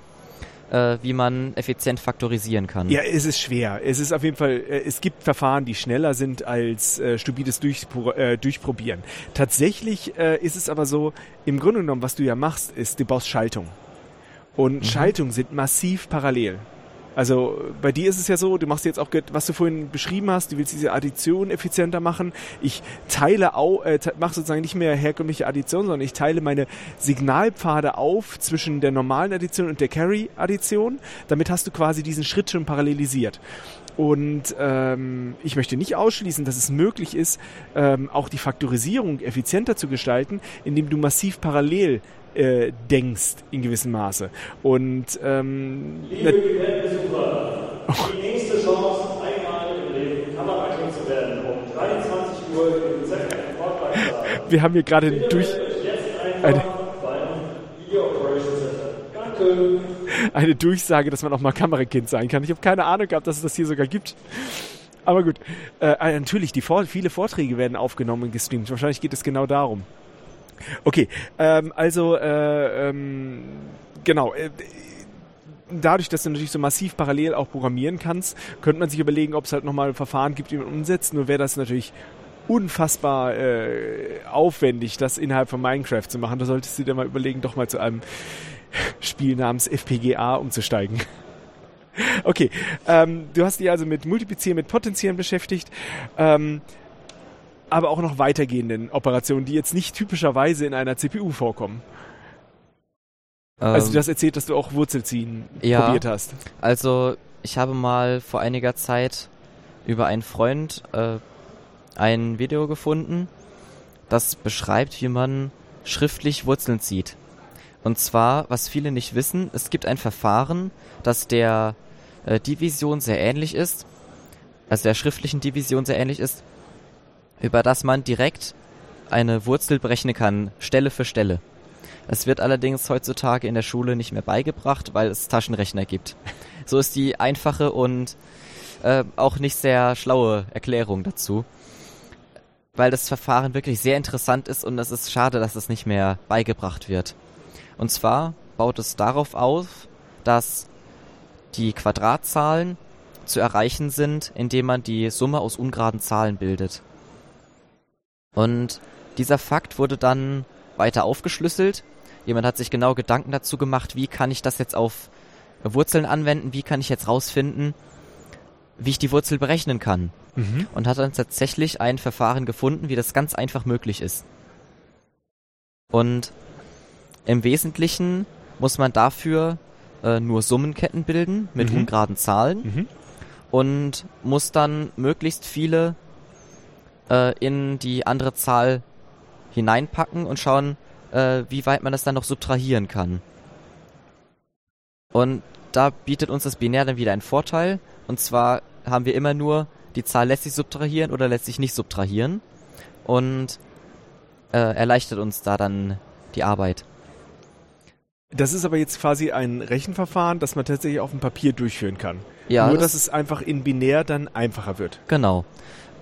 äh, wie man effizient faktorisieren kann. Ja, es ist schwer. Es ist auf jeden Fall, äh, es gibt Verfahren, die schneller sind als äh, stupides Durchpro äh, Durchprobieren. Tatsächlich äh, ist es aber so, im Grunde genommen, was du ja machst, ist, du baust Schaltung. Und Schaltungen sind massiv parallel. Also bei dir ist es ja so, du machst jetzt auch, was du vorhin beschrieben hast, du willst diese Addition effizienter machen. Ich teile au, äh, mache sozusagen nicht mehr herkömmliche Addition, sondern ich teile meine Signalpfade auf zwischen der normalen Addition und der Carry-Addition. Damit hast du quasi diesen Schritt schon parallelisiert. Und ähm, ich möchte nicht ausschließen, dass es möglich ist, ähm, auch die Faktorisierung effizienter zu gestalten, indem du massiv parallel äh, denkst in gewissem Maße. Und ähm, Liebe Eventbesucher, die nächste Chance, einmal im Leben Kamerakind zu werden, um 23 Uhr im ZDF Sportparksaal. wir haben hier gerade durch eine, eine Durchsage, dass man auch mal Kamerakind sein kann. Ich habe keine Ahnung gehabt, dass es das hier sogar gibt. Aber gut, äh, äh, natürlich, die viele Vorträge werden aufgenommen und gestreamt. Wahrscheinlich geht es genau darum. Okay, ähm, also äh, ähm, genau. Äh, dadurch, dass du natürlich so massiv parallel auch programmieren kannst, könnte man sich überlegen, ob es halt nochmal Verfahren gibt, die man umsetzt. Nur wäre das natürlich unfassbar äh, aufwendig, das innerhalb von Minecraft zu machen. Da solltest du dir mal überlegen, doch mal zu einem Spiel namens FPGA umzusteigen. <laughs> Okay, ähm, du hast dich also mit Multiplizieren, mit Potenzieren beschäftigt, ähm, aber auch noch weitergehenden Operationen, die jetzt nicht typischerweise in einer CPU vorkommen. Also Ähm, du hast erzählt, dass du auch Wurzelziehen ja. probiert hast. Also, ich habe mal vor einiger Zeit über einen Freund äh, ein Video gefunden, das beschreibt, wie man schriftlich Wurzeln zieht. Und zwar, was viele nicht wissen, es gibt ein Verfahren, das der äh, Division sehr ähnlich ist, also der schriftlichen Division sehr ähnlich ist, über das man direkt eine Wurzel berechnen kann, Stelle für Stelle. Es wird allerdings heutzutage in der Schule nicht mehr beigebracht, weil es Taschenrechner gibt. So ist die einfache und äh, auch nicht sehr schlaue Erklärung dazu. Weil das Verfahren wirklich sehr interessant ist und es ist schade, dass es nicht mehr beigebracht wird. Und zwar baut es darauf auf, dass die Quadratzahlen zu erreichen sind, indem man die Summe aus ungeraden Zahlen bildet. Und dieser Fakt wurde dann weiter aufgeschlüsselt. Jemand hat sich genau Gedanken dazu gemacht, wie kann ich das jetzt auf Wurzeln anwenden, wie kann ich jetzt rausfinden, wie ich die Wurzel berechnen kann. Mhm. Und hat dann tatsächlich ein Verfahren gefunden, wie das ganz einfach möglich ist. Und im Wesentlichen muss man dafür äh, nur Summenketten bilden mit Mhm. ungeraden Zahlen Mhm. und muss dann möglichst viele äh, in die andere Zahl hineinpacken und schauen, äh, wie weit man das dann noch subtrahieren kann. Und da bietet uns das Binär dann wieder einen Vorteil. Und zwar haben wir immer nur, die Zahl lässt sich subtrahieren oder lässt sich nicht subtrahieren. Und äh, erleichtert uns da dann die Arbeit. Das ist aber jetzt quasi ein Rechenverfahren, das man tatsächlich auf dem Papier durchführen kann. Ja, Nur, das- dass es einfach in binär dann einfacher wird. Genau.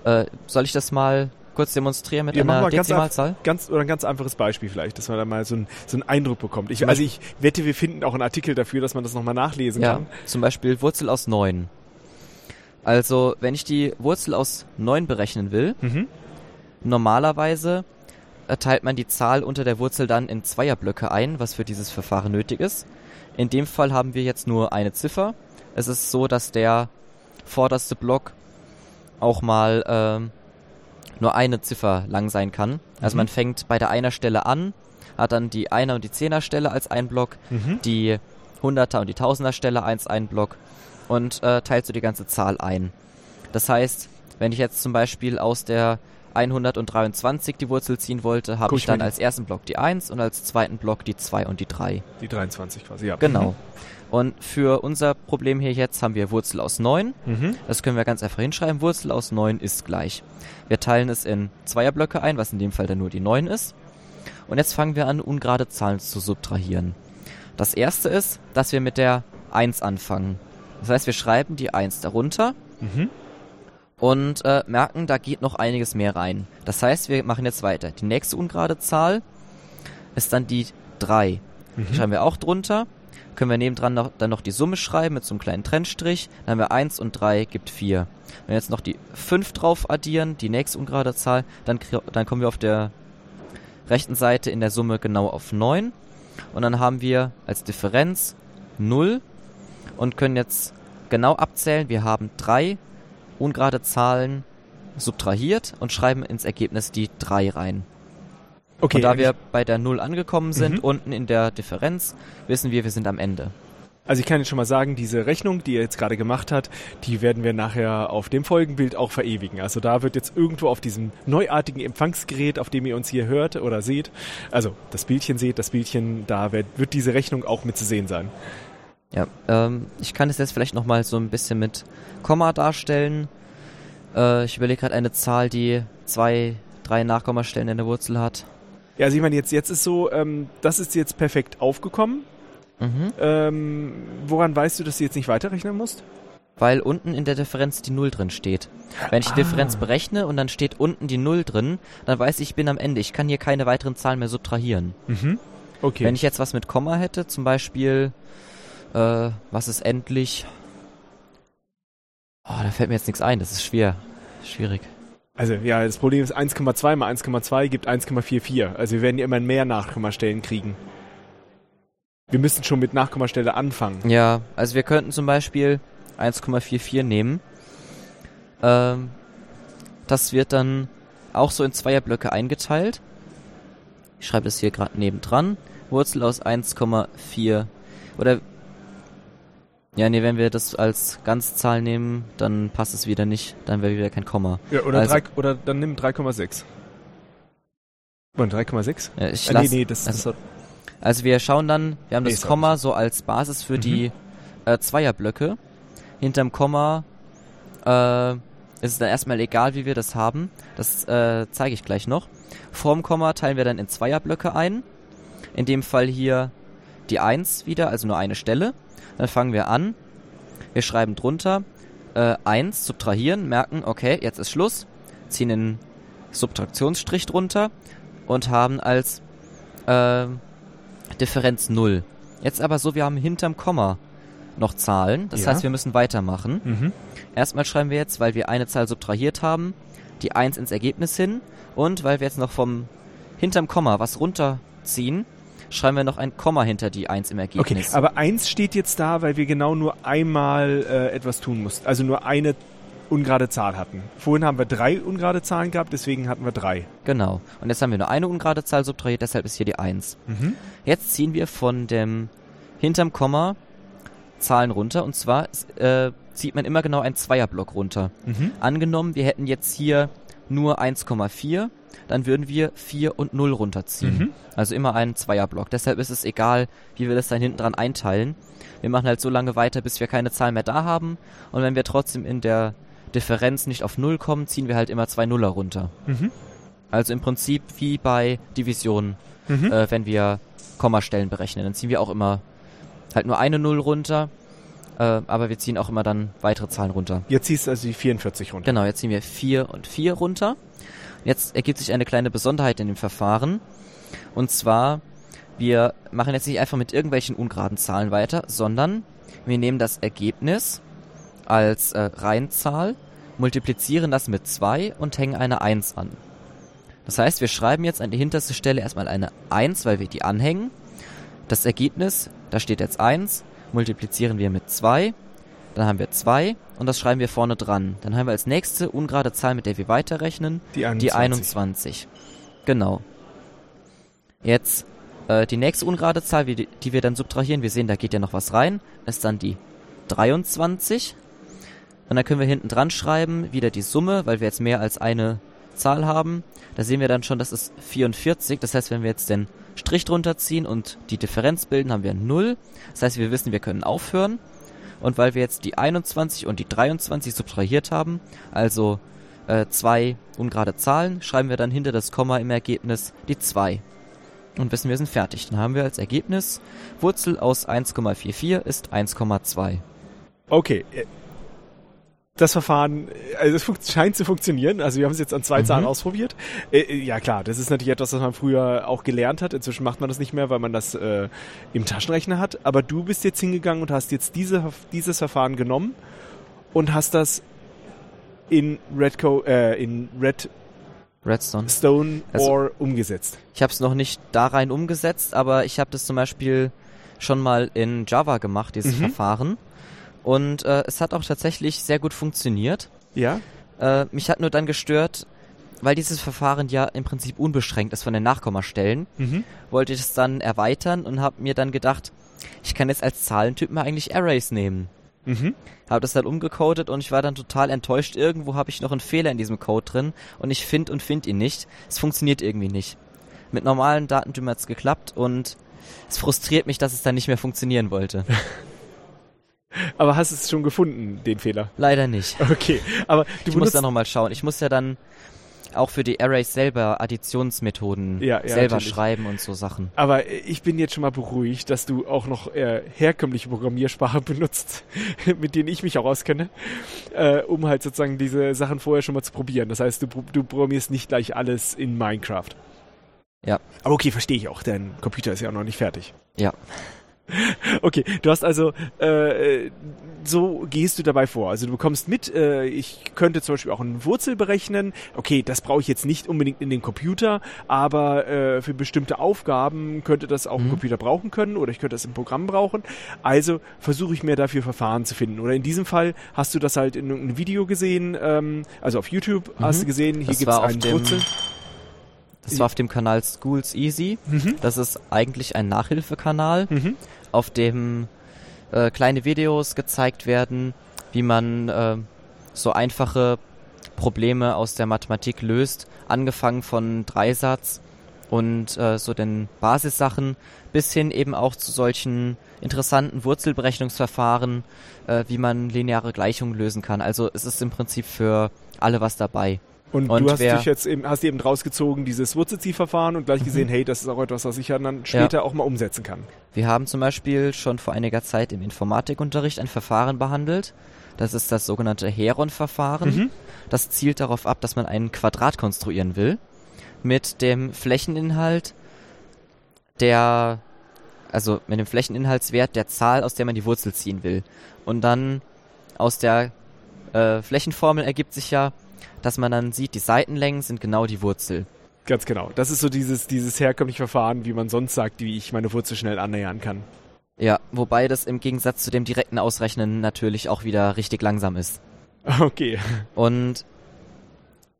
Äh, soll ich das mal kurz demonstrieren mit machen einer mal ganz, Dezimalzahl? ganz oder ein ganz einfaches Beispiel vielleicht, dass man da mal so, ein, so einen Eindruck bekommt. Ich, also ich wette, wir finden auch einen Artikel dafür, dass man das nochmal nachlesen Ja, kann. zum Beispiel Wurzel aus 9. Also, wenn ich die Wurzel aus 9 berechnen will, Mhm. normalerweise äh, teilt man die Zahl unter der Wurzel dann in Zweierblöcke ein, was für dieses Verfahren nötig ist. In dem Fall haben wir jetzt nur eine Ziffer. Es ist so, dass der vorderste Block auch mal ähm, nur eine Ziffer lang sein kann. Also Mhm. man fängt bei der einer Stelle an, hat dann die Einer- und die Zehner-Stelle als ein Block, Mhm. die Hunderter- und die Tausender-Stelle eins ein Block und äh, teilt so die ganze Zahl ein. Das heißt, wenn ich jetzt zum Beispiel aus der 123 die Wurzel ziehen wollte, habe ich dann als ersten Block die 1 und als zweiten Block die 2 und die 3. Die 23 quasi, ja. Genau. Und für unser Problem hier jetzt haben wir Wurzel aus 9. Mhm. Das können wir ganz einfach hinschreiben. Wurzel aus 9 ist gleich. Wir teilen es in Zweierblöcke ein, was in dem Fall dann nur die 9 ist. Und jetzt fangen wir an, ungerade Zahlen zu subtrahieren. Das erste ist, dass wir mit der 1 anfangen. Das heißt, wir schreiben die 1 darunter Mhm. und äh, merken, da geht noch einiges mehr rein. Das heißt, wir machen jetzt weiter. Die nächste ungerade Zahl ist dann die 3. Die Mhm. schreiben wir auch drunter. Können wir nebendran noch, dann noch die Summe schreiben mit so einem kleinen Trennstrich. Dann haben wir 1 und 3 gibt 4. Wenn wir jetzt noch die 5 drauf addieren, die nächste ungerade Zahl, dann, dann kommen wir auf der rechten Seite in der Summe genau auf 9. Und dann haben wir als Differenz 0 und können jetzt genau abzählen. Wir haben drei ungerade Zahlen subtrahiert und schreiben ins Ergebnis die 3 rein. Okay, und da wir bei der 0 angekommen sind, Mhm. unten in der Differenz, wissen wir, wir sind am Ende. Also ich kann jetzt schon mal sagen, diese Rechnung, die er jetzt gerade gemacht hat, die werden wir nachher auf dem Folgenbild auch verewigen. Also da wird jetzt irgendwo auf diesem neuartigen Empfangsgerät, auf dem ihr uns hier hört oder seht, also das Bildchen seht, das Bildchen, da wird, wird diese Rechnung auch mit zu sehen sein. Ja, ähm, ich kann es jetzt vielleicht nochmal so ein bisschen mit Komma darstellen. Äh, ich überlege gerade eine Zahl, die zwei, drei Nachkommastellen in der Wurzel hat. Ja, also ich meine, jetzt, jetzt ist so, ähm, das ist jetzt perfekt aufgekommen. Mhm. Ähm, woran weißt du, dass du jetzt nicht weiterrechnen musst? Weil unten in der Differenz die 0 drin steht. Wenn ich die Ah. Differenz berechne und dann steht unten die 0 drin, dann weiß ich, ich bin am Ende. Ich kann hier keine weiteren Zahlen mehr subtrahieren. Mhm. Okay. Wenn ich jetzt was mit Komma hätte, zum Beispiel, äh, was ist endlich? Oh, da fällt mir jetzt nichts ein, das ist schwer. Schwierig. Also ja, das Problem ist 1,2 mal 1,2 gibt 1,44. Also wir werden ja immer mehr Nachkommastellen kriegen. Wir müssen schon mit Nachkommastelle anfangen. Ja, also wir könnten zum Beispiel 1,44 nehmen. Ähm, das wird dann auch so in Zweierblöcke eingeteilt. Ich schreibe das hier gerade nebendran. Wurzel aus 1,4 oder ja, nee, wenn wir das als Ganzzahl nehmen, dann passt es wieder nicht, dann wäre wieder kein Komma. Ja, oder, Also- drei, oder dann nimm 3,6. Und 3,6? Ja, ich Ah, lass, nee, nee, das, also- das Also wir schauen dann, wir haben Nee, das. Komma so als Basis für Mhm. die äh, Zweierblöcke. hinterm Komma äh, ist es dann erstmal egal, wie wir das haben. Das äh, zeige ich gleich noch. Vorm Komma teilen wir dann in Zweierblöcke ein. In dem Fall hier die 1 wieder, also nur eine Stelle. Dann fangen wir an. Wir schreiben drunter äh, 1, subtrahieren, merken, okay, jetzt ist Schluss. Ziehen den Subtraktionsstrich drunter und haben als äh, Differenz 0. Jetzt aber so, wir haben hinterm Komma noch Zahlen. Das Ja. heißt, wir müssen weitermachen. Mhm. Erstmal schreiben wir jetzt, weil wir eine Zahl subtrahiert haben, die 1 ins Ergebnis hin. Und weil wir jetzt noch vom hinterm Komma was runterziehen, schreiben wir noch ein Komma hinter die 1 im Okay, Ergebnis. aber eins steht jetzt da, weil wir genau nur einmal äh, etwas tun mussten. Also nur eine ungerade Zahl hatten. Vorhin haben wir drei ungerade Zahlen gehabt, deswegen hatten wir drei. genau. Und jetzt haben wir nur eine ungerade Zahl subtrahiert, deshalb ist hier die 1. Mhm. Jetzt ziehen wir von dem hinterm Komma Zahlen runter. Und zwar äh, zieht man immer genau einen Zweierblock runter. Mhm. Angenommen, wir hätten jetzt hier nur 1,4, dann würden wir 4 und 0 runterziehen. Mhm. Also immer einen Zweierblock. Deshalb ist es egal, wie wir das dann hinten dran einteilen. Wir machen halt so lange weiter, bis wir keine Zahl mehr da haben. Und wenn wir trotzdem in der Differenz nicht auf 0 kommen, ziehen wir halt immer zwei Nuller runter. Mhm. Also im Prinzip wie bei Division, Mhm. äh, wenn wir Kommastellen berechnen. Dann ziehen wir auch immer halt nur eine Null runter, äh, aber wir ziehen auch immer dann weitere Zahlen runter. Jetzt ziehst du also die 44 runter. Genau, jetzt ziehen wir 4 und 4 runter. Jetzt ergibt sich eine kleine Besonderheit in dem Verfahren. Und zwar, wir machen jetzt nicht einfach mit irgendwelchen ungeraden Zahlen weiter, sondern wir nehmen das Ergebnis als äh, Reihenzahl, multiplizieren das mit 2 und hängen eine 1 an. Das heißt, wir schreiben jetzt an die hinterste Stelle erstmal eine 1, weil wir die anhängen. Das Ergebnis, da steht jetzt 1, multiplizieren wir mit 2, dann haben wir 2 und das schreiben wir vorne dran. Dann haben wir als nächste ungerade Zahl, mit der wir weiterrechnen, Die 21. die 21. Genau. Jetzt äh, die nächste ungerade Zahl, die, die wir dann subtrahieren, wir sehen, da geht ja noch was rein, ist dann die 23. Und dann können wir hinten dran schreiben, wieder die Summe, weil wir jetzt mehr als eine Zahl haben. Da sehen wir dann schon, das ist 44. Das heißt, wenn wir jetzt den Strich drunter ziehen und die Differenz bilden, haben wir 0. Das heißt, wir wissen, wir können aufhören. Und weil wir jetzt die 21 und die 23 subtrahiert haben, also äh, zwei ungerade Zahlen, schreiben wir dann hinter das Komma im Ergebnis die 2. Und wissen, wir sind fertig. Dann haben wir als Ergebnis Wurzel aus 1,44 ist 1,2. Okay. Das Verfahren, also es scheint zu funktionieren. Also wir haben es jetzt an zwei Mhm. Zahlen ausprobiert. Äh, äh, ja klar, das ist natürlich etwas, was man früher auch gelernt hat. Inzwischen macht man das nicht mehr, weil man das äh, im Taschenrechner hat. Aber du bist jetzt hingegangen und hast jetzt diese, dieses Verfahren genommen und hast das in Redco, äh, in Redstone. Redstone Also- Ore umgesetzt. Ich habe es noch nicht da rein umgesetzt, aber ich habe das zum Beispiel schon mal in Java gemacht, dieses Mhm. Verfahren. Und äh, es hat auch tatsächlich sehr gut funktioniert. Ja? Äh, mich hat nur dann gestört, weil dieses Verfahren ja im Prinzip unbeschränkt ist von den Nachkommastellen, Mhm. wollte ich es dann erweitern und habe mir dann gedacht, ich kann jetzt als Zahlentyp mal eigentlich Arrays nehmen. Mhm. Habe das dann umgecodet und ich war dann total enttäuscht. Irgendwo habe ich noch einen Fehler in diesem Code drin und ich finde und finde ihn nicht. Es funktioniert irgendwie nicht. Mit normalen Datentypen hat es geklappt und es frustriert mich, dass es dann nicht mehr funktionieren wollte. <laughs> Aber hast es schon gefunden, den Fehler? Leider nicht. Okay. Aber du Ich muss da nochmal schauen. Ich muss ja dann auch für die Arrays selber Additionsmethoden Ja, ja, selber natürlich. schreiben und so Sachen. Aber ich bin jetzt schon mal beruhigt, dass du auch noch äh, herkömmliche Programmiersprache <laughs> benutzt, mit denen ich mich auch auskenne, äh, um halt sozusagen diese Sachen vorher schon mal zu probieren. Das heißt, du, du programmierst nicht gleich alles in Minecraft. Ja. Aber okay, verstehe ich auch, dein Computer ist ja auch noch nicht fertig. Ja. <laughs> Okay, du hast also, äh, so gehst du dabei vor. Also du bekommst mit, äh, ich könnte zum Beispiel auch eine Wurzel berechnen. Okay, das brauche ich jetzt nicht unbedingt in den Computer, aber äh, für bestimmte Aufgaben könnte das auch ein Mhm. Computer brauchen können oder ich könnte das im Programm brauchen. Also versuche ich mir dafür Verfahren zu finden. Oder in diesem Fall hast du das halt in irgendeinem Video gesehen, ähm, also auf YouTube hast Mhm. du gesehen, hier gibt es einen Wurzel. Das war auf dem Kanal Schools Easy. Mhm. Das ist eigentlich ein Nachhilfekanal. Mhm. Auf dem äh, kleine Videos gezeigt werden, wie man äh, so einfache Probleme aus der Mathematik löst, angefangen von Dreisatz und äh, so den Basissachen bis hin eben auch zu solchen interessanten Wurzelberechnungsverfahren, äh, wie man lineare Gleichungen lösen kann. Also es ist im Prinzip für alle was dabei. Und, Und du hast dich jetzt eben, hast eben rausgezogen, dieses Wurzelziehverfahren und gleich gesehen, hey, das ist auch etwas, was ich ja dann später auch mal umsetzen kann. Wir haben zum Beispiel schon vor einiger Zeit im Informatikunterricht ein Verfahren behandelt. Das ist das sogenannte Heron-Verfahren. Mhm. Das zielt darauf ab, dass man ein Quadrat konstruieren will mit dem Flächeninhalt der, also mit dem Flächeninhaltswert der Zahl, aus der man die Wurzel ziehen will. Und dann aus der äh, Flächenformel ergibt sich ja, dass man dann sieht, die Seitenlängen sind genau die Wurzel. Ganz genau. Das ist so dieses, dieses herkömmliche Verfahren, wie man sonst sagt, wie ich meine Wurzel schnell annähern kann. Ja, wobei das im Gegensatz zu dem direkten Ausrechnen natürlich auch wieder richtig langsam ist. <laughs> Okay. Und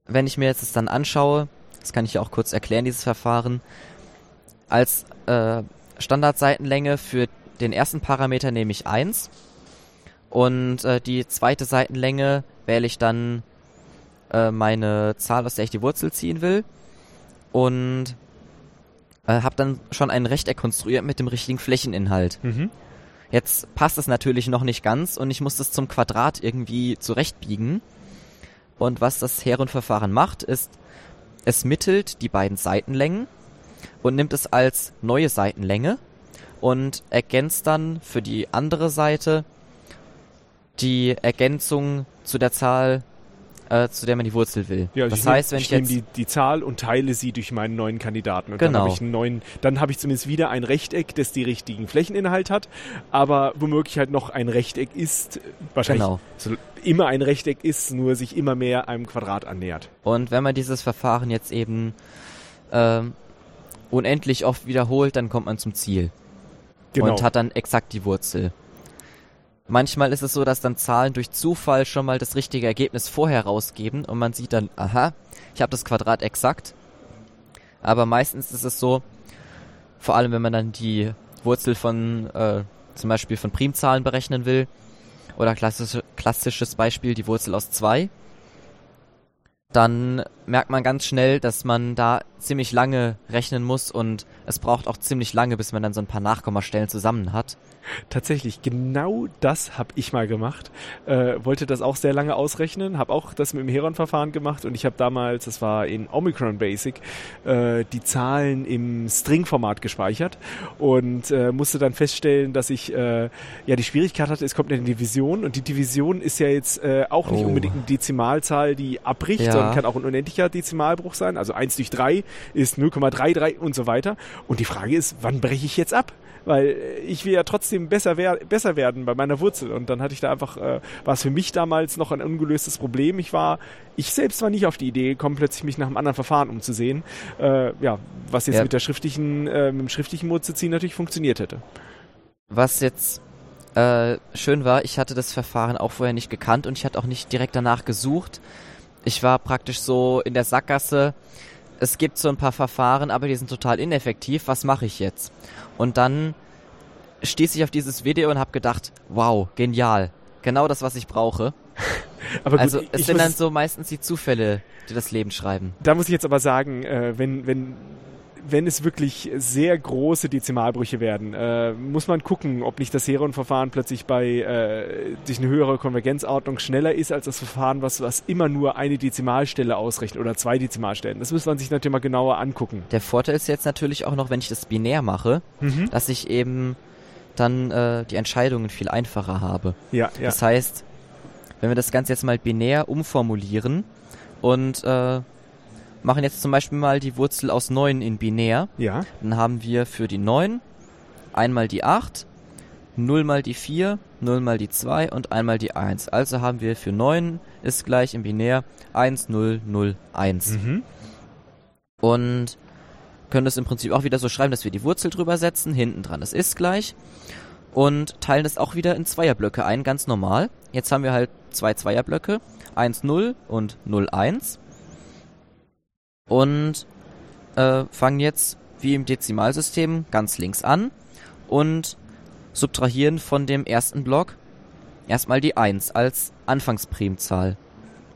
wenn ich mir jetzt das dann anschaue, das kann ich ja auch kurz erklären, dieses Verfahren, als äh, Standardseitenlänge für den ersten Parameter nehme ich 1 und äh, die zweite Seitenlänge wähle ich dann äh, meine Zahl, aus der ich die Wurzel ziehen will und äh, habe dann schon ein Rechteck konstruiert mit dem richtigen Flächeninhalt. Mhm. Jetzt passt es natürlich noch nicht ganz und ich muss das zum Quadrat irgendwie zurechtbiegen. Und was das Heron-Verfahren macht, ist, es mittelt die beiden Seitenlängen und nimmt es als neue Seitenlänge und ergänzt dann für die andere Seite die Ergänzung zu der Zahl, äh, zu der man die Wurzel will. Ja, also das ich nehm- heißt, wenn ich, ich nehme jetzt die, die Zahl und teile sie durch meinen neuen Kandidaten. Und Genau. dann habe ich einen neuen, dann habe ich zumindest wieder ein Rechteck, das die richtigen Flächeninhalt hat, aber womöglich halt noch ein Rechteck ist, wahrscheinlich Genau. so immer ein Rechteck ist, nur sich immer mehr einem Quadrat annähert. Und wenn man dieses Verfahren jetzt eben ähm, unendlich oft wiederholt, dann kommt man zum Ziel. Genau. und hat dann exakt die Wurzel. Manchmal ist es so, dass dann Zahlen durch Zufall schon mal das richtige Ergebnis vorher rausgeben und man sieht dann, aha, ich habe das Quadrat exakt. Aber meistens ist es so, vor allem wenn man dann die Wurzel von äh, zum Beispiel von Primzahlen berechnen will, oder klassische, klassisches Beispiel die Wurzel aus 2, dann merkt man ganz schnell, dass man da ziemlich lange rechnen muss und es braucht auch ziemlich lange, bis man dann so ein paar Nachkommastellen zusammen hat. Tatsächlich, genau das habe ich mal gemacht. Äh, wollte das auch sehr lange ausrechnen, habe auch das mit dem Heron-Verfahren gemacht und ich habe damals, das war in Omicron Basic, äh, die Zahlen im String-Format gespeichert und äh, musste dann feststellen, dass ich äh, ja die Schwierigkeit hatte, es kommt eine Division und die Division ist ja jetzt äh, auch nicht Oh. unbedingt eine Dezimalzahl, die abbricht, Ja. sondern kann auch ein unendlicher Dezimalbruch sein. Also 1 durch 3 ist 0,33 und so weiter. Und die Frage ist, wann breche ich jetzt ab? Weil äh, ich will ja trotzdem besser, wer besser werden bei meiner Wurzel. Und dann hatte ich da einfach, äh, war es für mich damals noch ein ungelöstes Problem. Ich war, ich selbst war nicht auf die Idee gekommen, plötzlich mich nach einem anderen Verfahren umzusehen. Äh, ja, was jetzt Ja. mit der schriftlichen, äh, mit dem schriftlichen Wurzelziehen natürlich funktioniert hätte. Was jetzt äh, schön war, ich hatte das Verfahren auch vorher nicht gekannt und ich hatte auch nicht direkt danach gesucht. Ich war praktisch so in der Sackgasse. Es gibt so ein paar Verfahren, aber die sind total ineffektiv. Was mache ich jetzt? Und dann stieß ich auf dieses Video und habe gedacht, wow, genial. Genau das, was ich brauche. <laughs> Aber gut, also es sind dann so meistens die Zufälle, die das Leben schreiben. Da muss ich jetzt aber sagen, äh, wenn, wenn, wenn es wirklich sehr große Dezimalbrüche werden, äh, muss man gucken, ob nicht das Heron-Verfahren plötzlich bei äh, durch eine höhere Konvergenzordnung schneller ist als das Verfahren, was, was immer nur eine Dezimalstelle ausrechnet oder zwei Dezimalstellen. Das muss man sich natürlich mal genauer angucken. Der Vorteil ist jetzt natürlich auch noch, wenn ich das binär mache, Mhm. dass ich eben dann äh, die Entscheidungen viel einfacher habe. Ja, ja. Das heißt, wenn wir das Ganze jetzt mal binär umformulieren und äh, machen jetzt zum Beispiel mal die Wurzel aus 9 in binär, Ja, dann haben wir für die 9 einmal die 8, 0 mal die 4, 0 mal die 2 und einmal die 1. Also haben wir für 9 ist gleich im Binär 1, 0, 0, 1. mhm. Und können das im Prinzip auch wieder so schreiben, dass wir die Wurzel drüber setzen, hinten dran das ist gleich. Und teilen das auch wieder in Zweierblöcke ein, ganz normal. Jetzt haben wir halt zwei Zweierblöcke, 1, 0 und 0, 1. Und äh, fangen jetzt, wie im Dezimalsystem, ganz links an und subtrahieren von dem ersten Block erstmal die 1 als Anfangsprimzahl,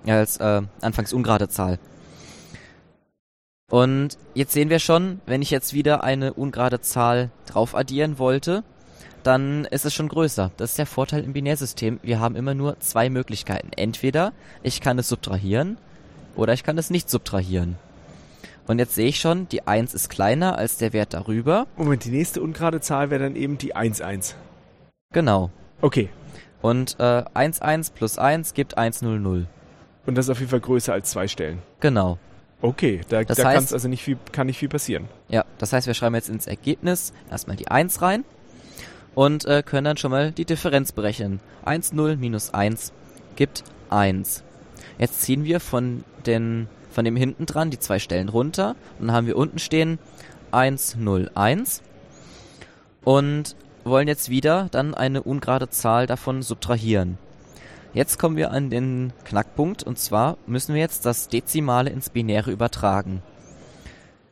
als äh, Anfangsungerade Zahl. Und jetzt sehen wir schon, wenn ich jetzt wieder eine ungerade Zahl drauf addieren wollte, dann ist es schon größer. Das ist der Vorteil im Binärsystem. Wir haben immer nur zwei Möglichkeiten. Entweder ich kann es subtrahieren oder ich kann es nicht subtrahieren. Und jetzt sehe ich schon, die 1 ist kleiner als der Wert darüber. Moment, die nächste ungerade Zahl wäre dann eben die 1, 1. Genau. Okay. Und äh, 1, 1 plus 1 gibt 1, 0, 0. Und das ist auf jeden Fall größer als zwei Stellen. Genau. Okay, da, Das da heißt- also nicht viel, kann nicht viel passieren. Ja, das heißt, wir schreiben jetzt ins Ergebnis erstmal die 1 rein und äh, können dann schon mal die Differenz berechnen. 1, 0 minus 1 gibt 1. Jetzt ziehen wir von, den, von dem hinten dran die zwei Stellen runter und dann haben wir unten stehen 1, 0, 1 und wollen jetzt wieder dann eine ungerade Zahl davon subtrahieren. Jetzt kommen wir an den Knackpunkt und zwar müssen wir jetzt das Dezimale ins Binäre übertragen.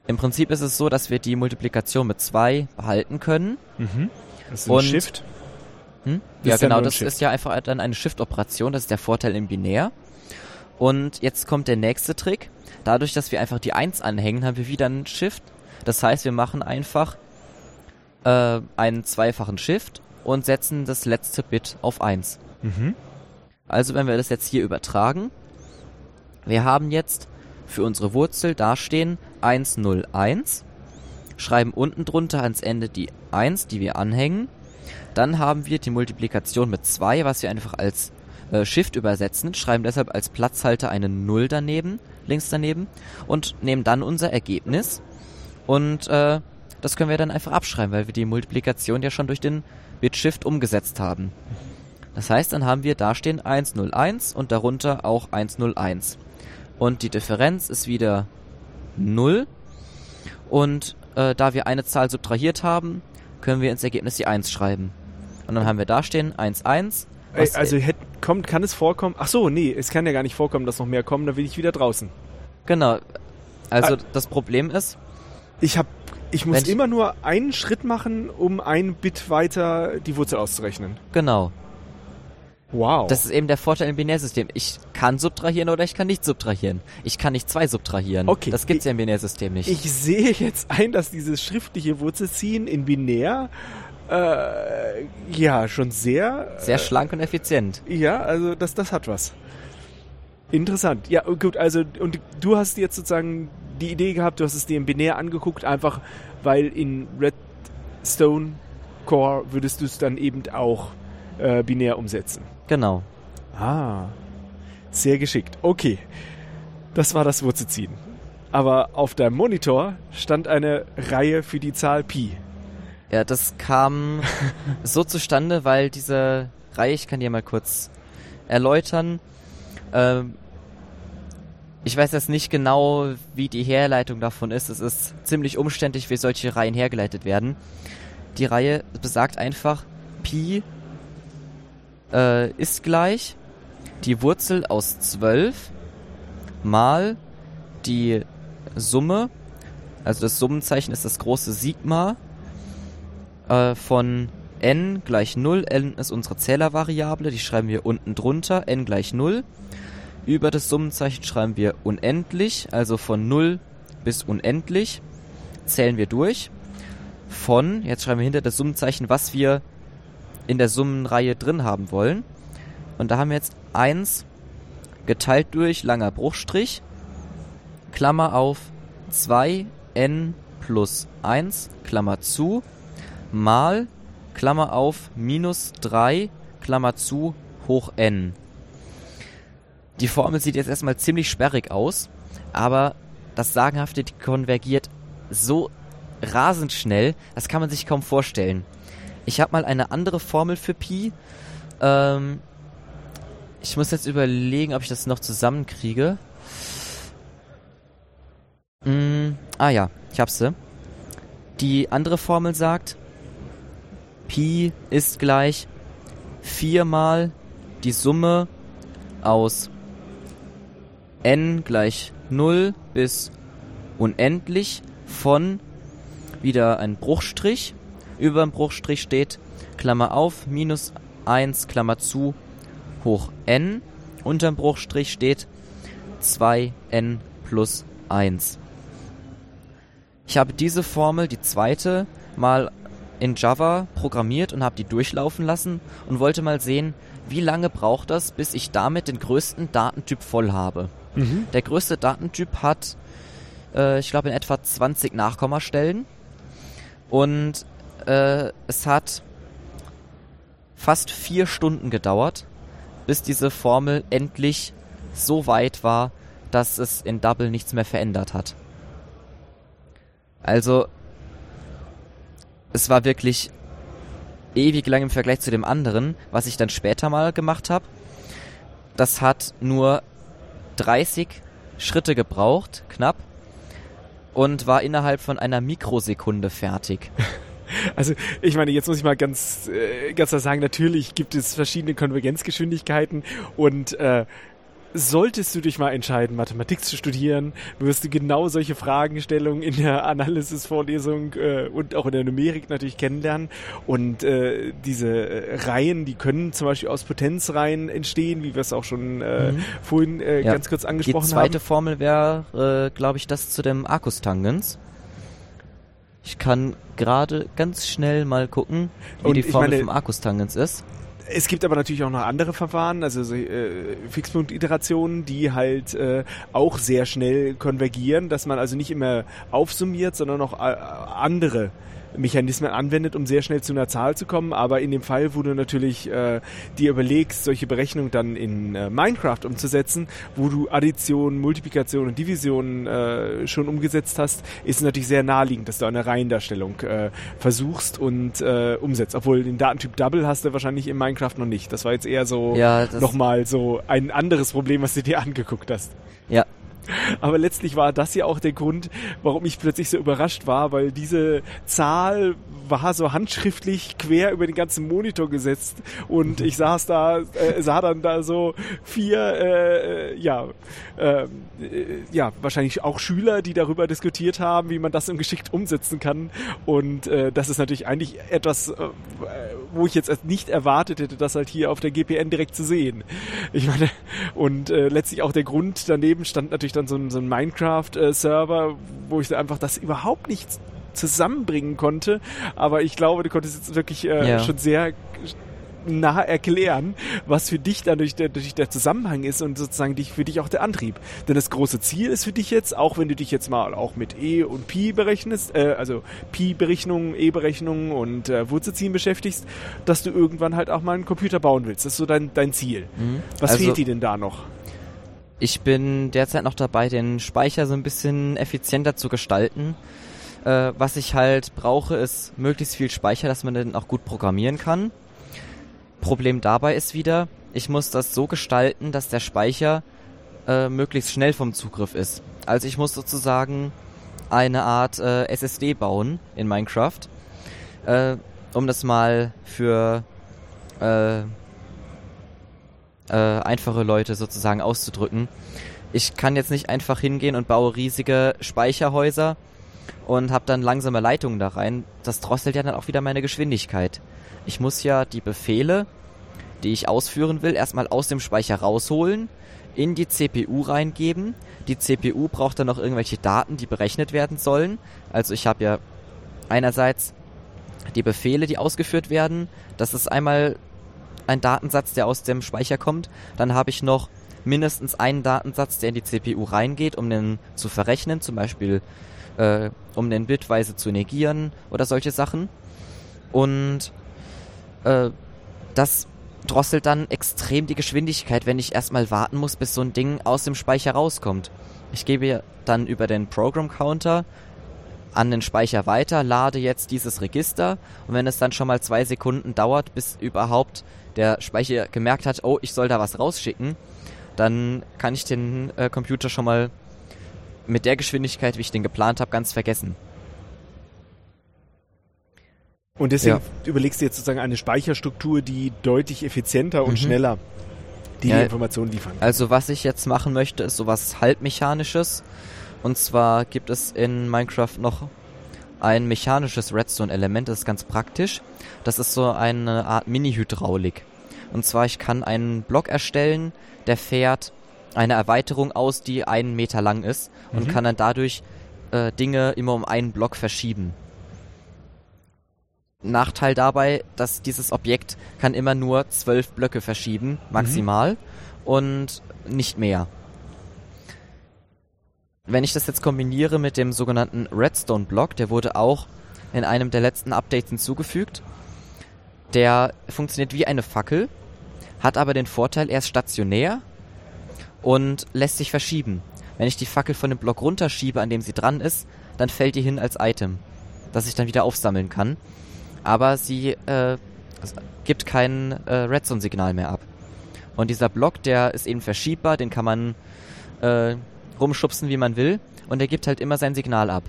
Im Prinzip ist es so, dass wir die Multiplikation mit 2 behalten können. Das ist ein Und- Shift. Hm? Ja, genau, das Shift. ist ja einfach dann eine Shift-Operation, das ist der Vorteil im Binär. Und jetzt kommt der nächste Trick. Dadurch, dass wir einfach die 1 anhängen, haben wir wieder einen Shift. Das heißt, wir machen einfach äh, einen zweifachen Shift und setzen das letzte Bit auf 1. Mhm. Also wenn wir das jetzt hier übertragen, wir haben jetzt für unsere Wurzel dastehen 101, schreiben unten drunter ans Ende die 1, die wir anhängen. Dann haben wir die Multiplikation mit 2, was wir einfach als äh, Shift übersetzen, schreiben deshalb als Platzhalter eine 0 daneben, links daneben und nehmen dann unser Ergebnis und äh, das können wir dann einfach abschreiben, weil wir die Multiplikation ja schon durch den Bit-Shift umgesetzt haben. Das heißt, dann haben wir da stehen 101 und darunter auch 101. Und die Differenz ist wieder 0. Und äh, da wir eine Zahl subtrahiert haben, können wir ins Ergebnis die 1 schreiben. Und dann haben wir da stehen 11. Ey, was- Also hätt, kommt, kann es vorkommen? Ach so, nee, es kann ja gar nicht vorkommen, dass noch mehr kommen, da bin ich wieder draußen. Genau. Also Ah. das Problem ist, Ich hab, ich muss ich- immer nur einen Schritt machen, um ein Bit weiter die Wurzel auszurechnen. genau, Wow. das ist eben der Vorteil im Binärsystem. Ich kann subtrahieren oder ich kann nicht subtrahieren. Ich kann nicht zwei subtrahieren. Okay. Das gibt's ja im Binärsystem nicht. ich sehe jetzt ein, dass dieses schriftliche Wurzelziehen in binär äh, ja schon sehr Sehr schlank und effizient. Ja, also das, das hat was. Interessant. Ja, gut, also und du hast jetzt sozusagen die Idee gehabt, du hast es dir im Binär angeguckt, einfach weil in Redstone Core würdest du es dann eben auch äh, binär umsetzen. Genau. Ah, sehr geschickt. Okay, das war das Wurzelziehen. Aber auf deinem Monitor stand eine Reihe für die Zahl Pi. Ja, das kam <laughs> so zustande, weil diese Reihe, ich kann dir mal kurz erläutern. Ähm, ich weiß jetzt nicht genau, wie die Herleitung davon ist. Es ist ziemlich umständlich, wie solche Reihen hergeleitet werden. Die Reihe besagt einfach, Pi äh, ist gleich die Wurzel aus 12 mal die Summe, also das Summenzeichen ist das große Sigma, äh, von n gleich 0. n ist unsere Zählervariable, die schreiben wir unten drunter, n gleich 0. Über das Summenzeichen schreiben wir unendlich, also von 0 bis unendlich zählen wir durch. Von, jetzt schreiben wir hinter das Summenzeichen, was wir in der Summenreihe drin haben wollen. Und da haben wir jetzt 1 geteilt durch langer Bruchstrich, Klammer auf 2n plus 1, Klammer zu, mal, Klammer auf, minus 3, Klammer zu, hoch n. Die Formel sieht jetzt erstmal ziemlich sperrig aus, aber das Sagenhafte konvergiert so rasend schnell, das kann man sich kaum vorstellen. Ich habe mal eine andere Formel für Pi. Ähm, ich muss jetzt überlegen, ob ich das noch zusammenkriege. Mm, ah ja, ich hab's. Die andere Formel sagt, Pi ist gleich 4 mal die Summe aus n gleich 0 bis unendlich von wieder ein Bruchstrich. Über dem Bruchstrich steht Klammer auf minus 1 Klammer zu hoch n. Unterm Bruchstrich steht 2n plus 1. Ich habe diese Formel, die zweite, mal in Java programmiert und habe die durchlaufen lassen und wollte mal sehen, wie lange braucht das, bis ich damit den größten Datentyp voll habe. Mhm. Der größte Datentyp hat, äh, ich glaube, in etwa 20 Nachkommastellen. Und äh, es hat fast vier Stunden gedauert, bis diese Formel endlich so weit war, dass es in Double nichts mehr verändert hat. Also, es war wirklich ewig lang im Vergleich zu dem anderen, was ich dann später mal gemacht habe. Das hat nur 30 Schritte gebraucht, knapp, und war innerhalb von einer Mikrosekunde fertig. <laughs> Also ich meine, jetzt muss ich mal ganz, äh, ganz klar sagen, natürlich gibt es verschiedene Konvergenzgeschwindigkeiten und äh, solltest du dich mal entscheiden, Mathematik zu studieren, wirst du genau solche Fragestellungen in der Analysis-Vorlesung äh, und auch in der Numerik natürlich kennenlernen. Und äh, diese äh, Reihen, die können zum Beispiel aus Potenzreihen entstehen, wie wir es auch schon äh, Mhm. vorhin äh, Ja. ganz kurz Die angesprochen zweite haben. Formel wäre, äh, glaube ich, das zu dem Arcus-Tangens. Ich kann gerade ganz schnell mal gucken, wie Und die Formel meine- vom Arcus-Tangens ist. Es gibt aber natürlich auch noch andere Verfahren, also so, äh, Fixpunkt-Iterationen, die halt äh, auch sehr schnell konvergieren, dass man also nicht immer aufsummiert, sondern auch äh, andere Mechanismen anwendet, um sehr schnell zu einer Zahl zu kommen. Aber in dem Fall, wo du natürlich äh, dir überlegst, solche Berechnungen dann in äh, Minecraft umzusetzen, wo du Addition, Multiplikation und Division äh, schon umgesetzt hast, ist es natürlich sehr naheliegend, dass du eine Reihendarstellung äh, versuchst und äh, umsetzt. Obwohl den Datentyp Double hast du wahrscheinlich in Minecraft noch nicht. Das war jetzt eher so Ja, nochmal so ein anderes Problem, was du dir angeguckt hast. ja, Aber letztlich war das ja auch der Grund, warum ich plötzlich so überrascht war, weil diese Zahl war so handschriftlich quer über den ganzen Monitor gesetzt und ich saß da, äh, sah dann da so vier, äh, ja, äh, äh, ja, wahrscheinlich auch Schüler, die darüber diskutiert haben, wie man das im geschickt umsetzen kann und äh, das ist natürlich eigentlich etwas, äh, wo ich jetzt nicht erwartet hätte, das halt hier auf der GPN direkt zu sehen. Ich meine, und äh, letztlich auch der Grund daneben stand natürlich dann so ein, so ein Minecraft-Server, wo ich einfach das überhaupt nicht zusammenbringen konnte. Aber ich glaube, du konntest jetzt wirklich äh, Ja. schon sehr nah erklären, was für dich dadurch der, durch der Zusammenhang ist und sozusagen dich, für dich auch der Antrieb. Denn das große Ziel ist für dich jetzt, auch wenn du dich jetzt mal auch mit E und Pi berechnest, äh, also Pi-Berechnungen, E-Berechnungen und äh, Wurzelziehen beschäftigst, dass du irgendwann halt auch mal einen Computer bauen willst. Das ist so dein, dein Ziel. mhm. Was also, fehlt dir denn da noch? Ich bin derzeit noch dabei, den Speicher so ein bisschen effizienter zu gestalten. Äh, was ich halt brauche, ist möglichst viel Speicher, dass man den auch gut programmieren kann. Problem dabei ist wieder, ich muss das so gestalten, dass der Speicher äh, möglichst schnell vom Zugriff ist. Also ich muss sozusagen eine Art äh, SSD bauen in Minecraft, äh, um das mal für äh, einfache Leute sozusagen auszudrücken. Ich kann jetzt nicht einfach hingehen und baue riesige Speicherhäuser und habe dann langsame Leitungen da rein. Das drosselt ja dann auch wieder meine Geschwindigkeit. Ich muss ja die Befehle, die ich ausführen will, erstmal aus dem Speicher rausholen, in die CPU reingeben. Die CPU braucht dann noch irgendwelche Daten, die berechnet werden sollen. Also ich habe ja einerseits die Befehle, die ausgeführt werden. Das ist einmal ein Datensatz, der aus dem Speicher kommt. Dann habe ich noch mindestens einen Datensatz, der in die CPU reingeht, um den zu verrechnen, zum Beispiel äh, um den bitweise zu negieren oder solche Sachen. Und äh, das drosselt dann extrem die Geschwindigkeit, wenn ich erstmal warten muss, bis so ein Ding aus dem Speicher rauskommt. Ich gebe dann über den Program Counter an den Speicher weiter, lade jetzt dieses Register und wenn es dann schon mal zwei Sekunden dauert, bis überhaupt der Speicher gemerkt hat, oh, ich soll da was rausschicken, dann kann ich den äh, Computer schon mal mit der Geschwindigkeit, wie ich den geplant habe, ganz vergessen. Und deswegen Ja. überlegst du jetzt sozusagen eine Speicherstruktur, die deutlich effizienter und Mhm. schneller die, Ja. die Informationen liefern kann. Also was ich jetzt machen möchte, ist sowas halbmechanisches. Und zwar gibt es in Minecraft noch ein mechanisches Redstone-Element, das ist ganz praktisch. Das ist so eine Art Mini-Hydraulik. Und zwar, ich kann einen Block erstellen, der fährt eine Erweiterung aus, die einen Meter lang ist und Mhm. kann dann dadurch äh, Dinge immer um einen Block verschieben. Nachteil dabei, dass dieses Objekt kann immer nur zwölf Blöcke verschieben, maximal, und nicht mehr. Wenn ich das jetzt kombiniere mit dem sogenannten Redstone-Block, der wurde auch in einem der letzten Updates hinzugefügt, der funktioniert wie eine Fackel, hat aber den Vorteil, er ist stationär und lässt sich verschieben. Wenn ich die Fackel von dem Block runterschiebe, an dem sie dran ist, dann fällt die hin als Item, das ich dann wieder aufsammeln kann. Aber sie äh, gibt kein äh, Redstone-Signal mehr ab. Und dieser Block, der ist eben verschiebbar, den kann man äh, rumschubsen, wie man will. Und der gibt halt immer sein Signal ab.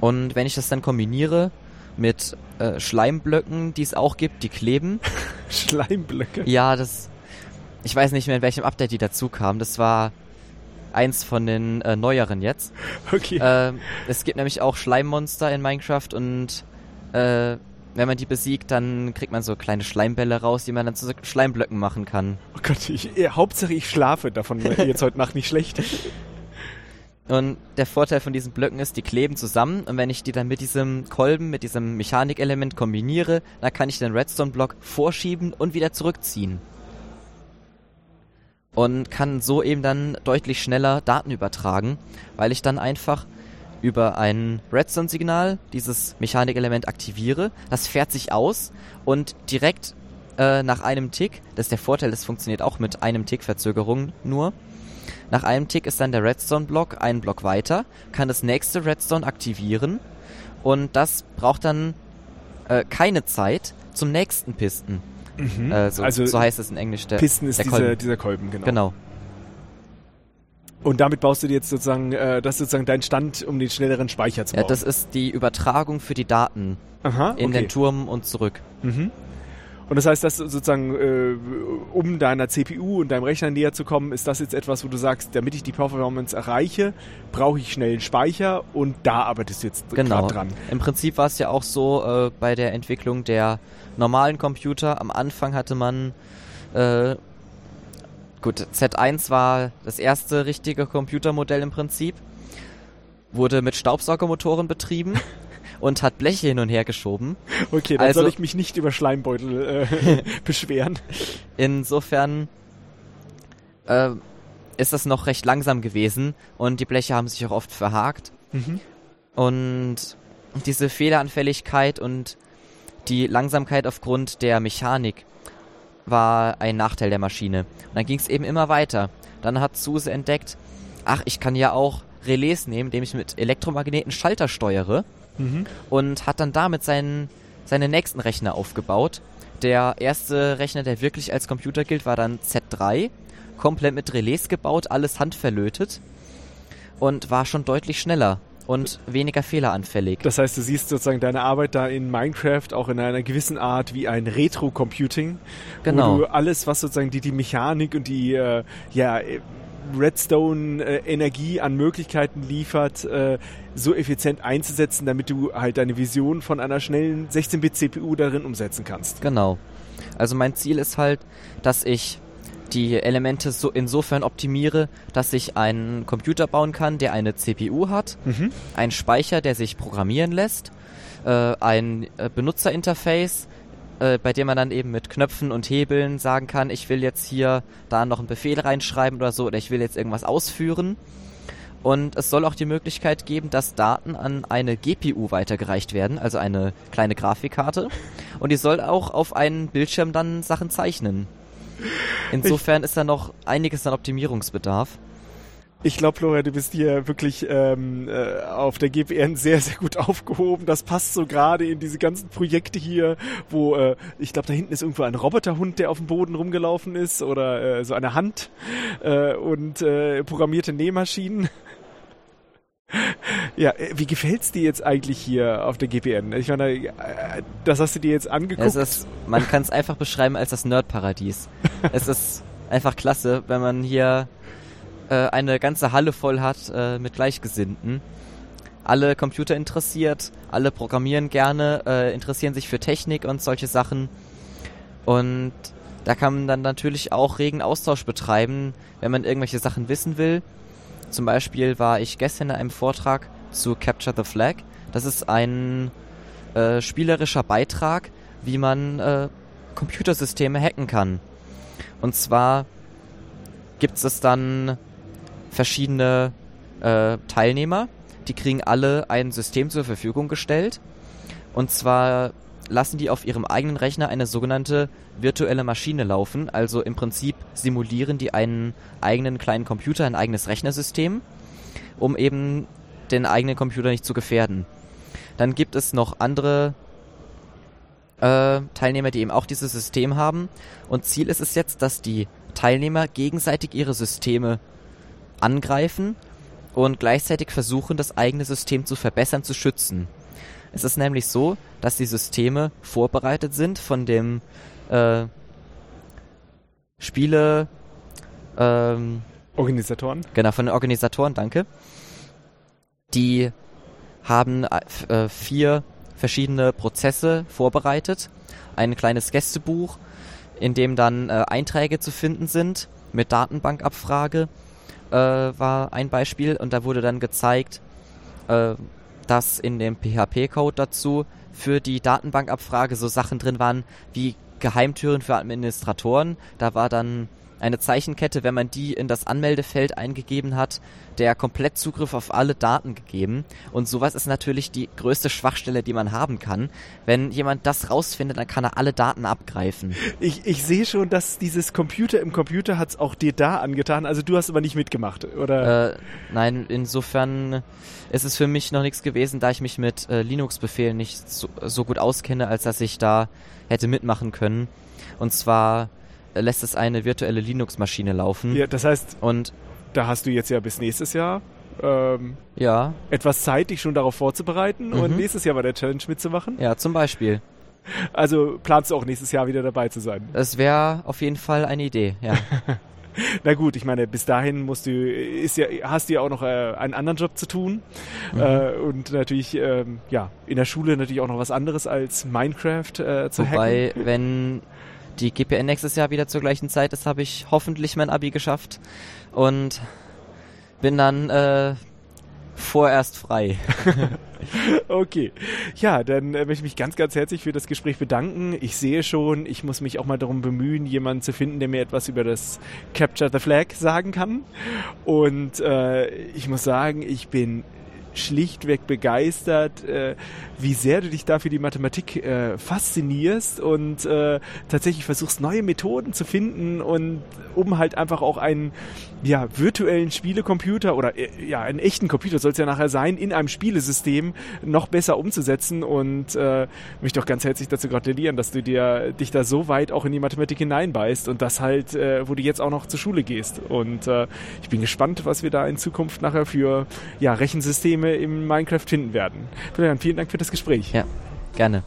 Und wenn ich das dann kombiniere mit äh, Schleimblöcken, die es auch gibt, die kleben. <laughs> Schleimblöcke? Ja, das. Ich weiß nicht mehr, in welchem Update die dazu kamen. Das war eins von den äh, neueren jetzt. <laughs> Okay. Äh, es gibt nämlich auch Schleimmonster in Minecraft und äh, wenn man die besiegt, dann kriegt man so kleine Schleimbälle raus, die man dann zu so Schleimblöcken machen kann. oh Gott, ich, äh, Hauptsache ich schlafe davon <laughs> jetzt heute Nacht nicht schlecht. Und der Vorteil von diesen Blöcken ist, die kleben zusammen und wenn ich die dann mit diesem Kolben, mit diesem Mechanikelement kombiniere, dann kann ich den Redstone-Block vorschieben und wieder zurückziehen. Und kann so eben dann deutlich schneller Daten übertragen, weil ich dann einfach über ein Redstone-Signal dieses Mechanikelement aktiviere. Das fährt sich aus und direkt äh, nach einem Tick, das ist der Vorteil, das funktioniert auch mit einem Tick Verzögerung nur, nach einem Tick ist dann der Redstone-Block einen Block weiter, kann das nächste Redstone aktivieren und das braucht dann äh, keine Zeit zum nächsten Pisten. Mhm. Äh, so, also so heißt es in Englisch. Der, Pisten ist der dieser, Kolben. dieser Kolben, genau. Genau. Und damit baust du dir jetzt sozusagen, äh, das ist sozusagen dein Stand, um den schnelleren Speicher zu bauen. Ja, das ist die Übertragung für die Daten Aha, in okay. den Turm und zurück. Mhm. Und das heißt, dass sozusagen, äh, um deiner CPU und deinem Rechner näher zu kommen, ist das jetzt etwas, wo du sagst, damit ich die Performance erreiche, brauche ich schnell einen Speicher und da arbeitest du jetzt Genau. dran. Im Prinzip war es ja auch so äh, bei der Entwicklung der normalen Computer. Am Anfang hatte man äh, gut, Z1 war das erste richtige Computermodell im Prinzip. Wurde mit Staubsaugermotoren betrieben <laughs> und hat Bleche hin und her geschoben. Okay, dann Also- soll ich mich nicht über Schleimbeutel äh, <laughs> beschweren. Insofern äh, ist das noch recht langsam gewesen und die Bleche haben sich auch oft verhakt. Mhm. Und diese Fehleranfälligkeit und die Langsamkeit aufgrund der Mechanik war ein Nachteil der Maschine. Und dann ging es eben immer weiter. Dann hat SUSE entdeckt, ach, ich kann ja auch Relais nehmen, indem ich mit Elektromagneten Schalter steuere Mhm. und hat dann damit seinen, seinen nächsten Rechner aufgebaut. Der erste Rechner, der wirklich als Computer gilt, war dann Z3, komplett mit Relais gebaut, alles handverlötet und war schon deutlich schneller und weniger fehleranfällig. Das heißt, du siehst sozusagen deine Arbeit da in Minecraft auch in einer gewissen Art wie ein Retro-Computing, Genau. wo du alles, was sozusagen die, die Mechanik und die äh, ja, äh, Redstone-Energie an Möglichkeiten liefert, äh, so effizient einzusetzen, damit du halt deine Vision von einer schnellen 16-Bit-CPU darin umsetzen kannst. Genau. Also mein Ziel ist halt, dass ich die Elemente so insofern optimiere, dass ich einen Computer bauen kann, der eine CPU hat, Mhm. einen Speicher, der sich programmieren lässt, äh, ein äh, Benutzerinterface, äh, bei dem man dann eben mit Knöpfen und Hebeln sagen kann, ich will jetzt hier da noch einen Befehl reinschreiben oder so, oder ich will jetzt irgendwas ausführen. Und es soll auch die Möglichkeit geben, dass Daten an eine GPU weitergereicht werden, also eine kleine Grafikkarte. Und die soll auch auf einen Bildschirm dann Sachen zeichnen. <laughs> Insofern ist da noch einiges an Optimierungsbedarf. Ich glaube, Florian, du bist hier wirklich ähm, äh, auf der GPN sehr, sehr gut <laughs> aufgehoben. Das passt so gerade in diese ganzen Projekte hier, wo äh, ich glaube, da hinten ist irgendwo ein Roboterhund, der auf dem Boden rumgelaufen ist oder äh, so eine Hand äh, und äh, programmierte Nähmaschinen. <laughs> Ja, äh, wie gefällt's dir jetzt eigentlich hier auf der GPN? Ich meine, äh, das hast du dir jetzt angeguckt. Es ist, man kann es einfach beschreiben als das Nerdparadies. <laughs> es ist einfach klasse, wenn man hier äh, eine ganze Halle voll hat äh, mit Gleichgesinnten. Alle Computer interessiert, alle programmieren gerne, äh, interessieren sich für Technik und solche Sachen. Und da kann man dann natürlich auch regen Austausch betreiben, wenn man irgendwelche Sachen wissen will. Zum Beispiel war ich gestern in einem Vortrag zu Capture the Flag. Das ist ein äh, spielerischer Beitrag, wie man äh, Computersysteme hacken kann. Und zwar gibt es dann verschiedene äh, Teilnehmer, die kriegen alle ein System zur Verfügung gestellt. Und zwar lassen die auf ihrem eigenen Rechner eine sogenannte virtuelle Maschine laufen. Also im Prinzip simulieren die einen eigenen kleinen Computer, ein eigenes Rechnersystem, um eben den eigenen Computer nicht zu gefährden. Dann gibt es noch andere äh, Teilnehmer, die eben auch dieses System haben. Und Ziel ist es jetzt, dass die Teilnehmer gegenseitig ihre Systeme angreifen und gleichzeitig versuchen, das eigene System zu verbessern, zu schützen. Es ist nämlich so, dass die Systeme vorbereitet sind von dem äh, Spiele ähm, Organisatoren? Genau, von den Organisatoren, danke. Die haben äh, vier verschiedene Prozesse vorbereitet. Ein kleines Gästebuch, in dem dann äh, Einträge zu finden sind mit Datenbankabfrage äh, war ein Beispiel und da wurde dann gezeigt, äh, dass in dem PHP-Code dazu für die Datenbankabfrage so Sachen drin waren wie Geheimtüren für Administratoren. Da war dann eine Zeichenkette, wenn man die in das Anmeldefeld eingegeben hat, der Komplettzugriff auf alle Daten gegeben. Und sowas ist natürlich die größte Schwachstelle, die man haben kann. Wenn jemand das rausfindet, dann kann er alle Daten abgreifen. Ich, ich sehe schon, dass dieses Computer im Computer hat es auch dir da angetan. Also du hast aber nicht mitgemacht, oder? Äh, nein, insofern ist es für mich noch nichts gewesen, da ich mich mit äh, Linux-Befehlen nicht so, so gut auskenne, als dass ich da hätte mitmachen können. Und zwar lässt es eine virtuelle Linux-Maschine laufen. Ja, das heißt, und da hast du jetzt ja bis nächstes Jahr ähm, ja. etwas Zeit, dich schon darauf vorzubereiten Mhm. und nächstes Jahr bei der Challenge mitzumachen. Ja, zum Beispiel. Also planst du auch nächstes Jahr wieder dabei zu sein. Das wäre auf jeden Fall eine Idee, ja. <laughs> Na gut, ich meine, bis dahin musst du, ist ja, hast du ja auch noch äh, einen anderen Job zu tun. Mhm. Äh, und natürlich, ähm, ja, in der Schule natürlich auch noch was anderes als Minecraft äh, zu Wobei, hacken. wenn die GPN nächstes Jahr wieder zur gleichen Zeit ist, habe ich hoffentlich mein Abi geschafft und bin dann äh, vorerst frei. <laughs> Okay. Ja, dann äh, möchte ich mich ganz, ganz herzlich für das Gespräch bedanken. Ich sehe schon, ich muss mich auch mal darum bemühen, jemanden zu finden, der mir etwas über das Capture the Flag sagen kann. Und äh, ich muss sagen, ich bin schlichtweg begeistert, äh, wie sehr du dich da für die Mathematik äh, faszinierst und äh, tatsächlich versuchst, neue Methoden zu finden und um halt einfach auch einen ja, virtuellen Spielecomputer oder äh, ja, einen echten Computer soll es ja nachher sein, in einem Spielesystem noch besser umzusetzen und äh, möchte auch ganz herzlich dazu gratulieren, dass du dir dich da so weit auch in die Mathematik hineinbeißt und das halt, äh, wo du jetzt auch noch zur Schule gehst. Und äh, ich bin gespannt, was wir da in Zukunft nachher für ja, Rechensysteme im Minecraft finden werden. Florian, vielen Dank für das Gespräch. Ja, gerne.